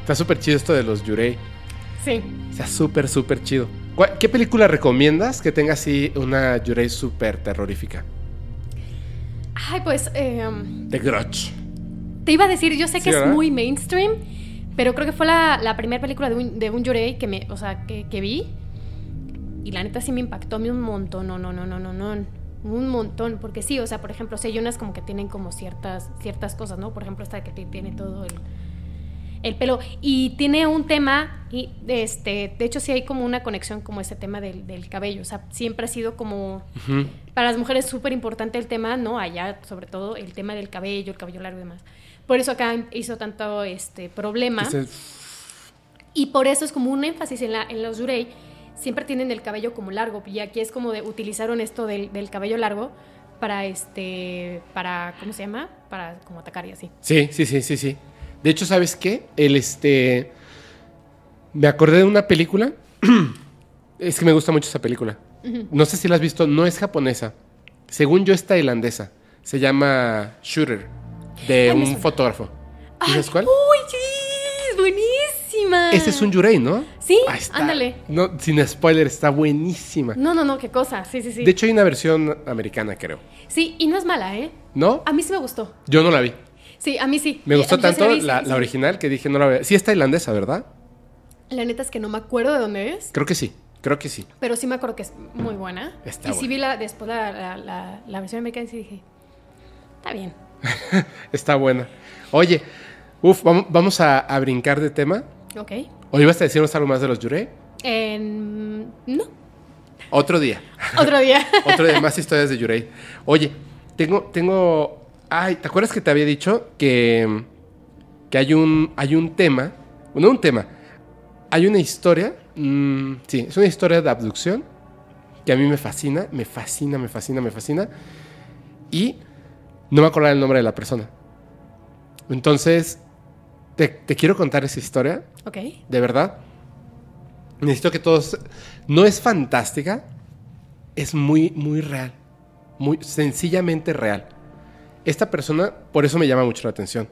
Está súper chido esto de los Yurei. Sí. Está súper, súper chido. ¿Cuál- ¿Qué película recomiendas que tenga así una Yurei súper terrorífica? Ay, pues em, The Grudge. te iba a decir, yo sé Sí, que es ¿verdad? muy mainstream, pero creo que fue la, la primera película de un, de un Yurei que me, o sea, que, que vi. Y la neta sí me impactó a mí un montón, no, no, no, no, no, no. Un montón, porque sí, o sea, por ejemplo, o sea, hay unas como que tienen como ciertas, ciertas cosas, ¿no? Por ejemplo, esta que ti- tiene todo el, el pelo. Y tiene un tema, y este, de hecho sí hay como una conexión como ese tema del, del cabello. O sea, siempre ha sido como, para las mujeres súper importante el tema, ¿no? Allá, sobre todo, el tema del cabello, el cabello largo y demás. Por eso acá hizo tanto este problema. Y por eso es como un énfasis en, la, en los Yurei. Siempre tienen el cabello como largo. Y aquí es como de utilizaron esto del, del cabello largo para este. para. ¿cómo se llama? Para como atacar y así. Sí, sí, sí, sí, sí. De hecho, ¿sabes qué? El este. Me acordé de una película. es que me gusta mucho esa película. No sé si la has visto, no es japonesa. Según yo, es tailandesa. Se llama Shooter, de Ay, un fotógrafo. ¿Sabes cuál? ¡Uy, sí! ¡Es buenísima! Ese es un Yurei, ¿no? Sí, está. ándale. No, sin spoiler, está buenísima. No, no, no, qué cosa. Sí, sí, sí. De hecho, hay una versión americana, creo. sí, y no es mala, ¿eh? ¿No? A mí sí me gustó. Yo no la vi. Sí, a mí sí. Me gustó tanto vi, la, sí, la sí. original que dije no la veo. Sí es tailandesa, ¿verdad? La neta es que no me acuerdo de dónde es. Creo que sí. Creo que sí. Pero sí me acuerdo que es muy buena. Está y sí vi la, después la, la, versión americana y sí dije, está bien. Está buena. Oye, uf, vamos, vamos a, a brincar de tema. Ok. ¿O ibas a decirnos algo más de los Yurei? No. Otro día. Otro día. Otro día, más historias de Yurei. Oye, tengo, tengo. Ay, ¿te acuerdas que te había dicho que, que hay un, hay un tema? No un tema. Hay una historia. mm, sí, es una historia de abducción que a mí me fascina, me fascina, me fascina, me fascina. Y no me acuerdo el nombre de la persona. Entonces, te, te quiero contar esa historia ok. de verdad. Necesito que todos. No es fantástica, es muy, muy real. Muy sencillamente real. Esta persona, por eso me llama mucho la atención.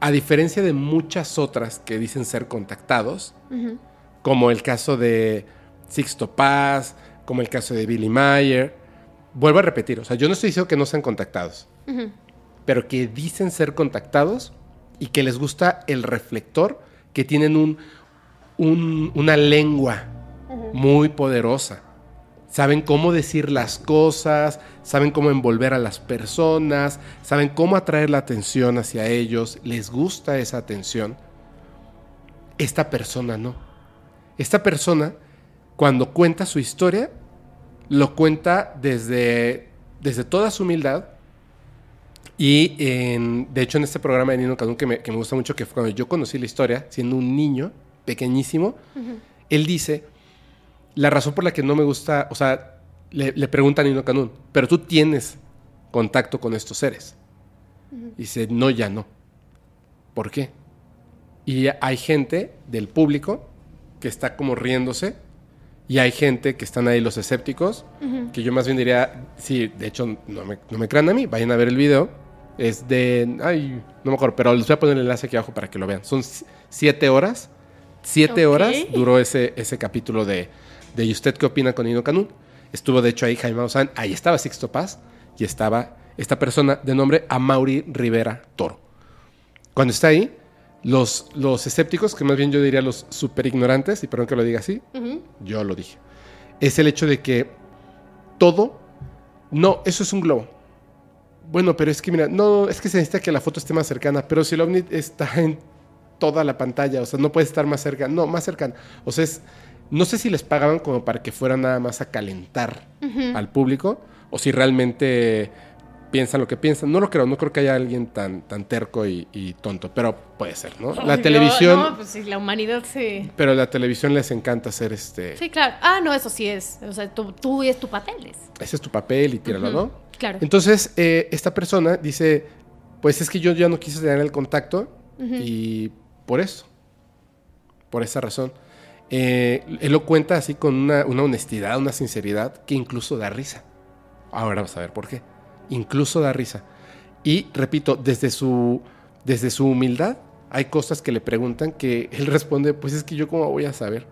A diferencia de muchas otras que dicen ser contactados, como el caso de Sixto Paz, como el caso de Billy Mayer, vuelvo a repetir, o sea, yo no estoy diciendo que no sean contactados, pero que dicen ser contactados y que les gusta el reflector, que tienen un, un- una lengua muy poderosa. Saben cómo decir las cosas, saben cómo envolver a las personas, saben cómo atraer la atención hacia ellos, les gusta esa atención. Esta persona no. Esta persona, cuando cuenta su historia, lo cuenta desde, desde toda su humildad, y en- de hecho en este programa de Nino Canún que me, que me gusta mucho, que fue cuando yo conocí la historia, siendo un niño pequeñísimo, él dice, la razón por la que no me gusta, o sea, le, le pregunta a Nino Canún, pero tú tienes contacto con estos seres. Dice, no, ya no. ¿Por qué? Y hay gente del público que está como riéndose y hay gente que están ahí los escépticos, que yo más bien diría, sí, de hecho no me, no me crean a mí, vayan a ver el video. Es de, ay, no me acuerdo, pero les voy a poner el enlace aquí abajo para que lo vean. Son si- siete horas, siete horas duró ese, ese capítulo de, de ¿Y usted qué opina con Nino Canún? Estuvo de hecho ahí Jaime Maussan, ahí estaba Sixto Paz y estaba esta persona de nombre Amaury Rivera Toro. Cuando está ahí, los, los escépticos, que más bien yo diría los super ignorantes, y perdón que lo diga así, yo lo dije, es el hecho de que todo, no, eso es un globo. Bueno, pero es que mira, no, es que se necesita que la foto esté más cercana, pero si el ovni está en toda la pantalla, o sea, no puede estar más cerca, no, más cercana. O sea, es, no sé si les pagaban como para que fueran nada más a calentar al público, o si realmente piensan lo que piensan. No lo creo, no creo que haya alguien tan, tan terco y, y tonto, pero puede ser, ¿no? La televisión, No, pues sí, la humanidad sí. pero la televisión les encanta hacer este... Sí, claro. Ah, no, eso sí es. O sea, tú, tú es tu papel. Es. ese es tu papel y tíralo, Ujú. ¿no? Claro. Entonces, eh, esta persona dice, pues es que yo ya no quise tener el contacto y por eso, por esa razón. Eh, él lo cuenta así con una, una honestidad, una sinceridad que incluso da risa. Ahora vas a ver por qué. Incluso da risa. Y repito, desde su, desde su humildad, hay cosas que le preguntan que él responde, pues es que yo cómo voy a saber.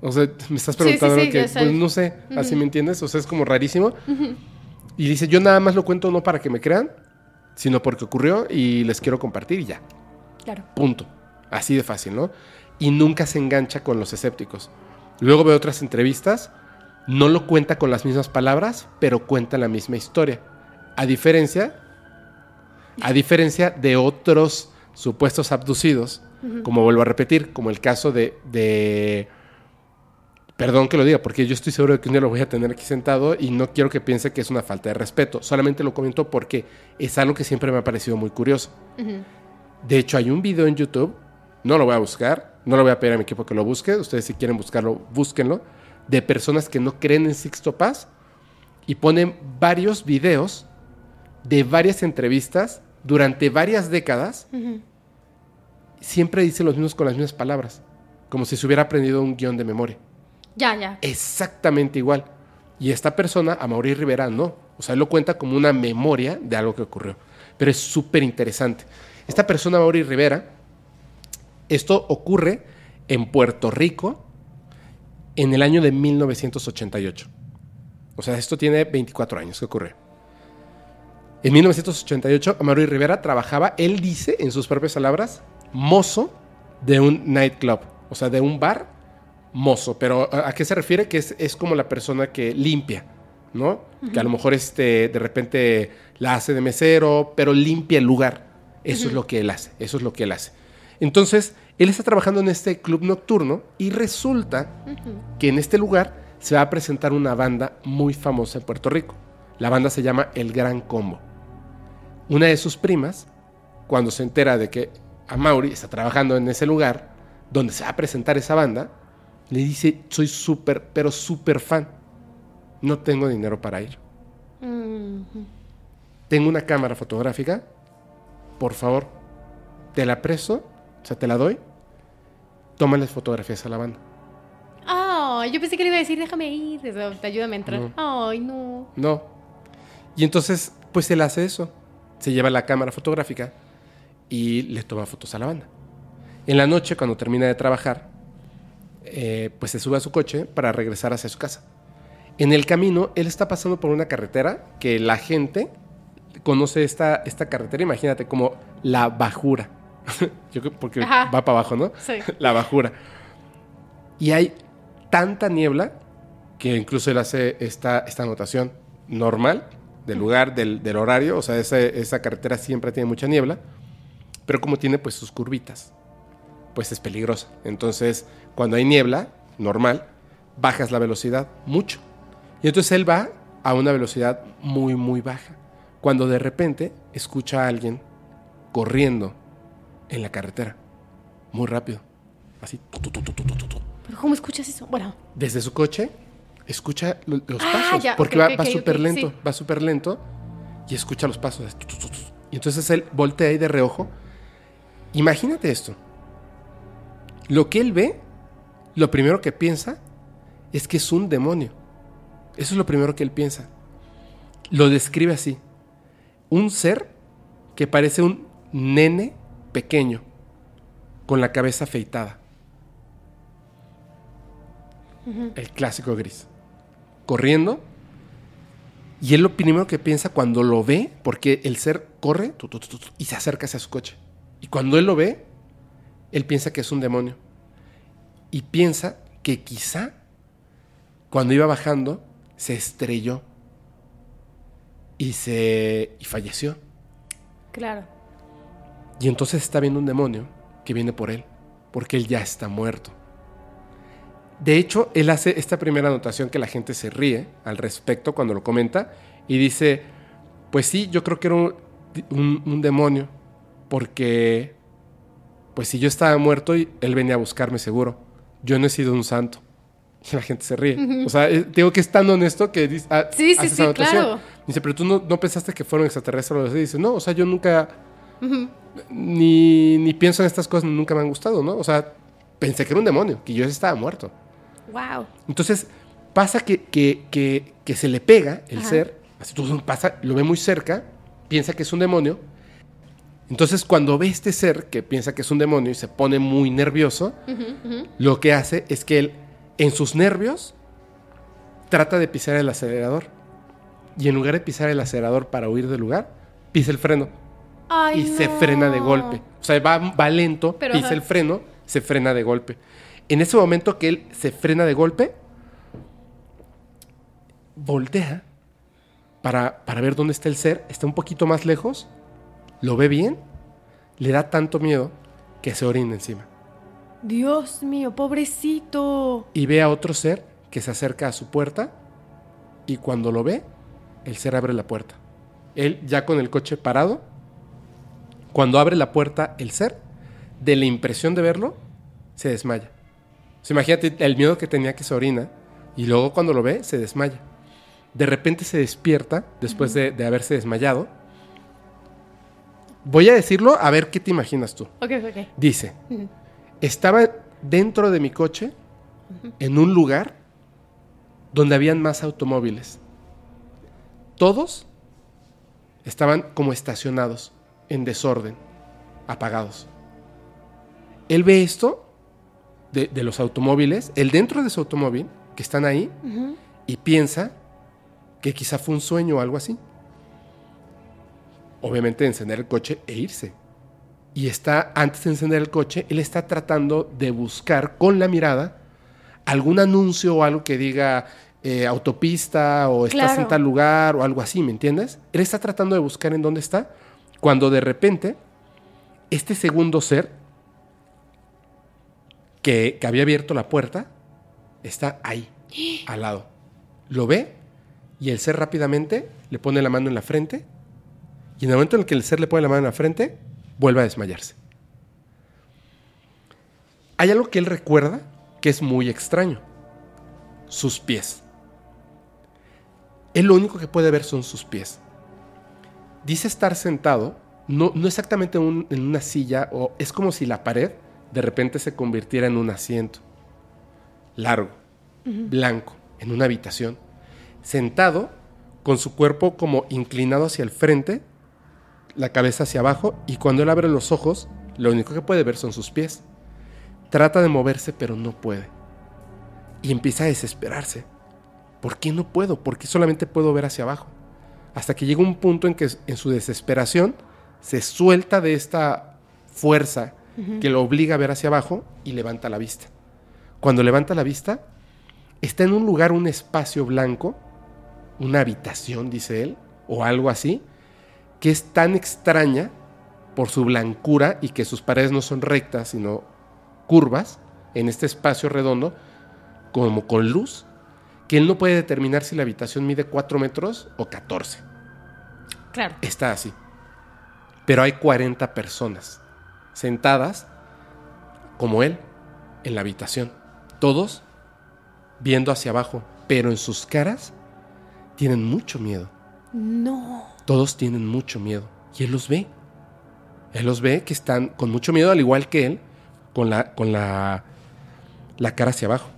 O sea, me estás Sí, sí, preguntando sí, lo que, pues no sé, así me entiendes, o sea, es como rarísimo. Y dice, yo nada más lo cuento no para que me crean, sino porque ocurrió y les quiero compartir y ya. Claro. Punto. Así de fácil, ¿no? Y nunca se engancha con los escépticos. Luego veo otras entrevistas, no lo cuenta con las mismas palabras, pero cuenta la misma historia. A diferencia, a diferencia de otros supuestos abducidos Como vuelvo a repetir, como el caso de, de- Perdón que lo diga, porque yo estoy seguro de que un día lo voy a tener aquí sentado y no quiero que piense que es una falta de respeto. Solamente lo comento porque es algo que siempre me ha parecido muy curioso. De hecho, hay un video en YouTube, no lo voy a buscar, no lo voy a pedir a mi equipo que lo busque, ustedes si quieren buscarlo, búsquenlo, de personas que no creen en Sixto Paz y ponen varios videos de varias entrevistas durante varias décadas, siempre dicen los mismos con las mismas palabras, como si se hubiera aprendido un guion de memoria. Ya, ya. Exactamente igual. Y esta persona, a Mauri Rivera, no. O sea, él lo cuenta como una memoria de algo que ocurrió. Pero es súper interesante. Esta persona, Mauri Rivera, esto ocurre en Puerto Rico en el año de 1988. O sea, esto tiene 24 años que ocurrió. En 1988, Amaury Rivera trabajaba, él dice en sus propias palabras, mozo de un nightclub, o sea, de un bar mozo. Pero ¿a a qué se refiere? Que es, es como la persona que limpia, ¿no? Que a lo mejor este, de repente la hace de mesero, pero limpia el lugar. Eso es lo que él hace, eso es lo que él hace. Entonces, él está trabajando en este club nocturno y resulta que en este lugar se va a presentar una banda muy famosa en Puerto Rico. La banda se llama El Gran Combo. Una de sus primas, cuando se entera de que Amaury está trabajando en ese lugar donde se va a presentar esa banda, le dice, soy súper, pero súper fan. No tengo dinero para ir. Tengo una cámara fotográfica. Por favor, te la presto, o sea, te la doy. Tómales fotografías a la banda. Ay, yo pensé que le iba a decir, déjame ir. Te ayúdame a entrar. Ay, no. No. Y entonces, pues él hace eso. Se lleva la cámara fotográfica y le toma fotos a la banda. En la noche, cuando termina de trabajar, eh, pues se sube a su coche para regresar hacia su casa. En el camino, él está pasando por una carretera que la gente conoce esta, esta carretera, imagínate, como la bajura. Yo porque Ajá. va para abajo, ¿no? Sí. la bajura. Y hay tanta niebla que incluso él hace esta, esta anotación normal del lugar, del, del horario. O sea, esa, esa carretera siempre tiene mucha niebla. Pero como tiene pues sus curvitas, pues es peligrosa. Entonces, cuando hay niebla, normal, bajas la velocidad mucho. Y entonces él va a una velocidad muy, muy baja. Cuando de repente escucha a alguien corriendo en la carretera. Muy rápido. Así. tu, tu, tu. ¿Pero cómo escuchas eso? Bueno, Desde su coche, escucha lo- los Ah, pasos. ya, porque va, ok, va ok, súper lento. sí. Va súper lento. Y escucha los pasos. así. Y entonces él voltea ahí de reojo. Imagínate esto. Lo que él ve, lo primero que piensa es que es un demonio. Eso es lo primero que él piensa. Lo describe así. Un ser que parece un nene pequeño con la cabeza afeitada. El clásico gris. Corriendo. Y él lo primero que piensa cuando lo ve, porque el ser corre tu, tu, tu, tu, tu, y se acerca hacia su coche. Y cuando él lo ve, él piensa que es un demonio. Y piensa que quizá cuando iba bajando se estrelló y se y falleció. claro. Y entonces está viendo un demonio que viene por él, porque él ya está muerto. De hecho, él hace esta primera anotación que la gente se ríe al respecto cuando lo comenta y dice, pues sí, yo creo que era un, un- un demonio, porque pues si yo estaba muerto y él venía a buscarme seguro, yo no he sido un santo. La gente se ríe. O sea, eh, digo que es tan honesto que dice, ah, Sí, sí, sí, claro. Dice, pero tú no, no pensaste que fueron extraterrestres. Dice, no, o sea, yo nunca ni, ni pienso en estas cosas, nunca me han gustado, ¿no? O sea, pensé que era un demonio, que yo estaba muerto. Wow. Entonces, pasa que, que, que, que se le pega el Ajá. ser, así tú pasa, lo ve muy cerca, piensa que es un demonio. Entonces, cuando ve este ser que piensa que es un demonio y se pone muy nervioso, lo que hace es que él, en sus nervios, trata de pisar el acelerador. Y en lugar de pisar el acelerador para huir del lugar, pisa el freno Ay, y se frena de golpe. O sea, va, va lento, Pero, pisa ajá. el freno, se frena de golpe. En ese momento que él se frena de golpe, voltea para, para ver dónde está el ser, está un poquito más lejos, lo ve bien, le da tanto miedo que se orina encima. Dios mío, pobrecito. Y ve a otro ser que se acerca a su puerta y cuando lo ve, el ser abre la puerta. Él ya con el coche parado, cuando abre la puerta el ser, de la impresión de verlo, se desmaya. O sea, imagínate el miedo que tenía que se orina y luego cuando lo ve, se desmaya. De repente se despierta después de, de haberse desmayado. Voy a decirlo a ver qué te imaginas tú. Ok, ok. Dice, estaba dentro de mi coche, en un lugar donde habían más automóviles. Todos estaban como estacionados, en desorden, apagados. Él ve esto de, de los automóviles, el dentro de su automóvil, que están ahí, y piensa que quizá fue un sueño o algo así. Obviamente encender el coche e irse. Y está, antes de encender el coche, él está tratando de buscar con la mirada algún anuncio o algo que diga eh, autopista o estás Claro. en tal lugar o algo así, ¿me entiendes? Él está tratando de buscar en dónde está, cuando de repente este segundo ser que, que había abierto la puerta está ahí, al lado. Lo ve y el ser rápidamente le pone la mano en la frente y en el momento en el que el ser le pone la mano en la frente, vuelve a desmayarse. Hay algo que él recuerda que es muy extraño. Sus pies. Él lo único que puede ver son sus pies. Dice estar sentado, no, no exactamente en un- en una silla, o es como si la pared de repente se convirtiera en un asiento. Largo, blanco, en una habitación. Sentado, con su cuerpo como inclinado hacia el frente, la cabeza hacia abajo, y cuando él abre los ojos, lo único que puede ver son sus pies. Trata de moverse, pero no puede. Y empieza a desesperarse. ¿Por qué no puedo? ¿Por qué solamente puedo ver hacia abajo? Hasta que llega un punto en que en su desesperación se suelta de esta fuerza que lo obliga a ver hacia abajo y levanta la vista. Cuando levanta la vista, está en un lugar, un espacio blanco, una habitación, dice él, o algo así, que es tan extraña por su blancura y que sus paredes no son rectas, sino curvas, en este espacio redondo, como con luz, que él no puede determinar si la habitación mide 4 metros o 14. Claro. Está así. Pero hay 40 personas sentadas como él en la habitación. Todos viendo hacia abajo, pero en sus caras tienen mucho miedo. No. Todos tienen mucho miedo. Y él los ve. Él los ve que están con mucho miedo, al igual que él, con la, con la, la cara hacia abajo.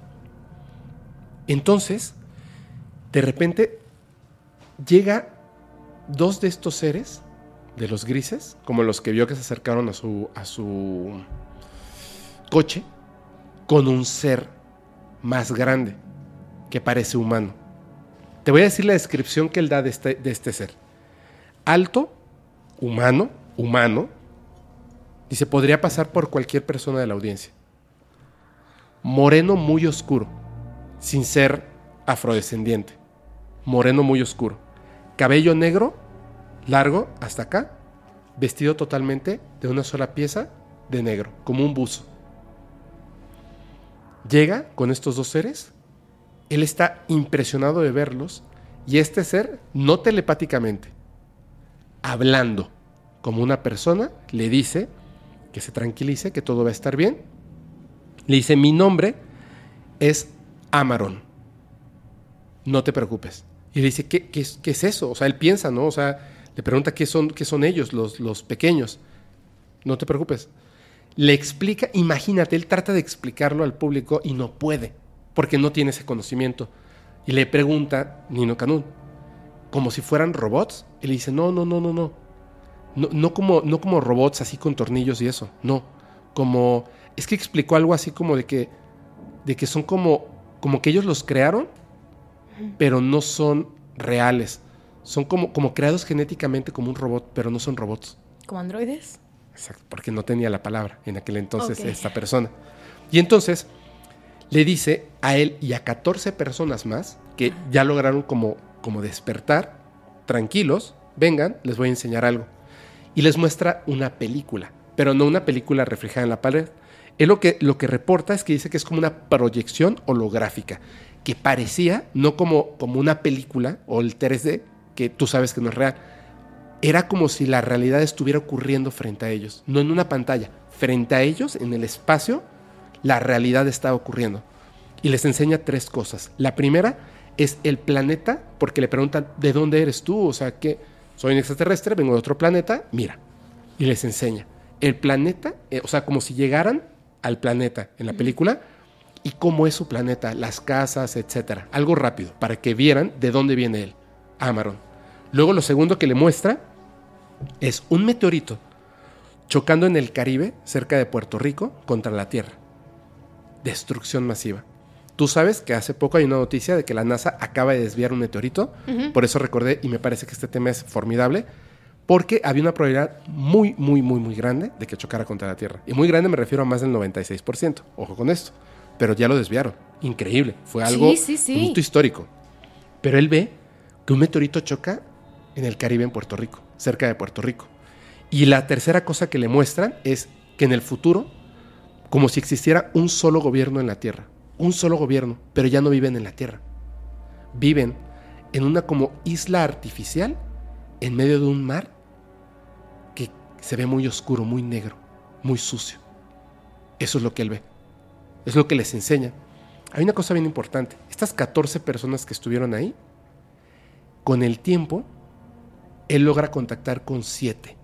Entonces, de repente, llega dos de estos seres, de los grises, como los que vio que se acercaron a su, a su coche, con un ser más grande, que parece humano. Te voy a decir la descripción que él da de este, de este ser. Alto, humano, humano. Dice, podría pasar por cualquier persona de la audiencia. Moreno muy oscuro, sin ser afrodescendiente. Moreno muy oscuro. Cabello negro, largo hasta acá, vestido totalmente de una sola pieza de negro, como un buzo. Llega con estos dos seres él está impresionado de verlos y este ser, no telepáticamente, hablando como una persona, le dice que se tranquilice, que todo va a estar bien. Le dice, mi nombre es Amaron. No te preocupes. Y le dice, ¿qué, es- eso? O sea, él piensa, ¿no? O sea, le pregunta qué son, qué son ellos, los, los pequeños. No te preocupes. Le explica, imagínate, él trata de explicarlo al público y no puede, porque no tiene ese conocimiento. Y le pregunta Nino Canún, como si fueran robots. Y le dice, no, no, no, no, no. No, no como, no como robots así con tornillos y eso, no. Como, es que explicó algo así como de que, de que son como, como que ellos los crearon, pero no son reales. Son como, como creados genéticamente como un robot, pero no son robots. ¿Como androides? Exacto, porque no tenía la palabra en aquel entonces esta persona. Y entonces le dice a él y a 14 personas más que ya lograron como, como despertar, tranquilos, vengan, les voy a enseñar algo. Y les muestra una película. pero no una película reflejada en la pared. Él lo que, lo que reporta es que dice que es como una proyección holográfica, que parecía no como, como una película o el 3D, que tú sabes que no es real. Era como si la realidad estuviera ocurriendo frente a ellos, no en una pantalla, frente a ellos, en el espacio, la realidad estaba ocurriendo. Y les enseña tres cosas. La primera es el planeta, porque le preguntan, ¿de dónde eres tú? O sea, que soy un extraterrestre, vengo de otro planeta, mira. Y les enseña. El planeta, eh, o sea, como si llegaran al planeta en la película y cómo es su planeta, las casas, etcétera. Algo rápido, para que vieran de dónde viene él, Amaron. Luego lo segundo que le muestra es un meteorito chocando en el Caribe, cerca de Puerto Rico, contra la Tierra. Destrucción masiva. Tú sabes que hace poco hay una noticia de que la NASA acaba de desviar un meteorito, por eso recordé y me parece que este tema es formidable, porque había una probabilidad muy, muy, muy, muy grande de que chocara contra la Tierra. Y muy grande me refiero a más del 96%, ojo con esto, pero ya lo desviaron. Increíble, fue algo Sí, sí, sí. un hito histórico. Pero él ve que un meteorito choca en el Caribe, en Puerto Rico, cerca de Puerto Rico. Y la tercera cosa que le muestran es que en el futuro, como si existiera un solo gobierno en la Tierra, un solo gobierno, pero ya no viven en la Tierra. Viven en una como isla artificial en medio de un mar se ve muy oscuro, muy negro, muy sucio. Eso es lo que él ve. Es lo que les enseña. Hay una cosa bien importante. Estas 14 personas que estuvieron ahí, con el tiempo, él logra contactar con 7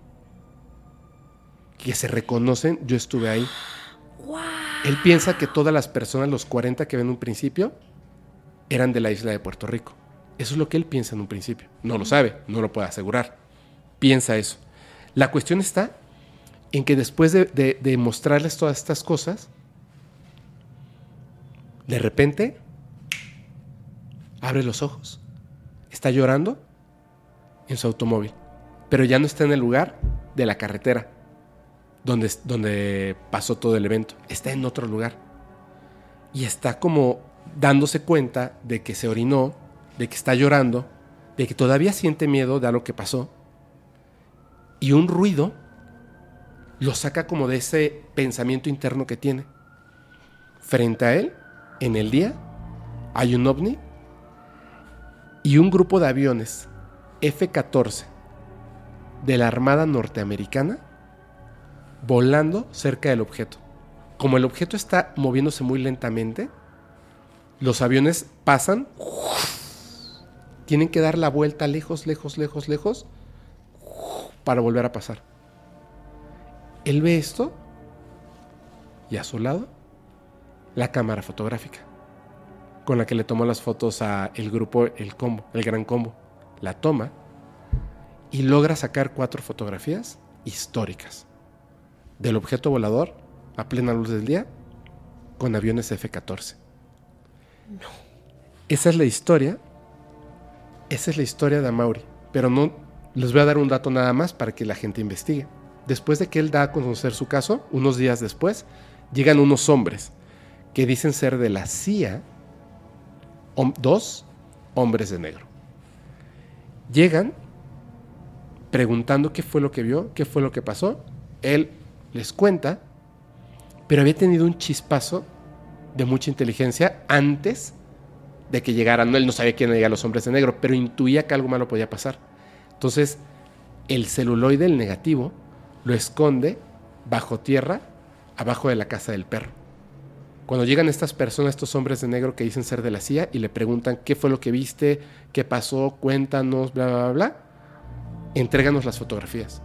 que se reconocen, yo estuve ahí. Él piensa que todas las personas, los 40 que ven en un principio, eran de la isla de Puerto Rico. Eso es lo que él piensa en un principio. No lo sabe, no lo puede asegurar. Piensa eso. La cuestión está en que después de, mostrarles todas estas cosas, de repente abre los ojos. Está llorando en su automóvil, pero ya no está en el lugar de la carretera donde, donde pasó todo el evento. Está en otro lugar. Y está como dándose cuenta de que se orinó, de que está llorando, de que todavía siente miedo de algo que pasó. Y un ruido lo saca como de ese pensamiento interno que tiene. Frente a él, en el día, hay un ovni y un grupo de aviones F-14 de la Armada Norteamericana volando cerca del objeto. Como el objeto está moviéndose muy lentamente, los aviones pasan, tienen que dar la vuelta lejos, lejos, lejos, lejos, para volver a pasar. Él ve esto y a su lado la cámara fotográfica con la que le tomó las fotos a el grupo El Combo, el Gran Combo. La toma y logra sacar cuatro fotografías históricas del objeto volador a plena luz del día con aviones F-14. Esa es la historia. Esa es la historia de Amaury. Pero no les voy a dar un dato nada más para que la gente investigue. Después de que él da a conocer su caso, unos días después, llegan unos hombres que dicen ser de la CIA, dos hombres de negro. Llegan preguntando qué fue lo que vio, qué fue lo que pasó. Él les cuenta, pero había tenido un chispazo de mucha inteligencia antes de que llegaran. Él no sabía quién eran los hombres de negro, pero intuía que algo malo podía pasar. Entonces, el celuloide, el negativo, lo esconde bajo tierra, abajo de la casa del perro. Cuando llegan estas personas, estos hombres de negro que dicen ser de la CIA y le preguntan qué fue lo que viste, qué pasó, cuéntanos, bla, bla, bla, bla, entréganos las fotografías.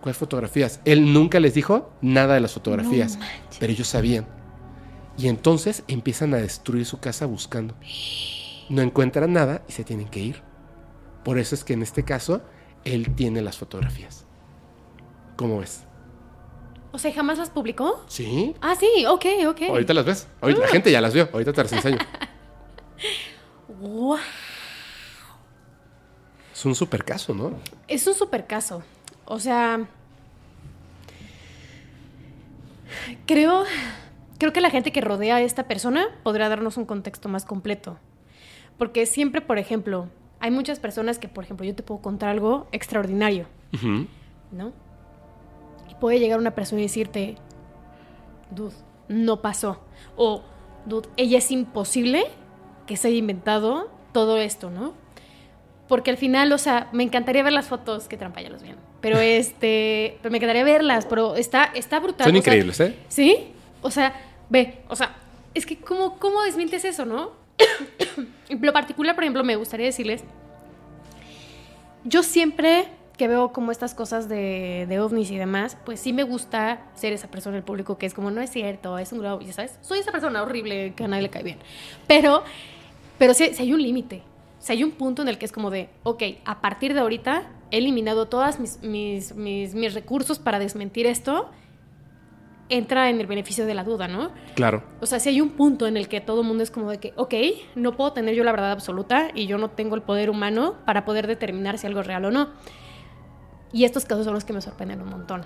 ¿Cuáles fotografías? Él nunca les dijo nada de las fotografías, No pero ellos sabían. Y entonces empiezan a destruir su casa buscando. No encuentran nada y se tienen que ir. Por eso es que en este caso, él tiene las fotografías. ¿Cómo ves? O sea, ¿jamás las publicó? Sí. Ah, sí, ok, ok. Ahorita las ves. Ahorita, la gente ya las vio. Ahorita te las enseño. Guau. Es un super caso, ¿no? Es un super caso. O sea, creo, creo que la gente que rodea a esta persona podrá darnos un contexto más completo. Porque siempre, por ejemplo, hay muchas personas que, por ejemplo, yo te puedo contar algo extraordinario. ¿no? puede llegar una persona y decirte, dude, no pasó. O, dude, ella es imposible que se haya inventado todo esto, ¿no? Porque al final, o sea, me encantaría ver las fotos, que trampa, ya los ven. Pero este, pero me encantaría verlas, pero está, está brutal. Son o sea, increíbles, ¿eh? ¿Sí? O sea, ve, o sea, es que ¿cómo, cómo desmientes eso, no? Lo particular, por ejemplo, me gustaría decirles, yo siempre que veo como estas cosas de, ovnis y demás, pues sí me gusta ser esa persona del público que es como, no es cierto, es un globo, ya sabes, soy esa persona horrible que a nadie le cae bien. Pero, pero sí, sí hay un límite, si hay un punto en el que es como de, ok, a partir de ahorita he eliminado todos mis, mis, mis recursos para desmentir esto, entra en el beneficio de la duda, ¿no? Claro. O sea, si hay un punto en el que todo el mundo es como de que, ok, no puedo tener yo la verdad absoluta y yo no tengo el poder humano para poder determinar si algo es real o no. Y estos casos son los que me sorprenden un montón.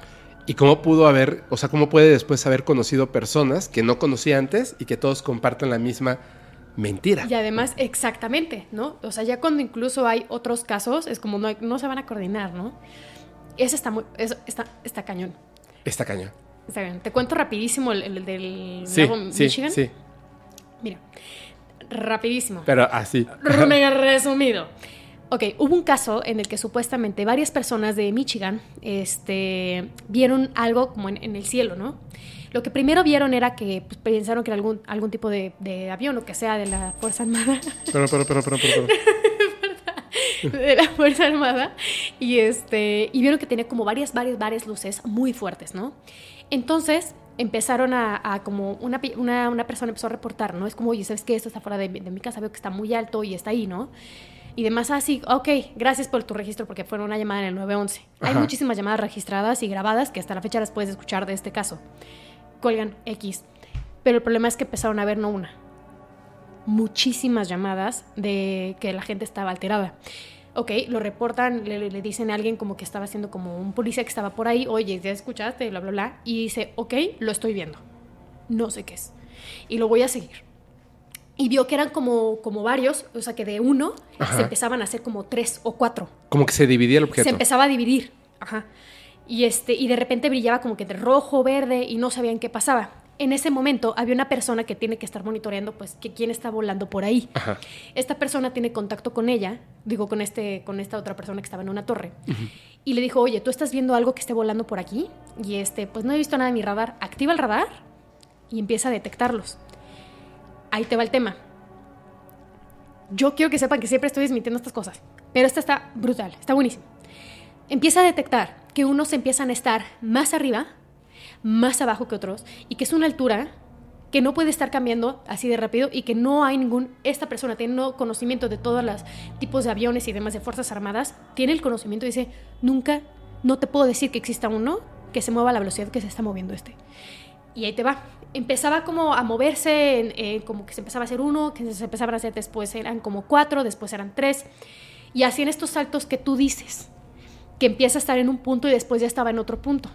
¿Y cómo pudo haber, o sea, cómo puede después haber conocido personas que no conocía antes y que todos comparten la misma mentira? Y además, exactamente, ¿no? O sea, ya cuando incluso hay otros casos, es como no, no se van a coordinar, ¿no? Ese está muy, eso está, está cañón. Está cañón. Está bien. Te cuento rapidísimo el, el del Sí, lago sí, Michigan. sí. Mira, rapidísimo. Pero así. Mega resumido. Ok, hubo un caso en el que supuestamente varias personas de Michigan este, vieron algo como en, en el cielo, ¿no? Lo que primero vieron era que pues, pensaron que era algún, algún tipo de, de avión o que sea de la Fuerza Armada. Pero, pero, pero, pero, pero. pero. de la Fuerza Armada y este y vieron que tenía como varias varias varias luces muy fuertes, ¿no? Entonces empezaron a, a como una, una, una persona empezó a reportar, ¿no? Es como, oye, ¿sabes qué? Esto está fuera de, mi- de mi casa, veo que está muy alto y está ahí, ¿no? Y demás así, ok, gracias por tu registro porque fue una llamada en el 911. Hay Ajá. muchísimas llamadas registradas y grabadas que hasta la fecha las puedes escuchar de este caso. Cuelgan X. Pero el problema es que empezaron a ver no una, muchísimas llamadas de que la gente estaba alterada. Ok, lo reportan, le, le dicen a alguien como que estaba haciendo como un policía que estaba por ahí, oye, ¿ya escuchaste? Bla, bla, bla. Y dice, ok, lo estoy viendo. No sé qué es. Y lo voy a seguir. Y vio que eran como, como varios, o sea que de uno Ajá. se empezaban a hacer como tres o cuatro Como que se dividía el se objeto. empezaba a dividir. Ajá. Y, este, y de repente brillaba como que entre rojo, verde y no sabían qué pasaba. En ese momento había una persona que tiene que estar monitoreando pues que quién está volando por ahí. Ajá. Esta persona tiene contacto con ella, digo con este con esta otra persona que estaba en una torre. Y le dijo, "Oye, ¿tú estás viendo algo que esté volando por aquí?" Y este, pues no he visto nada en mi radar. Activa el radar y empieza a detectarlos. Ahí te va el tema. Yo quiero que sepan que siempre estoy desmintiendo estas cosas, pero esta está brutal, está buenísimo. Empieza a detectar que unos empiezan a estar más arriba, más abajo que otros, y que es una altura que no puede estar cambiando así de rápido y que no hay ningún, esta persona teniendo conocimiento de todos los tipos de aviones y demás de Fuerzas Armadas, tiene el conocimiento y dice, nunca, no te puedo decir que exista uno que se mueva a la velocidad que se está moviendo este. Y ahí te va. Empezaba como a moverse, como que se empezaba a hacer uno, que se empezaban a hacer después eran como cuatro, después eran tres. Y así en estos saltos que tú dices, que empieza a estar en un punto y después ya estaba en otro punto.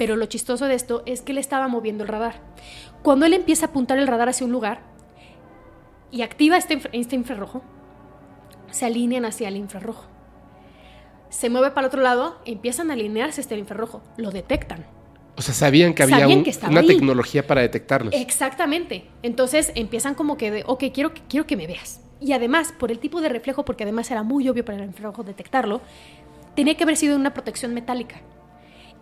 Pero lo chistoso de esto es que él estaba moviendo el radar. Cuando él empieza a apuntar el radar hacia un lugar y activa este, infra- este infrarrojo, se alinean hacia el infrarrojo. Se mueve para el otro lado, empiezan a alinearse el infrarrojo, lo detectan. O sea, sabían que había Sabían un- que una ahí. tecnología para detectarlos. Exactamente. Entonces empiezan como que de, ok, quiero que me veas. Y además, por el tipo de reflejo, porque además era muy obvio para el infrarrojo detectarlo, tenía que haber sido una protección metálica.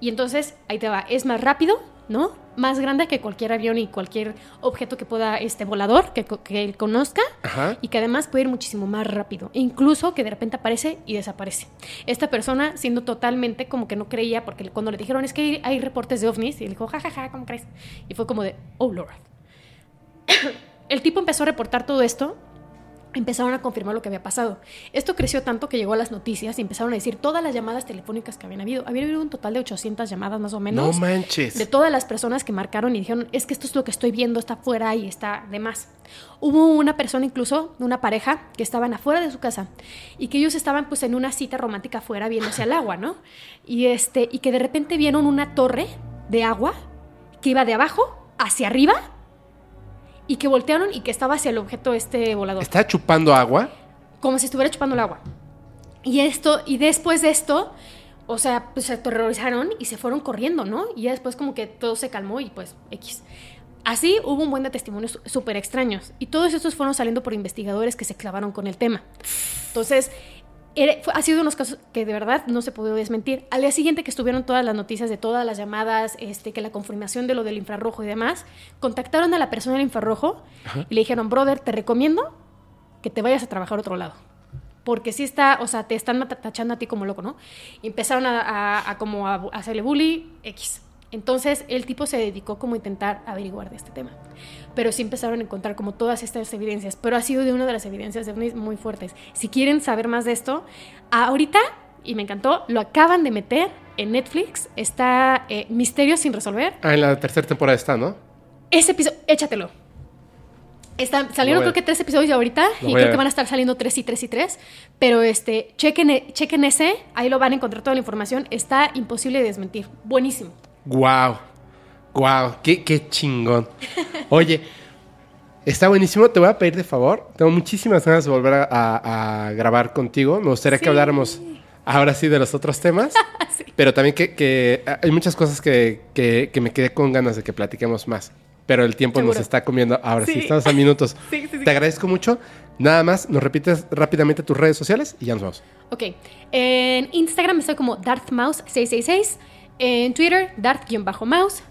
Y entonces, ahí te va, es más rápido, ¿no? Más grande que cualquier avión y cualquier objeto que pueda, este volador, que, que él conozca. Ajá. Y que además puede ir muchísimo más rápido. Incluso que de repente aparece y desaparece. Esta persona siendo totalmente como que no creía, porque cuando le dijeron es que hay, hay reportes de ovnis, y él dijo, jajaja, ¿cómo crees? Y fue como de, oh Lord. El tipo empezó a reportar todo esto. Empezaron a confirmar lo que había pasado. Esto creció tanto que llegó a las noticias y empezaron a decir todas las llamadas telefónicas que habían habido. Había habido un total de 800 llamadas más o No menos manches. de todas las personas que marcaron y dijeron, es que esto es lo que estoy viendo, está afuera y está de más. Hubo una persona incluso, una pareja, que estaban afuera de su casa y que ellos estaban pues en una cita romántica afuera viéndose al agua, ¿no? Y, este, y que de repente vieron una torre de agua que iba de abajo hacia arriba y que voltearon y que estaba hacia el objeto este volador ¿Está chupando agua? como si estuviera chupando el agua. Y esto, y después de esto, o sea, pues se aterrorizaron y se fueron corriendo, ¿no? Y ya después como que todo se calmó y pues X. Así hubo un buen de testimonios súper extraños y todos estos fueron saliendo por investigadores que se clavaron con el tema. Entonces, ha sido unos casos que de verdad no se pudo desmentir. Al día siguiente que estuvieron todas las noticias de todas las llamadas, este, que la confirmación de lo del infrarrojo y demás, contactaron a la persona del infrarrojo y le dijeron, brother, te recomiendo que te vayas a trabajar a otro lado. Porque si está, o sea, te están tachando a ti como loco, ¿no? empezaron a, como a hacerle bully X. Entonces el tipo se dedicó como a intentar averiguar de este tema. Pero sí empezaron a encontrar como todas estas evidencias. Pero ha sido de una de las evidencias de muy fuertes. Si quieren saber más de esto, ahorita, y me encantó, lo acaban de meter en Netflix. Está eh, Misterios sin resolver. Ah, en la tercera temporada está, ¿no? Ese episodio, échatelo. Está, salieron creo que tres episodios ahorita y creo que van a estar saliendo tres y tres y tres. Pero este, chequen, e, chequen ese, ahí lo van a encontrar toda la información. Está imposible de desmentir. Buenísimo. Wow, wow, qué, qué chingón. Oye, está buenísimo. Te voy a pedir de favor. Tengo muchísimas ganas de volver a, grabar contigo. Me gustaría que habláramos ahora sí de los otros temas. Pero también que, hay muchas cosas que, que, me quedé con ganas de que platiquemos más. Pero el tiempo nos está comiendo. Ahora sí, estamos a minutos. Te agradezco mucho. Nada más, nos repites rápidamente tus redes sociales y ya nos vamos. Ok. En Instagram estoy como DarthMouse666. En Twitter, Dart-Mouse,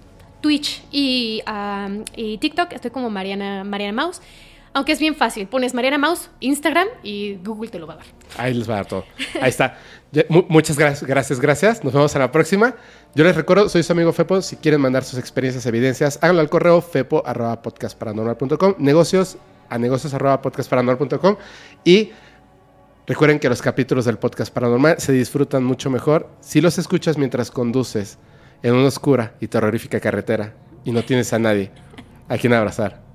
Twitch y, y, TikTok estoy como Mariana, Mariana Mouse. Aunque es bien fácil, pones Mariana Mouse, Instagram y Google te lo va a dar. Ahí les va a dar todo. Ahí está. muchas gracias, gracias, gracias. Nos vemos a la próxima. Yo les recuerdo, soy su amigo Fepo. Si quieren mandar sus experiencias, evidencias, háganlo al correo fepo.podcastparanormal.com, negocios a negocios.podcastparanormal.com y Recuerden que los capítulos del podcast paranormal se disfrutan mucho mejor si los escuchas mientras conduces en una oscura y terrorífica carretera y no tienes a nadie a quien abrazar.